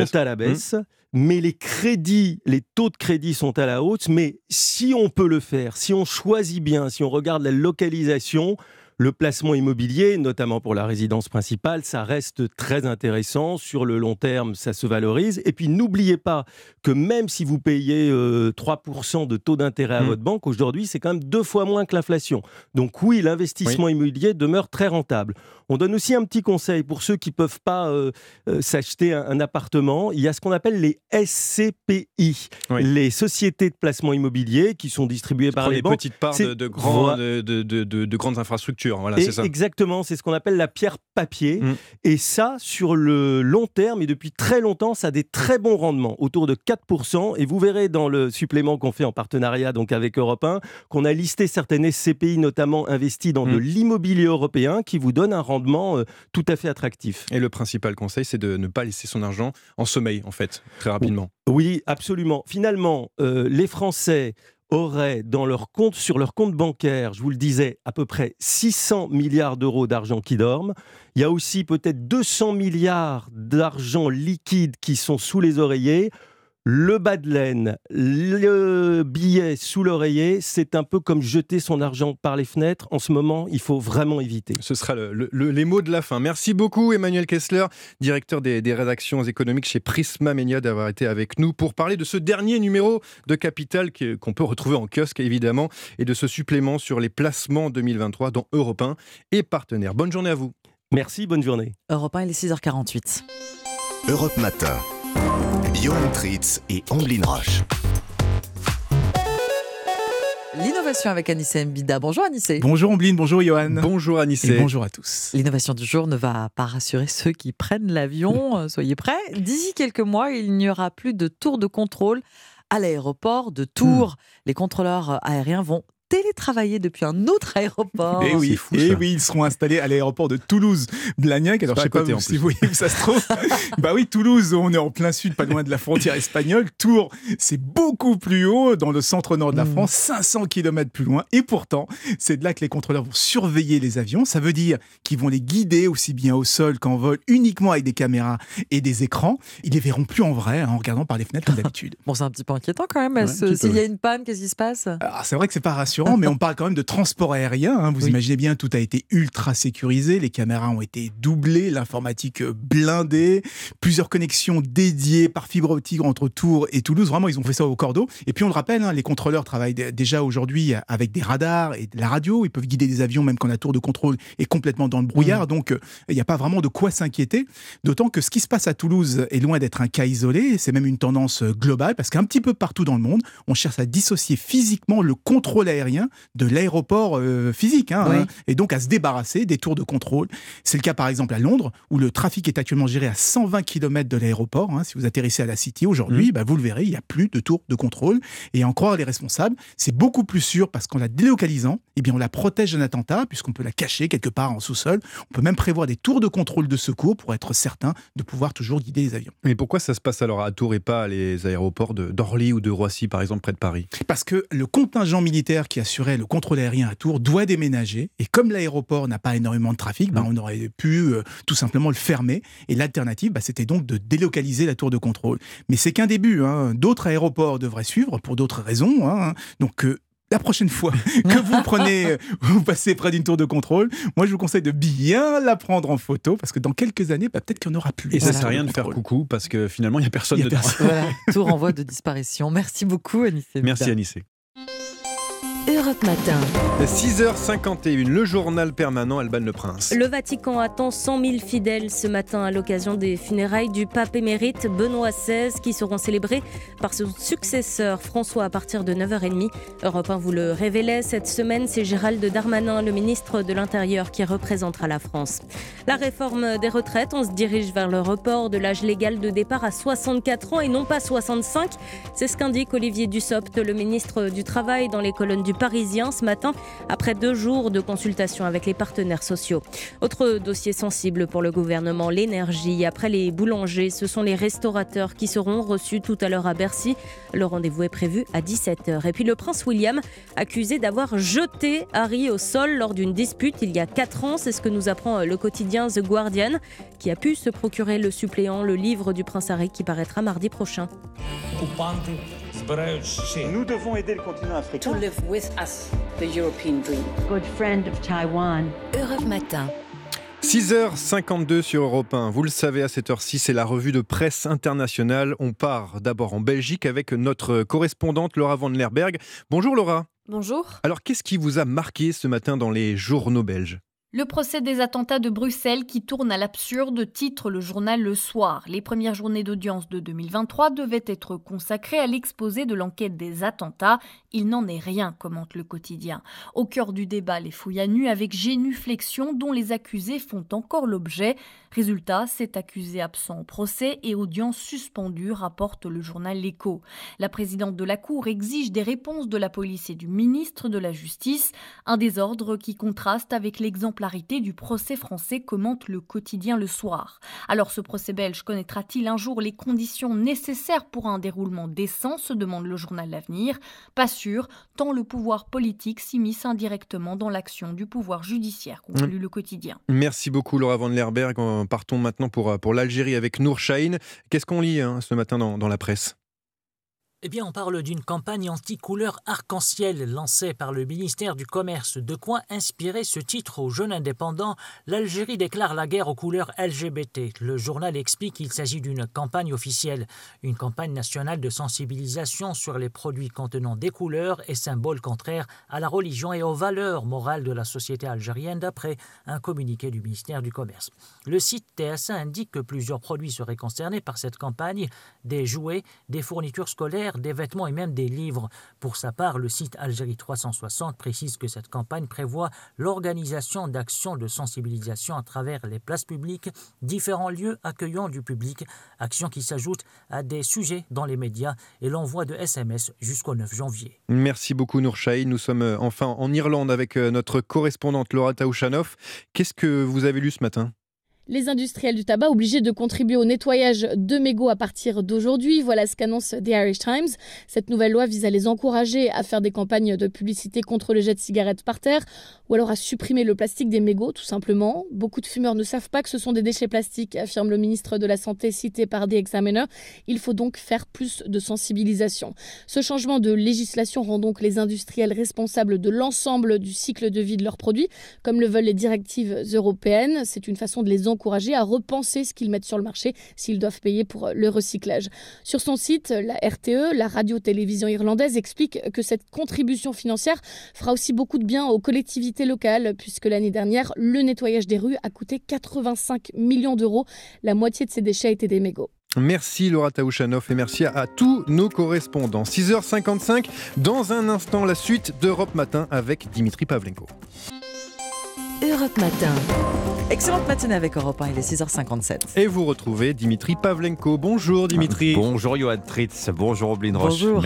S1: Sont
S72: à la baisse, mais les crédits, les taux de crédit sont à la hausse. Mais si on peut le faire, si on choisit bien, si on regarde la localisation, Le placement immobilier, notamment pour la résidence principale, ça reste très intéressant. Sur le long terme, ça se valorise. Et puis n'oubliez pas que même si vous payez 3% de taux d'intérêt à
S1: Mm.
S72: votre banque, aujourd'hui, c'est quand même deux fois moins que l'inflation. Donc oui, l'investissement immobilier demeure très rentable. On donne aussi un petit conseil pour ceux qui ne peuvent pas euh, euh, s'acheter un, un appartement. Il y a ce qu'on appelle les SCPI, les sociétés de placement immobilier qui sont distribuées par les
S1: les
S72: banques.
S1: petites parts
S72: C'est-
S1: de, de grands-
S72: Voilà.
S1: de, de- de- de- de grandes infrastructures. Voilà,
S72: Et
S1: c'est ça.
S72: Exactement, c'est ce qu'on appelle la pierre papier.
S1: Mm.
S72: Et ça, sur le long terme et depuis très longtemps, ça a des très bons rendements, autour de 4%. Et vous verrez dans le supplément qu'on fait en partenariat donc avec Europe 1, qu'on a listé certaines SCPI, notamment investies dans
S1: Mm.
S72: de l'immobilier européen, qui vous donnent un rendement euh, tout à fait attractif.
S1: Et le principal conseil, c'est de ne pas laisser son argent en sommeil, en fait, très rapidement.
S72: Oui, absolument. Finalement, euh, les Français auraient dans sur leur compte bancaire, je vous le disais, à peu près 600 milliards d'euros d'argent qui dorment. Il y a aussi peut-être 200 milliards d'argent liquide qui sont sous les oreillers. Le bas de laine, le billet sous l'oreiller, c'est un peu comme jeter son argent par les fenêtres. En ce moment, il faut vraiment éviter.
S1: Ce sera le- le- le- les mots de la fin. Merci beaucoup Emmanuel Kessler, directeur des, des rédactions économiques chez Prisma Media, d'avoir été avec nous pour parler de ce dernier numéro de Capital qu'on peut retrouver en kiosque évidemment et de ce supplément sur les placements 2023 dont Europe 1 est partenaire. Bonne journée à vous.
S72: Merci, bonne journée.
S10: Europe 1, il est 6h48.
S3: Europe Matin. Johan Tritz et Amblin Roche.
S10: L'innovation avec Anissé Mbida. Bonjour Anissé.
S44: Bonjour Ombline, bonjour Johan.
S1: Bonjour Anissé.
S44: Et bonjour à tous.
S10: L'innovation du jour ne va pas rassurer ceux qui prennent l'avion. <laughs> Euh, Soyez prêts. D'ici quelques mois, il n'y aura plus de tour de contrôle à l'aéroport de Tours. Les contrôleurs aériens vont télétravailler depuis un autre aéroport.
S44: Et Eh oui, et oui, ils seront installés à l'aéroport de Toulouse Blagnac. Alors je sais
S1: côté,
S44: pas
S1: en
S44: si vous voyez où ça se trouve. <laughs> bah oui, Toulouse, on est en plein sud, pas loin de la frontière espagnole. Tours, c'est beaucoup plus haut, dans le centre-nord de la
S10: Mm.
S44: France, 500 km plus loin. Et pourtant, c'est de là que les contrôleurs vont surveiller les avions. Ça veut dire qu'ils vont les guider aussi bien au sol qu'en vol, uniquement avec des caméras et des écrans. Ils les verront plus en vrai, hein, en regardant par les fenêtres comme d'habitude. <laughs>
S10: Bon, c'est un petit peu inquiétant quand même.
S44: Ouais,
S10: S'il y a une panne, qu'est-ce qui se passe?
S44: Alors, c'est vrai que c'est pas rassurant, mais on parle quand même de transport aérien. hein. Vous
S10: Oui.
S44: imaginez bien, tout a été ultra sécurisé. Les caméras ont été doublées, l'informatique euh, blindée, plusieurs connexions dédiées par fibre optique entre Tours et Toulouse. Vraiment, ils ont fait ça au cordeau. Et puis, on le rappelle, hein, les contrôleurs travaillent dé- déjà aujourd'hui avec des radars et de la radio. Ils peuvent guider des avions même quand la tour de contrôle est complètement dans le brouillard. Donc, euh, il n'y a pas vraiment de quoi s'inquiéter. D'autant que ce qui se passe à Toulouse est loin d'être un cas isolé. C'est même une tendance euh, globale parce qu'un petit peu partout dans le monde, on cherche à dissocier physiquement le contrôle aérien de l'aéroport euh, physique. hein,
S10: Oui.
S44: hein, et donc à se débarrasser des tours de contrôle. C'est le cas par exemple à Londres, où le trafic est actuellement géré à 120 km de l'aéroport. hein. Si vous atterrissez à la City aujourd'hui, bah, vous le verrez, il n'y a plus de tours de contrôle. Et en croire les responsables, c'est beaucoup plus sûr parce qu'en la délocalisant, eh bien, on la protège d'un attentat, puisqu'on peut la cacher quelque part en sous-sol. On peut même prévoir des tours de contrôle de secours pour être certain de pouvoir toujours guider les avions.
S1: Mais pourquoi ça se passe alors à Tours et pas à les aéroports d'Orly ou de Roissy, par exemple, près de Paris?
S44: Parce que le contingent militaire qui assurait le contrôle aérien à Tours doit déménager. Et comme l'aéroport n'a pas énormément de trafic, bah, on aurait pu euh, tout simplement le fermer. Et l'alternative, bah, c'était donc de délocaliser la tour de contrôle. Mais c'est qu'un début. hein. D'autres aéroports devraient suivre pour d'autres raisons. hein. Donc. euh, la prochaine fois <laughs> que vous prenez, euh, vous passez près d'une tour de contrôle, moi je vous conseille de bien la prendre en photo parce que dans quelques années, bah, peut-être qu'il n'y en aura plus.
S1: Et ça
S44: Voilà,
S1: sert à rien de faire coucou parce que finalement, il n'y a personne
S44: y a
S1: dedans.
S44: personne.
S10: Voilà, tout renvoie de disparition. Merci beaucoup Anissé.
S1: Merci. Anissé.
S2: Europe Matin.
S1: 6h51, le journal permanent Alban Le Prince.
S2: Le Vatican attend 100 000 fidèles ce matin à l'occasion des funérailles du pape émérite Benoît XVI qui seront célébrées par son successeur François à partir de 9h30. Europe 1 vous le révélait, cette semaine c'est Gérald Darmanin, le ministre de l'Intérieur, qui représentera la France. La réforme des retraites, on se dirige vers le report de l'âge légal de départ à 64 ans et non pas 65. C'est ce qu'indique Olivier Dussopt, le ministre du Travail, dans les colonnes du Parisien ce matin, après deux jours de consultation avec les partenaires sociaux. Autre dossier sensible pour le gouvernement, l'énergie. Après les boulangers, ce sont les restaurateurs qui seront reçus tout à l'heure à Bercy. Le rendez-vous est prévu à 17h. Et puis le prince William, accusé d'avoir jeté Harry au sol lors d'une dispute il y a 4 ans. C'est ce que nous apprend le quotidien The Guardian, qui a pu se procurer le suppléant, le livre du prince Harry, qui paraîtra mardi prochain.
S73: Nous devons aider le continent africain.
S74: To live with us, the European dream.
S75: Good friend of Taiwan.
S76: Europe Matin.
S1: 6h52 sur Europe 1. Vous le savez, à cette heure-ci, c'est la revue de presse internationale. On part d'abord en Belgique avec notre correspondante Laura Van Lerberg. Bonjour Laura.
S77: Bonjour.
S1: Alors, qu'est-ce qui vous a marqué ce matin dans les journaux belges?
S77: Le procès des attentats de Bruxelles qui tourne à l'absurde titre le journal Le Soir. Les premières journées d'audience de 2023 devaient être consacrées à l'exposé de l'enquête des attentats. Il n'en est rien, commente le quotidien. Au cœur du débat, les fouilles à nu avec génuflexion dont les accusés font encore l'objet. Résultat, cet accusé absent au procès et audience suspendue, rapporte le journal L'Écho. La présidente de la Cour exige des réponses de la police et du ministre de la Justice, un désordre qui contraste avec l'exemple du procès français, commente le quotidien Le Soir. Alors ce procès belge connaîtra-t-il un jour les conditions nécessaires pour un déroulement décent se demande le journal L'Avenir. Pas sûr, tant le pouvoir politique s'immisce indirectement dans l'action du pouvoir judiciaire, conclut le quotidien.
S1: Merci beaucoup Laura Van Lerberg. Partons maintenant pour, pour l'Algérie avec Nour Chahine. Qu'est-ce qu'on lit hein, ce matin dans, dans la presse?
S78: Eh bien, on parle d'une campagne anti-couleur arc-en-ciel lancée par le ministère du Commerce. De quoi inspirer ce titre aux jeunes indépendants L'Algérie déclare la guerre aux couleurs LGBT. Le journal explique qu'il s'agit d'une campagne officielle, une campagne nationale de sensibilisation sur les produits contenant des couleurs et symboles contraires à la religion et aux valeurs morales de la société algérienne, d'après un communiqué du ministère du Commerce. Le site TSA indique que plusieurs produits seraient concernés par cette campagne des jouets, des fournitures scolaires des vêtements et même des livres. Pour sa part, le site Algérie 360 précise que cette campagne prévoit l'organisation d'actions de sensibilisation à travers les places publiques, différents lieux accueillant du public, actions qui s'ajoutent à des sujets dans les médias et l'envoi de SMS jusqu'au 9 janvier.
S1: Merci beaucoup Nourchaï. Nous sommes euh, enfin en Irlande avec euh, notre correspondante Laura Taouchanoff. Qu'est-ce que vous avez lu ce matin?
S79: Les industriels du tabac obligés de contribuer au nettoyage de mégots à partir d'aujourd'hui. Voilà ce qu'annonce The Irish Times. Cette nouvelle loi vise à les encourager à faire des campagnes de publicité contre le jet de cigarettes par terre ou alors à supprimer le plastique des mégots, tout simplement. Beaucoup de fumeurs ne savent pas que ce sont des déchets plastiques, affirme le ministre de la Santé cité par The Examiner. Il faut donc faire plus de sensibilisation. Ce changement de législation rend donc les industriels responsables de l'ensemble du cycle de vie de leurs produits, comme le veulent les directives européennes. C'est une façon de les encourager encourager à repenser ce qu'ils mettent sur le marché s'ils doivent payer pour le recyclage. Sur son site, la RTE, la radio-télévision irlandaise, explique que cette contribution financière fera aussi beaucoup de bien aux collectivités locales, puisque l'année dernière, le nettoyage des rues a coûté 85 millions d'euros. La moitié de ces déchets étaient des mégots.
S1: Merci Laura Taouchanoff et merci à, tous nos correspondants. 6h55, dans un instant, la suite d'Europe Matin avec Dimitri Pavlenko.
S76: Europe Matin.
S71: Excellente matinée avec Europe 1, il est 6h57.
S1: Et vous retrouvez Dimitri Pavlenko. Bonjour Dimitri.
S80: Bonjour Johan Tritz, bonjour Oblin Roche.
S71: Bonjour.